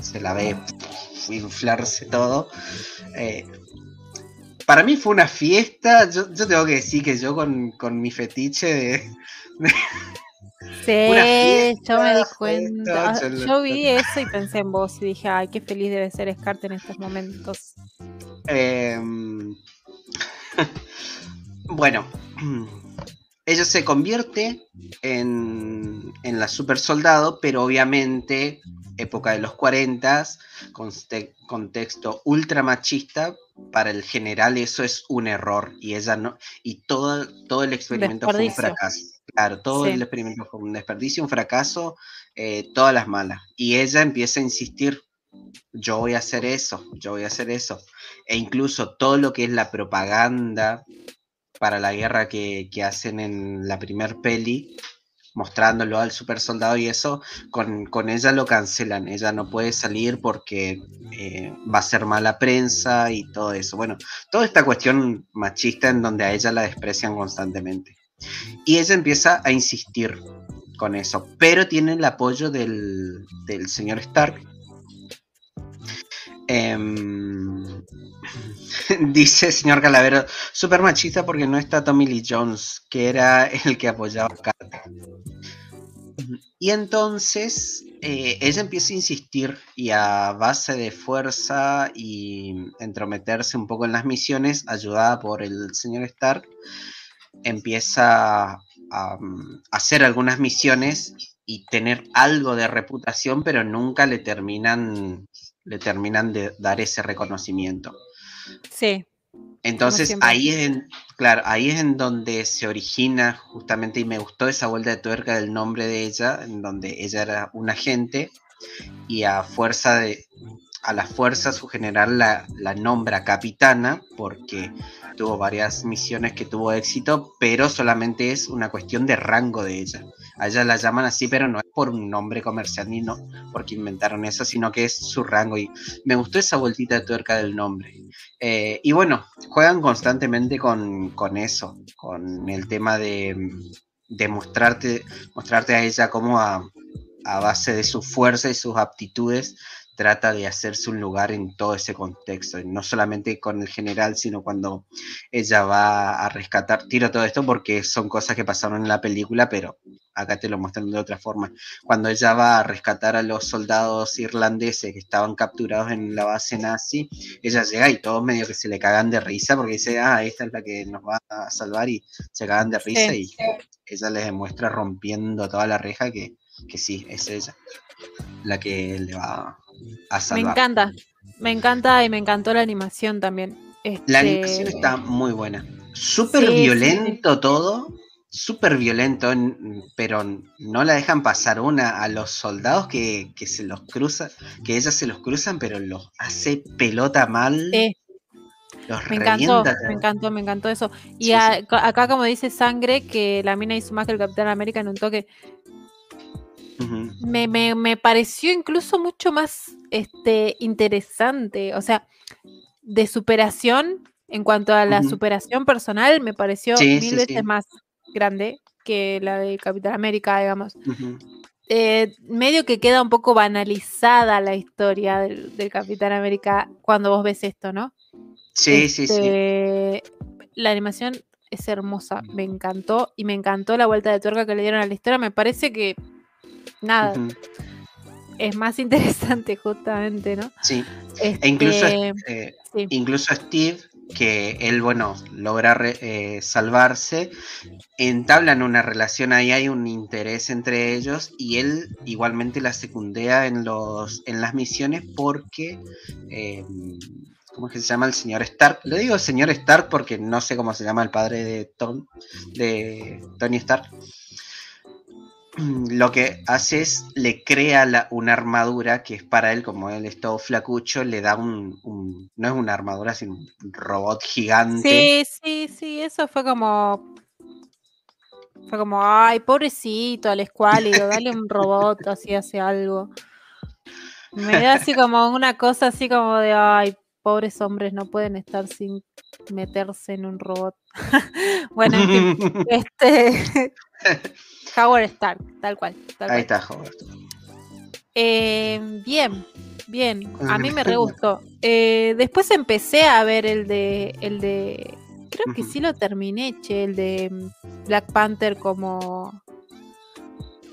se la ve inflarse todo. Eh, para mí fue una fiesta. Yo, yo tengo que decir que yo con, con mi fetiche de. Sí, Una fiesta, yo me di cuenta. yo vi eso y pensé en vos y dije, ay, qué feliz debe ser Scarlett en estos momentos. Em, bueno, ella se convierte en, en la super soldado, pero obviamente, época de los 40, conste- contexto ultra machista, para el general eso es un error y ella no, y todo, todo el experimento fue un fracaso. Claro, todo Sí. el experimento fue un desperdicio, un fracaso, eh, todas las malas. Y ella empieza a insistir, yo voy a hacer eso, yo voy a hacer eso. E incluso todo lo que es la propaganda para la guerra que, que hacen en la primer peli, mostrándolo al super soldado y eso, con, con ella lo cancelan. Ella no puede salir porque eh, va a ser mala prensa y todo eso. Bueno, toda esta cuestión machista en donde a ella la desprecian constantemente. Y ella empieza a insistir con eso, pero tiene el apoyo del, del señor Stark. Em, dice señor Calavero, super machista porque no está Tommy Lee Jones, que era el que apoyaba a Carter. Y entonces eh, ella empieza a insistir y a base de fuerza y entrometerse un poco en las misiones, ayudada por el señor Stark, empieza a um, hacer algunas misiones y tener algo de reputación, pero nunca le terminan, le terminan de dar ese reconocimiento. Sí, Entonces ahí es en, claro, ahí es en donde se origina justamente, y me gustó esa vuelta de tuerca del nombre de ella, en donde ella era un agente y a fuerza de, a la fuerza su general la, la nombra capitana porque tuvo varias misiones que tuvo éxito, pero solamente es una cuestión de rango de ella. A ella la llaman así, pero no es por un nombre comercial ni no porque inventaron eso, sino que es su rango. Y me gustó esa vueltita de tuerca del nombre. Eh, y bueno, juegan constantemente con, con eso, con el tema de, de mostrarte, mostrarte a ella como a, a base de su fuerza y sus aptitudes trata de hacerse un lugar en todo ese contexto, no solamente con el general, sino cuando ella va a rescatar, tiro todo esto porque son cosas que pasaron en la película, pero acá te lo muestran de otra forma. Cuando ella va a rescatar a los soldados irlandeses que estaban capturados en la base nazi, ella llega y todos medio que se le cagan de risa porque dice, ah, esta es la que nos va a salvar y se cagan de risa Sí. y ella les demuestra rompiendo toda la reja que, que sí, es ella la que le va a Me salvar. encanta. Me encanta y me encantó la animación también. La Este, animación está muy buena. Súper sí, violento todo. Súper violento, pero no la dejan pasar una a los soldados que, que se los cruza, que ellas se los cruzan, pero los hace pelota mal. Sí. Los Me encantó, me encantó, me encantó eso. Y Sí, a- sí. ca- acá, como dice Sangre, que la mina hizo más que el Capitán América en un toque, me, me- me pareció incluso mucho más este, interesante. O sea, de superación, en cuanto a la superación personal, me pareció mil veces más grande que la de Capitán América, digamos. Eh, medio que queda un poco banalizada la historia del, del Capitán América cuando vos ves esto, ¿no? Sí, sí, sí. Este, La animación es hermosa, me encantó y me encantó la vuelta de tuerca que le dieron a la historia. Me parece que nada, es más interesante justamente, ¿no? Sí. E incluso, Este, eh, sí. incluso Steve, que él, bueno, logra eh, salvarse, entablan una relación, ahí hay un interés entre ellos y él igualmente la secundea en, los, en las misiones porque, eh, ¿cómo es que se llama el señor Stark? Le digo señor Stark porque no sé cómo se llama el padre de, Tom, de Tony Stark. Lo que hace es le crea la- una armadura que es para él, como él es todo flacucho, le da un, un- no es una armadura, sino un robot gigante. Sí, sí, sí, eso fue como. Fue como, ay, pobrecito, al escuálido, dale un robot, así hace algo. Me da así como una cosa así como de, ay, pobres hombres no pueden estar sin meterse en un robot. bueno, en fin, este. Howard Stark, tal cual. tal Ahí cual. está, Howard. Eh, bien, bien. A mí me re gustó. Eh, después empecé a ver el de, el de, creo que sí lo terminé, che, el de mm, Black Panther como,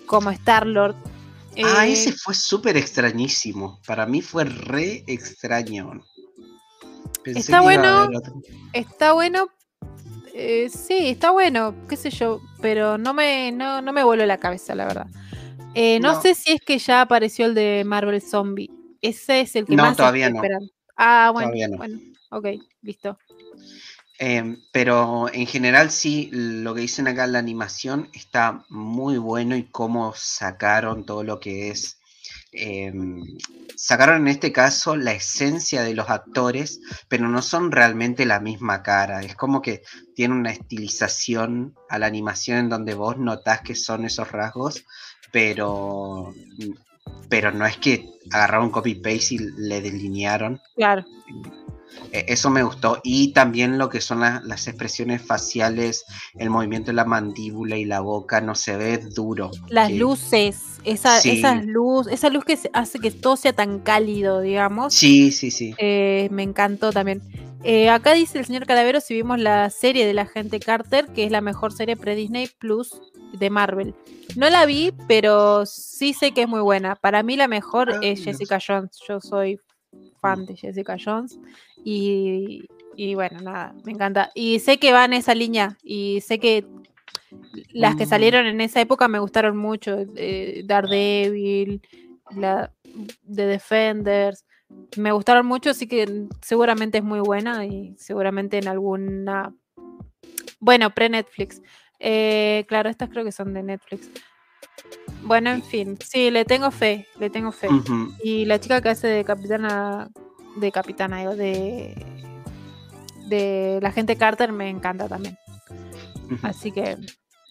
como Star Lord. Ah, ese fue súper extrañísimo. Para mí fue re extraño. Pensé Está bueno. Está bueno. eh, sí, está bueno, qué sé yo, pero no me, no, no me vuelve la cabeza, la verdad. Eh, no, No. sé si es que ya apareció el de Marvel Zombie. Ese es el que No, más todavía estoy no. esperando. Ah, bueno, Todavía no. bueno, ok, listo. Eh, pero en general sí, lo que dicen acá en la animación está muy bueno y cómo sacaron todo lo que es... eh, sacaron en este caso la esencia de los actores, pero no son realmente la misma cara. Es como que tiene una estilización a la animación en donde vos notás que son esos rasgos, pero, pero no es que agarraron copy-paste y le delinearon. Claro. Eh, Eso me gustó. Y también lo que son la- las expresiones faciales, el movimiento de la mandíbula y la boca, no se ve duro. Las luces, esa, Sí. esas luz, esa luz que se- hace que todo sea tan cálido, digamos, Sí, sí, sí. eh, me encantó también. Eh, acá dice el señor Calavero si vimos la serie de la gente Carter, que es la mejor serie pre-Disney Plus de Marvel. No la vi, pero sí sé que es muy buena. Para mí la mejor Ah, es. Jessica Jones. Yo soy fan de Jessica Jones. Y, y bueno, nada, me encanta. Y sé que va en esa línea. Y sé que las que Mm. salieron en esa época me gustaron mucho. eh, Daredevil, la de Defenders. Me gustaron mucho, así que seguramente es muy buena y seguramente en alguna... Bueno, pre-Netflix. Eh, claro, estas creo que son de Netflix. Bueno, en fin, sí, le tengo fe, le tengo fe. Y la chica que hace de capitana, de capitana, digo, de, de la gente Carter me encanta también. Así que,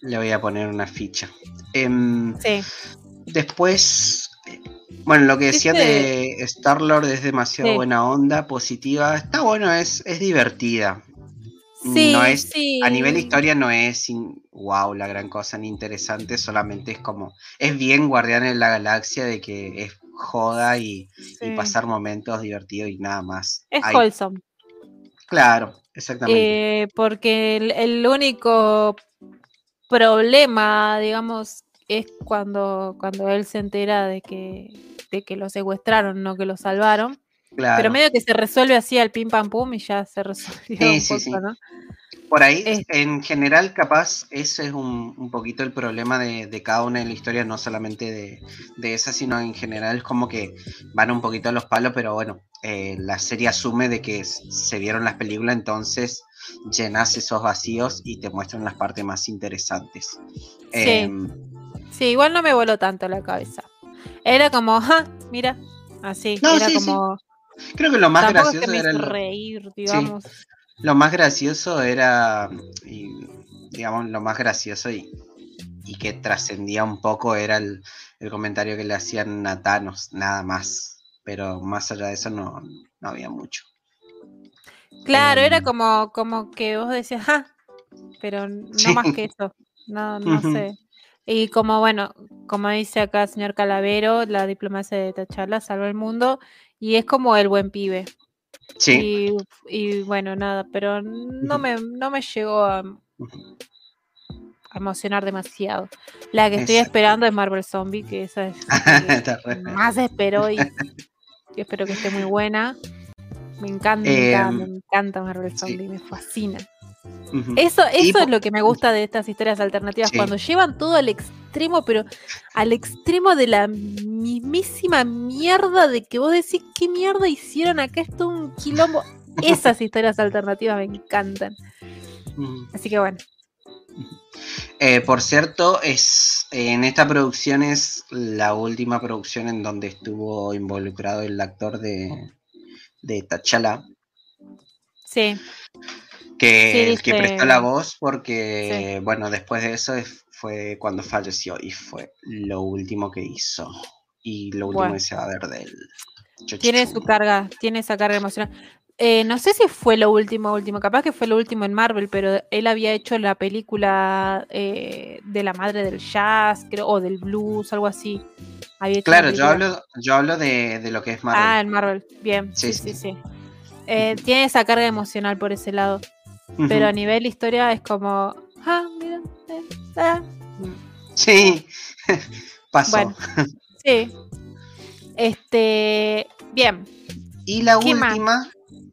Le voy a poner una ficha. Em, sí. después, bueno, lo que decía de Star-Lord es demasiado Sí. buena onda, positiva. Está bueno, es, es divertida. Sí, no es, sí. A nivel historia no es wow, la gran cosa ni interesante, solamente es como, es bien Guardián de la Galaxia de que es joda y, pasar momentos divertidos y nada más. Es Hay- wholesome. Claro, exactamente. Eh, porque el, el único problema, digamos, es cuando, cuando él se entera de que, de que lo secuestraron, no que lo salvaron. Claro. Pero medio que se resuelve así al pim pam pum y ya se resolvió Sí, un sí, poco, sí. ¿no? Por ahí, Es- en general, capaz, ese es un, un poquito el problema de, de cada una de las historias, no solamente de, de esa, sino en general es como que van un poquito a los palos, pero bueno, eh, la serie asume de que se vieron las películas, entonces llenas esos vacíos y te muestran las partes más interesantes. Em, Sí, igual no me voló tanto la cabeza. Era como, ja, mira, así. No, era sí, sí. como, creo que lo más tampoco es gracioso que me era hizo el- reír, digamos. Lo más gracioso era, y, digamos, lo más gracioso y, y que trascendía un poco era el, el comentario que le hacían a Thanos, nada más. Pero más allá de eso no, no había mucho. Claro, era Em. como, como que vos decías, ja, pero no Sí. más que eso. No, no sé. Y como, bueno, como dice acá el señor Calavero, la diplomacia de T'Challa salva el mundo y es como el buen pibe. Sí. Y, y bueno, nada, pero no me, no me llegó a, emocionar demasiado. La que estoy Exacto. esperando es Marvel Zombie, que esa es que más espero y, y espero que esté muy buena. Me encanta, Em, me encanta Marvel sí. Zombie, me fascina. Eso, eso es lo que me gusta de estas historias alternativas, Sí. cuando llevan todo al extremo, pero al extremo de la mismísima mierda de que vos decís, ¿qué mierda hicieron acá? Esto es un quilombo. Esas historias alternativas me encantan. Ujú. Así que bueno, Eh, por cierto, es en esta producción es la última producción en donde estuvo involucrado el actor de, de T'Challa. sí, que, Sí, el que prestó la voz porque, bueno, después de eso es- fue cuando falleció y fue lo último que hizo y lo último Bueno. que se va a ver del tiene su carga, tiene esa carga emocional. Eh, no sé si fue lo último, último, capaz que fue lo último en Marvel, pero él había hecho la película eh, de la madre del jazz, creo, o del blues, algo así. Había Claro, yo hablo, yo hablo de, de lo que es Marvel. Ah, en Marvel, bien, sí, Sí, sí, sí. sí. Eh, tiene esa carga emocional por ese lado, pero a nivel historia es como, ah, mira, eh, ah, Sí, pasó. Bueno. sí. Este, bien, Y la última,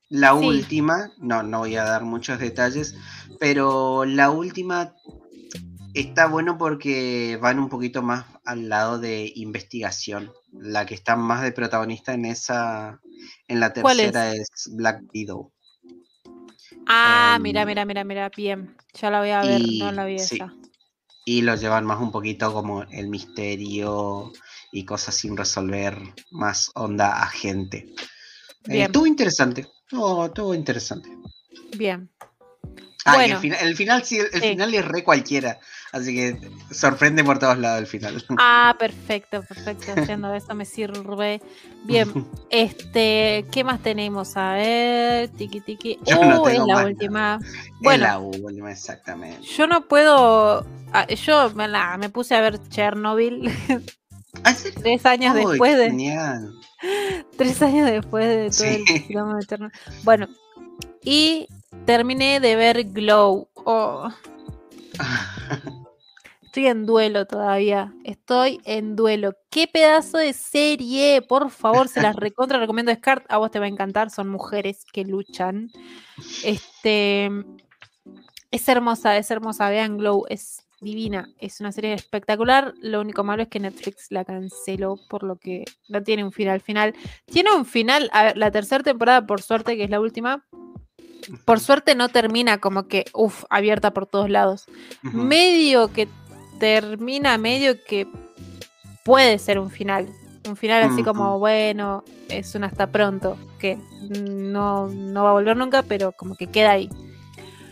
la Sí. última, no, no voy a dar muchos detalles, pero la última está bueno porque van un poquito más al lado de investigación. La que está más de protagonista en esa, en la ¿Cuál es? tercera es, Black Widow. Ah, Em, mira, mira, mira, mira, bien, ya la voy a ver, no la vi sí. esa. Y lo llevan más un poquito como el misterio y cosas sin resolver, más onda agente. Eh, estuvo interesante, estuvo, estuvo interesante. Bien. Ah, y el, final, el final sí, el Sí. final es re cualquiera, así que sorprende por todos lados el final. Ah, perfecto, perfecto. Haciendo eso me sirve. Bien, este, ¿qué más tenemos? A ver, tiki tiki. Yo no Uh, es tengo la más última. Es Bueno, la última, exactamente. yo no puedo. ah, Yo me, la- me puse a ver Chernobyl Ah, tres años Uy, después de. Genial. Tres años después de todo Sí. el quilombo de Chernobyl. Bueno, y terminé de ver Glow. Oh, estoy en duelo todavía. Estoy en duelo. Qué pedazo de serie. Por favor, se las recontra recomiendo Scar. A vos te va a encantar. Son mujeres que luchan. Este es hermosa, es hermosa. Vean Glow, es divina. Es una serie espectacular. Lo único malo es que Netflix la canceló, por lo que no tiene un final final. Tiene un final. A ver, la tercera temporada, por suerte, que es la última. Por suerte no termina como que, uff, abierta por todos lados medio que termina, medio que puede ser un final. Un final así como, bueno, es un hasta pronto, que no, no va a volver nunca, pero como que queda ahí.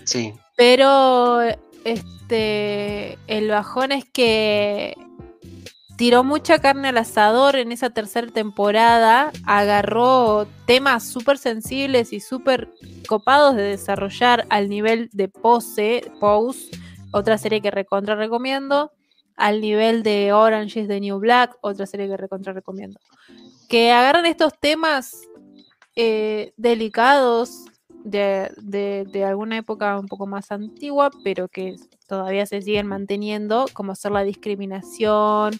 Sí. Pero este el bajón es que tiró mucha carne al asador en esa tercera temporada, agarró temas súper sensibles y súper copados de desarrollar al nivel de Pose, Pose, otra serie que recontra recomiendo, al nivel de Orange is the New Black, otra serie que recontra recomiendo. Que agarran estos temas eh, delicados de, de- alguna época un poco más antigua, pero que todavía se siguen manteniendo, como ser la discriminación,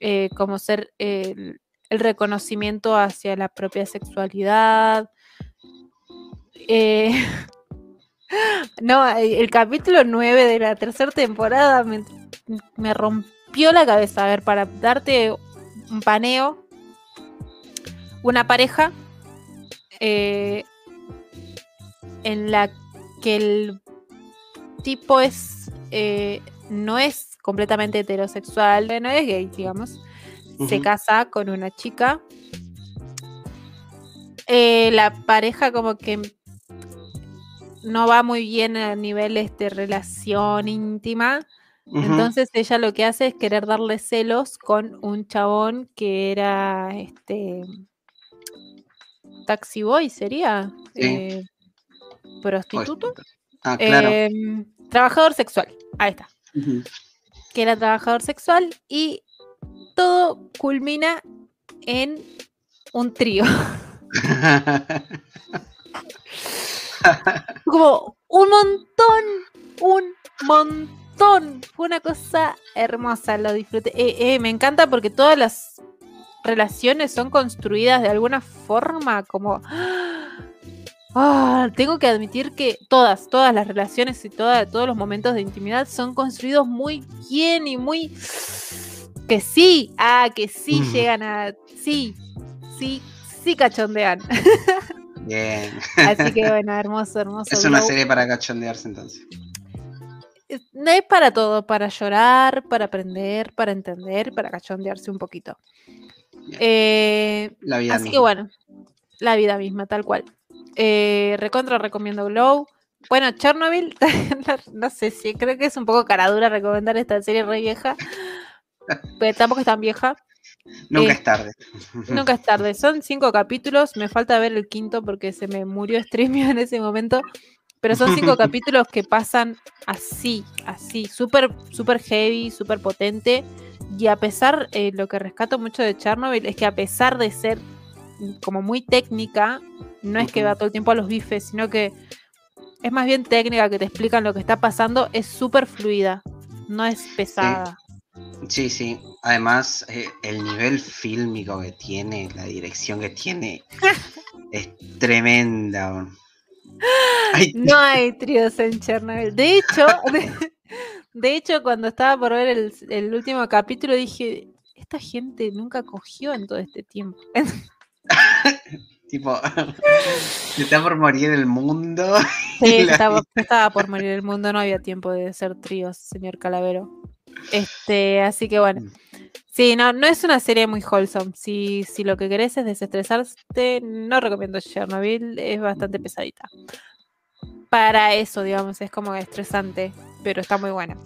eh, como ser el, el reconocimiento hacia la propia sexualidad. Eh, no, el, capítulo 9 de la tercera temporada me, me rompió la cabeza. A ver, para darte un paneo, una pareja eh, en la que el tipo es eh, no es completamente heterosexual, no es gay, digamos. Se casa con una chica. Eh, la pareja como que no va muy bien a niveles de relación íntima. Entonces ella lo que hace es querer darle celos con un chabón que era este taxi boy, sería Sí. Eh, prostituto, Ah, claro. Em, trabajador sexual. Ahí está, que era trabajador sexual y todo culmina en un trío. Como un montón, un montón. Fue una cosa hermosa, lo disfruté. Eh, eh, me encanta porque todas las relaciones son construidas de alguna forma como... Ah, tengo que admitir que todas, todas las relaciones y toda- todos los momentos de intimidad son construidos muy bien y muy... Que sí, ah, que sí Mm. llegan a... Sí, sí, sí cachondean. Bien. Así que bueno, hermoso, hermoso. Es una Glow. serie para cachondearse entonces. Es- No es para todo, para llorar, para aprender, para entender, para cachondearse un poquito. Eh, La vida así que bueno, la vida misma, tal cual. Eh, recontra recomiendo Glow. Bueno, Chernobyl, no, no sé si creo que es un poco caradura recomendar esta serie re vieja, pero tampoco es tan vieja. Nunca eh, es tarde. Nunca es tarde. Son cinco capítulos. Me falta ver el quinto porque se me murió Streamio en ese momento. Pero son cinco capítulos que pasan así, así, súper, súper heavy, súper potente. Y a pesar, eh, lo que rescato mucho de Chernobyl es que a pesar de ser como muy técnica, no es que va todo el tiempo a los bifes, sino que es más bien técnica, que te explican lo que está pasando, es súper fluida, no es pesada. Sí, sí. Además, eh, el nivel fílmico que tiene, la dirección que tiene, es tremenda. Ay, No hay tríos en Chernobyl. De hecho, de, de hecho, cuando estaba por ver el, el último capítulo, dije, esta gente nunca cogió en todo este tiempo. tipo, está por morir el mundo. Sí, estaba, estaba por morir el mundo, no había tiempo de hacer tríos, señor Calavero. Este, así que bueno. Sí, no, no es una serie muy wholesome. Si, si lo que querés es desestresarte, no recomiendo Chernobyl, es bastante pesadita. Para eso, digamos, es como estresante, pero está muy buena.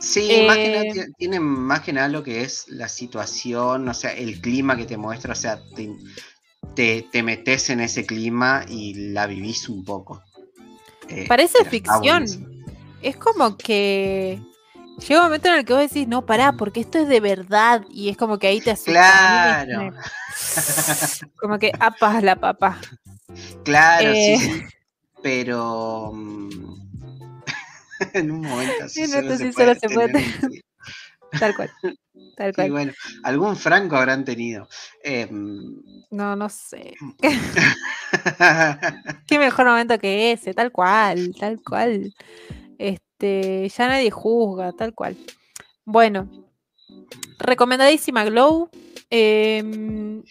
Sí, más que nada Eh, ti- tiene más que nada lo que es la situación, o sea, el clima que te muestra, o sea, te, te, te metes en ese clima y la vivís un poco. Eh, Parece ficción. Es como que llega un momento en el que vos decís, no, pará, porque esto es de verdad. Y es como que ahí te asusta. Claro. como que apas la papa. Claro, Eh. sí, sí. Pero mm, en un momento así En se sí solo se puede tener Tal cual. Tal Y cual. bueno, algún franco habrán tenido. Em, No, no sé. Qué mejor momento que ese, tal cual, tal cual. Este, ya nadie juzga, tal cual. Bueno, recomendadísima Glow. Em,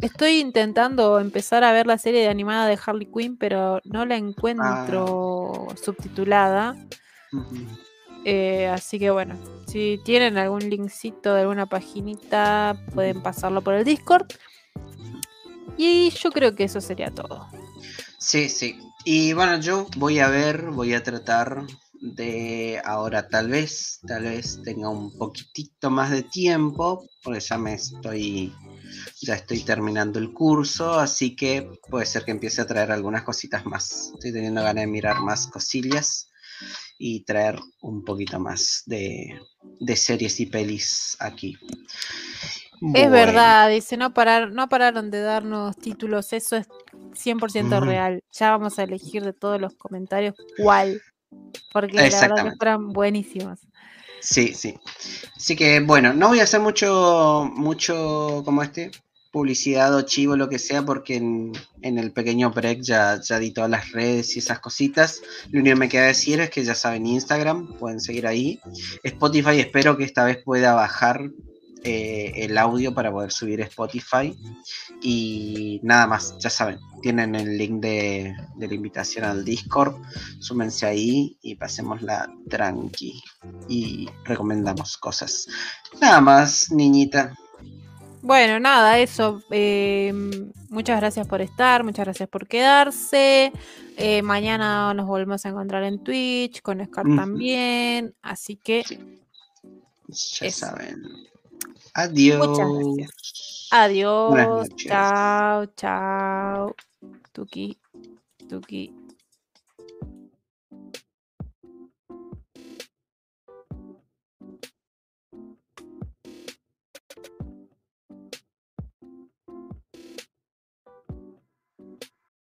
estoy intentando empezar a ver la serie de animada de Harley Quinn, pero no la encuentro subtitulada. ujú. Eh, así que bueno, si tienen algún linkcito de alguna paginita, pueden pasarlo por el Discord. Y yo creo que eso sería todo. Sí, sí. Y bueno, yo voy a ver, voy a tratar de ahora tal vez, tal vez tenga un poquitito más de tiempo, porque ya me estoy, ya estoy terminando el curso, así que puede ser que empiece a traer algunas cositas más. Estoy teniendo ganas de mirar más cosillas y traer un poquito más de, de series y pelis aquí. Es verdad, dice, no, parar, no pararon de darnos títulos, eso es 100% Ujú. real. Ya vamos a elegir de todos los comentarios cuál. Porque la verdad que Exactamente. fueran buenísimos. Sí, sí. Así que bueno, no voy a hacer mucho, mucho como este, publicidad o chivo, lo que sea, porque en, en el pequeño break ya, ya di todas las redes y esas cositas. Lo único que me queda decir es que ya saben Instagram, pueden seguir ahí. Spotify espero que esta vez pueda bajar eh, el audio para poder subir a Spotify. Y nada más, ya saben, tienen el link de, de la invitación al Discord. Súmense ahí y pasémosla tranqui. Y recomendamos cosas. Nada más, niñita. Bueno, nada, eso. eh, muchas gracias por estar, muchas gracias por quedarse. Eh, mañana nos volvemos a encontrar en Twitch, con Scar también. Así que Ya Eso. saben. Adiós. gracias. adiós. Chao, chao. Tuki, tuki.